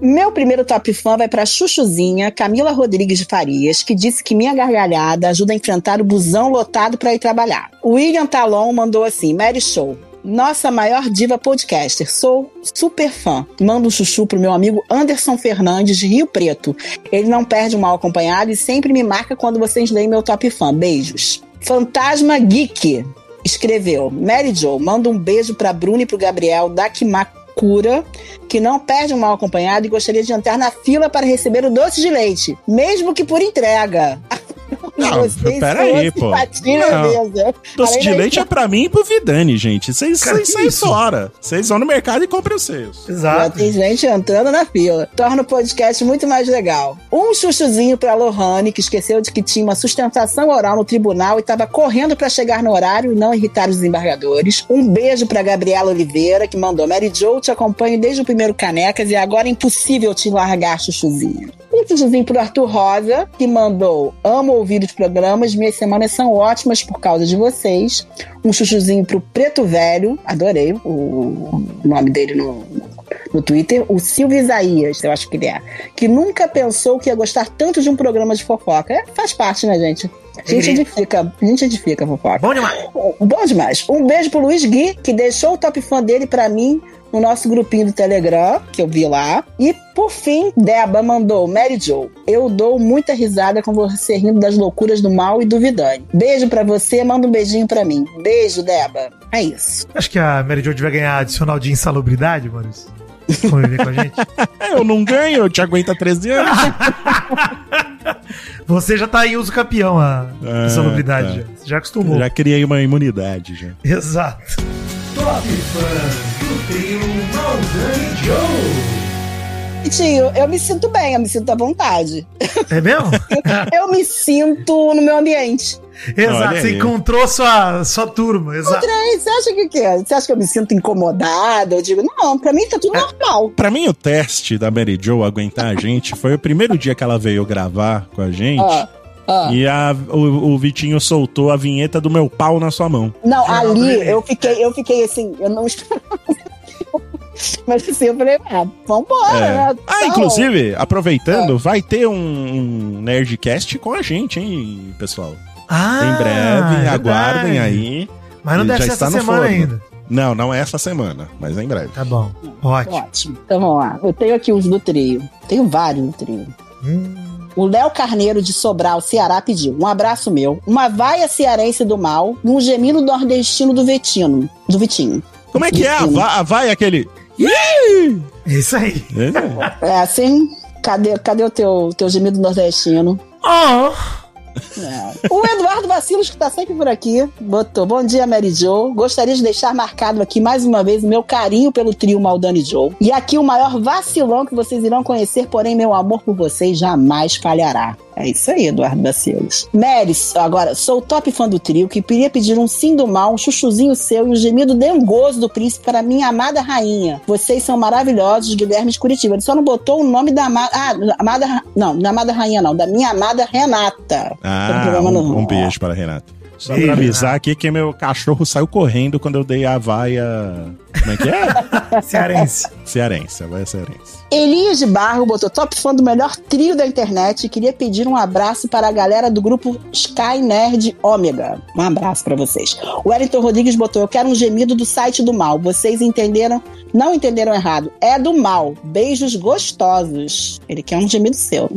Meu primeiro top fã vai pra Chuchuzinha, Camila Rodrigues de Farias, que disse que minha gargalhada ajuda a enfrentar o busão lotado pra ir trabalhar. William Talon mandou assim: Mary Show. Nossa maior diva podcaster. Sou super fã. Mando um chuchu pro meu amigo Anderson Fernandes de Rio Preto. Ele não perde um mal acompanhado e sempre me marca quando vocês leem meu top fã. Beijos. Fantasma Geek escreveu: Mary Jo, manda um beijo pra Bruna e pro Gabriel da Kimakura, que não perde um mal acompanhado e gostaria de entrar na fila para receber o doce de leite, mesmo que por entrega. Não, Vocês peraí, são pô. Não. Doce de leite é pra mim e pro Vidani, gente. Vocês saem fora. Vocês vão no mercado e comprem os seus. Já Exato. tem gente entrando na fila. Torna o podcast muito mais legal. Um chuchuzinho pra Lohane, que esqueceu de que tinha uma sustentação oral no tribunal e estava correndo pra chegar no horário e não irritar os desembargadores. Um beijo pra Gabriela Oliveira, que mandou Mary Jo, te acompanho desde o primeiro Canecas e agora é impossível te largar, chuchuzinho. Um chuchuzinho pro Arthur Rosa, que mandou Amo ouvir os programas, minhas semanas são ótimas por causa de vocês. Um chuchuzinho pro Preto Velho, adorei o, nome dele no, no Twitter, o Silvio Isaías, eu acho que ele é, que nunca pensou que ia gostar tanto de um programa de fofoca. É, faz parte, né, gente? A gente edifica, a gente edifica fofoca. Bom demais. Bom demais. Um beijo pro Luiz Gui, que deixou o top fã dele pra mim no nosso grupinho do Telegram, que eu vi lá. E, por fim, Deba mandou, Mary Jo, eu dou muita risada com você rindo das loucuras do mal e do Vidani. Beijo pra você, manda um beijinho pra mim. Beijo, Deba. É isso. Acho que a Mary Jo devia ganhar adicional de insalubridade, Maurício. Conviver com a gente. É, eu não ganho, eu te aguento há 13 anos. Você já tá em uso campeão a Ah, insalubridade. tá. Já. Você já acostumou. Já criei uma imunidade, já. Exato. Top fãs do trio Maldani Joe. Tio, eu me sinto bem, eu me sinto à vontade. É mesmo? eu me sinto no meu ambiente. Exato. Olha Você aí. encontrou sua, sua turma. Exato. Andrei, você acha que, que é? Você acha que eu me sinto incomodada? Eu digo, não, pra mim tá tudo normal. Pra mim, o teste da Mary Jo aguentar a gente foi o primeiro dia que ela veio gravar com a gente. Ah, ah. E a- o, o Vitinho soltou a vinheta do meu pau na sua mão. Não, ali eu fiquei, eu fiquei assim, eu não esperava. Mas assim, eu falei, ah, vambora, É. né? Ah, Tá inclusive, aproveitando, vai ter um, um Nerdcast com a gente, hein, pessoal? Ah, em breve, é aguardem verdade. aí. Mas não Ele deve já ser está essa no semana forno. ainda. Não, não é essa semana, mas é em breve. Tá bom. Ótimo. Ótimo. Então vamos lá. Eu tenho aqui os do trio. Tenho vários do trio. Hum. O Léo Carneiro de Sobral, Ceará, pediu um abraço meu, uma vaia cearense do mal e um gemido nordestino do Vetino. Do Vitinho. Como é que é? A, va- a vai aquele. É Isso aí. É, É assim? Cadê, cadê o teu, teu gemido nordestino? Oh. É. O Eduardo Vacilos, que tá sempre por aqui, botou: Bom dia, Mary Jo. Gostaria de deixar marcado aqui mais uma vez o meu carinho pelo trio Maldani Joe. E aqui o maior vacilão que vocês irão conhecer, porém meu amor por vocês jamais falhará. É isso aí, Eduardo Vacilos. Mary, agora, sou top fã do trio que queria pedir um sim do mal, um chuchuzinho seu e um gemido dengoso do príncipe para minha amada rainha. Vocês são maravilhosos, Guilherme de Curitiba. Ele só não botou o nome da amada. Ah, amada. Não, da amada rainha, não. Da minha amada Renata. Pelo Ah, programa um, no- um beijo para a Renata. Só pra avisar aqui que meu cachorro saiu correndo quando eu dei a vaia. Como é que é? Cearense. Cearense, a vaia cearense. Elias de Barro botou top fã do melhor trio da internet e queria pedir um abraço para a galera do grupo Sky Nerd Ômega. Um abraço para vocês. O Wellington Rodrigues botou: Eu quero um gemido do site do mal. Vocês entenderam? Não entenderam errado. É do mal. Beijos gostosos. Ele quer um gemido seu.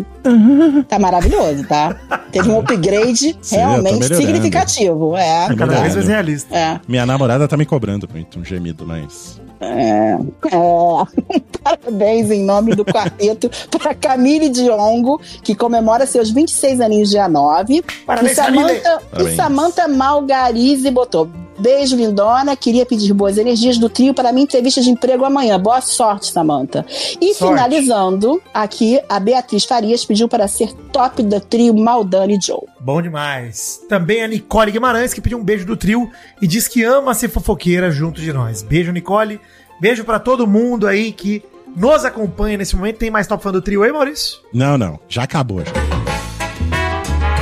Tá maravilhoso, tá? Teve um upgrade Sim, realmente significativo. É. Tá Cada vez mais realista. É. Minha namorada tá me cobrando muito um gemido, mas. É, é. Parabéns em nome do quarteto para Camille Diongo, que comemora seus 26 aninhos dia 9. Parabéns, e Samantha, Camille. e Parabéns. Samantha Malgarize botou. Beijo, lindona. Queria pedir boas energias do trio para minha entrevista de emprego amanhã. Boa sorte, Samantha. E Sorte. finalizando, aqui a Beatriz Farias pediu para ser top do trio Maldani Joe. Bom demais. Também a Nicole Guimarães, que pediu um beijo do trio e diz que ama ser fofoqueira junto de nós. Beijo, Nicole. Beijo pra todo mundo aí que nos acompanha nesse momento. Tem mais top fã do trio aí, Maurício? Não, não. Já acabou. Já.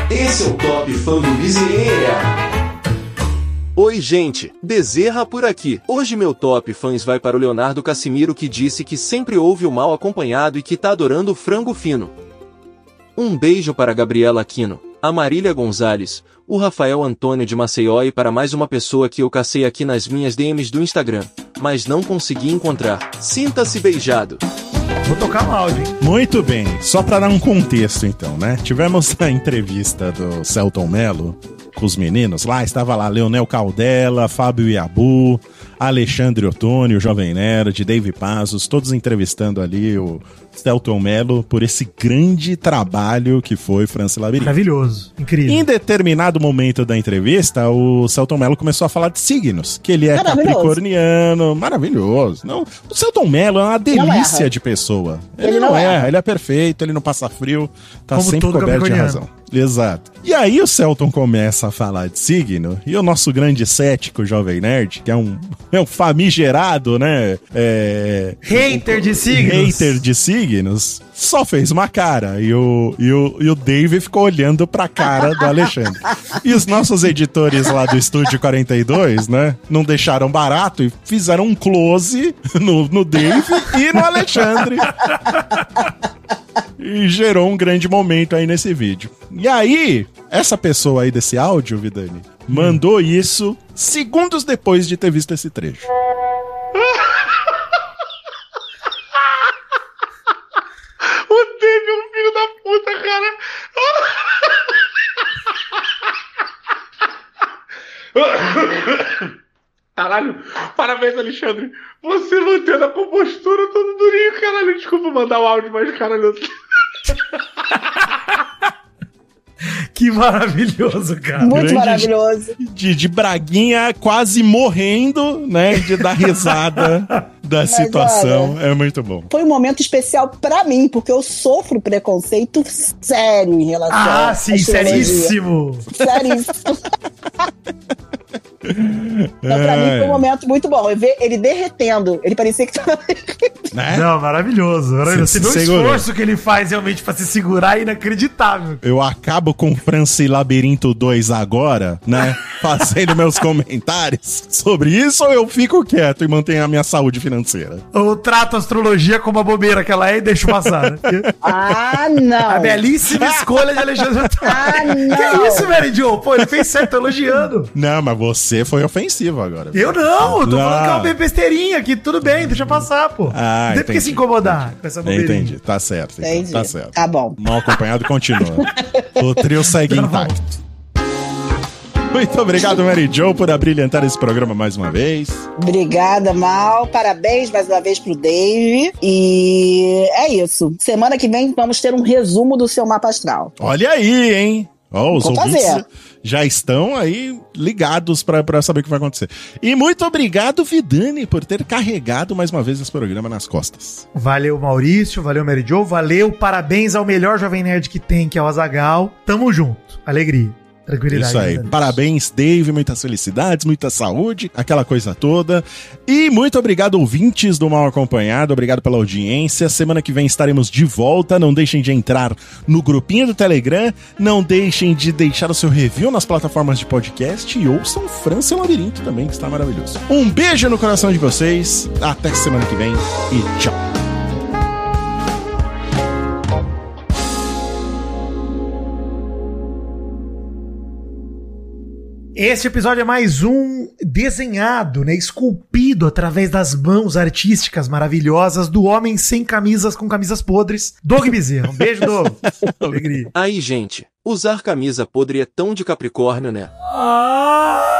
Esse é o Top Fã do Miseria. Oi, gente, Bezerra por aqui. Hoje meu top fãs vai para o Leonardo Cassimiro que disse que sempre ouve o mal acompanhado e que tá adorando o frango fino. Um beijo para a Gabriela Aquino, a Marília Gonzalez, o Rafael Antônio de Maceió e para mais uma pessoa que eu cacei aqui nas minhas DMs do Instagram, mas não consegui encontrar. Sinta-se beijado. Vou tocar um áudio, hein? Muito bem, só para dar um contexto então, né? Tivemos a entrevista do Celton Mello com os meninos lá, estava lá Leonel Caldela, Fábio Iabu, Alexandre Ottoni, o Jovem Nerd, Dave Pazos, todos entrevistando ali o Celton Mello por esse grande trabalho que foi França Labirinto. Maravilhoso. Incrível. Em determinado momento da entrevista, o Celton Mello começou a falar de signos, que ele é Maravilhoso. capricorniano, maravilhoso. Não, o Celton Mello é uma delícia de pessoa. Ele, Ele não, não erra, erra. ele é perfeito, ele não passa frio, tá Como sempre coberto de razão. Exato. E aí o Celton começa a falar de signo, e o nosso grande cético Jovem Nerd, que é um, é um famigerado, né? É, Hater de signos. hater de signos, só fez uma cara. E o, e o, e o Dave ficou olhando pra cara do Alexandre. E os nossos editores lá do Estúdio 42, né? Não deixaram barato e fizeram um close no, no Dave e no Alexandre. E gerou um grande momento aí nesse vídeo. E aí, essa pessoa aí desse áudio, Vidani, mandou isso segundos depois de ter visto esse trecho. O Dave é um filho da puta, cara. Caralho, parabéns, Alexandre. Você mantendo a compostura todo durinho, caralho. Desculpa mandar o áudio, mas caralho. Que maravilhoso, cara. Muito Grande- maravilhoso. de, de Braguinha quase morrendo, né? De dar risada da Mas situação. É muito bom. Foi um momento especial pra mim, porque eu sofro preconceito sério em relação Ah, à sim, astrologia. seríssimo. Seríssimo. Então, pra mim, foi um momento muito bom. Eu ver ele derretendo. Ele parecia que tava. Né? Não, maravilhoso. maravilhoso. Se- o se segurou. esforço que ele faz realmente pra se segurar é inacreditável. Eu acabo com Franci Labirinto 2 agora, né? Fazendo meus comentários sobre isso ou eu fico quieto e mantenho a minha saúde financeira? Eu trato a astrologia como a bobeira que ela é e deixo passar, né? Porque Ah, não. A belíssima escolha de Alexandre Ah, não. Que isso, Mary Jo? Pô, ele fez certo, tô elogiando. Não, mas você foi ofensivo agora. Eu não, eu tô falando que é Não. uma besteirinha aqui, tudo bem, deixa passar, pô. Ah, não tem por que entendi. se incomodar com essa bobeirinha. Entendi, tá certo. então, Entendi. Tá certo. Tá bom. Mal acompanhado continua. o trio segue Tá bom. Muito obrigado, Mary Jo, por abrilhantar esse programa mais uma vez. Obrigada, Mal. Parabéns mais uma vez pro Dave. E é isso. Semana que vem vamos ter um resumo do seu mapa astral. Olha aí, hein? Ó, os Vou ouvintes fazer. já estão aí ligados pra pra saber o que vai acontecer. E muito obrigado, Vidani, por ter carregado mais uma vez esse programa nas costas. Valeu, Maurício, valeu, Mary Jo, valeu, parabéns ao melhor Jovem Nerd que tem, que é o Azagal. Tamo junto, alegria. Tranquilidade. Isso aí. Parabéns, Dave. Muitas felicidades, muita saúde, aquela coisa toda. E muito obrigado, ouvintes do Mal Acompanhado. Obrigado pela audiência. Semana que vem estaremos de volta. Não deixem de entrar no grupinho do Telegram. Não deixem de deixar o seu review nas plataformas de podcast. E ouçam França um Labirinto também, que está maravilhoso. Um beijo no coração de vocês. Até semana que vem e tchau. Este episódio é mais um desenhado, né, esculpido através das mãos artísticas maravilhosas do homem sem camisas com camisas podres, Doug Bezerra. Um beijo, Doug. Alegria. Aí, gente, usar camisa podre é tão de Capricórnio, né? Ah!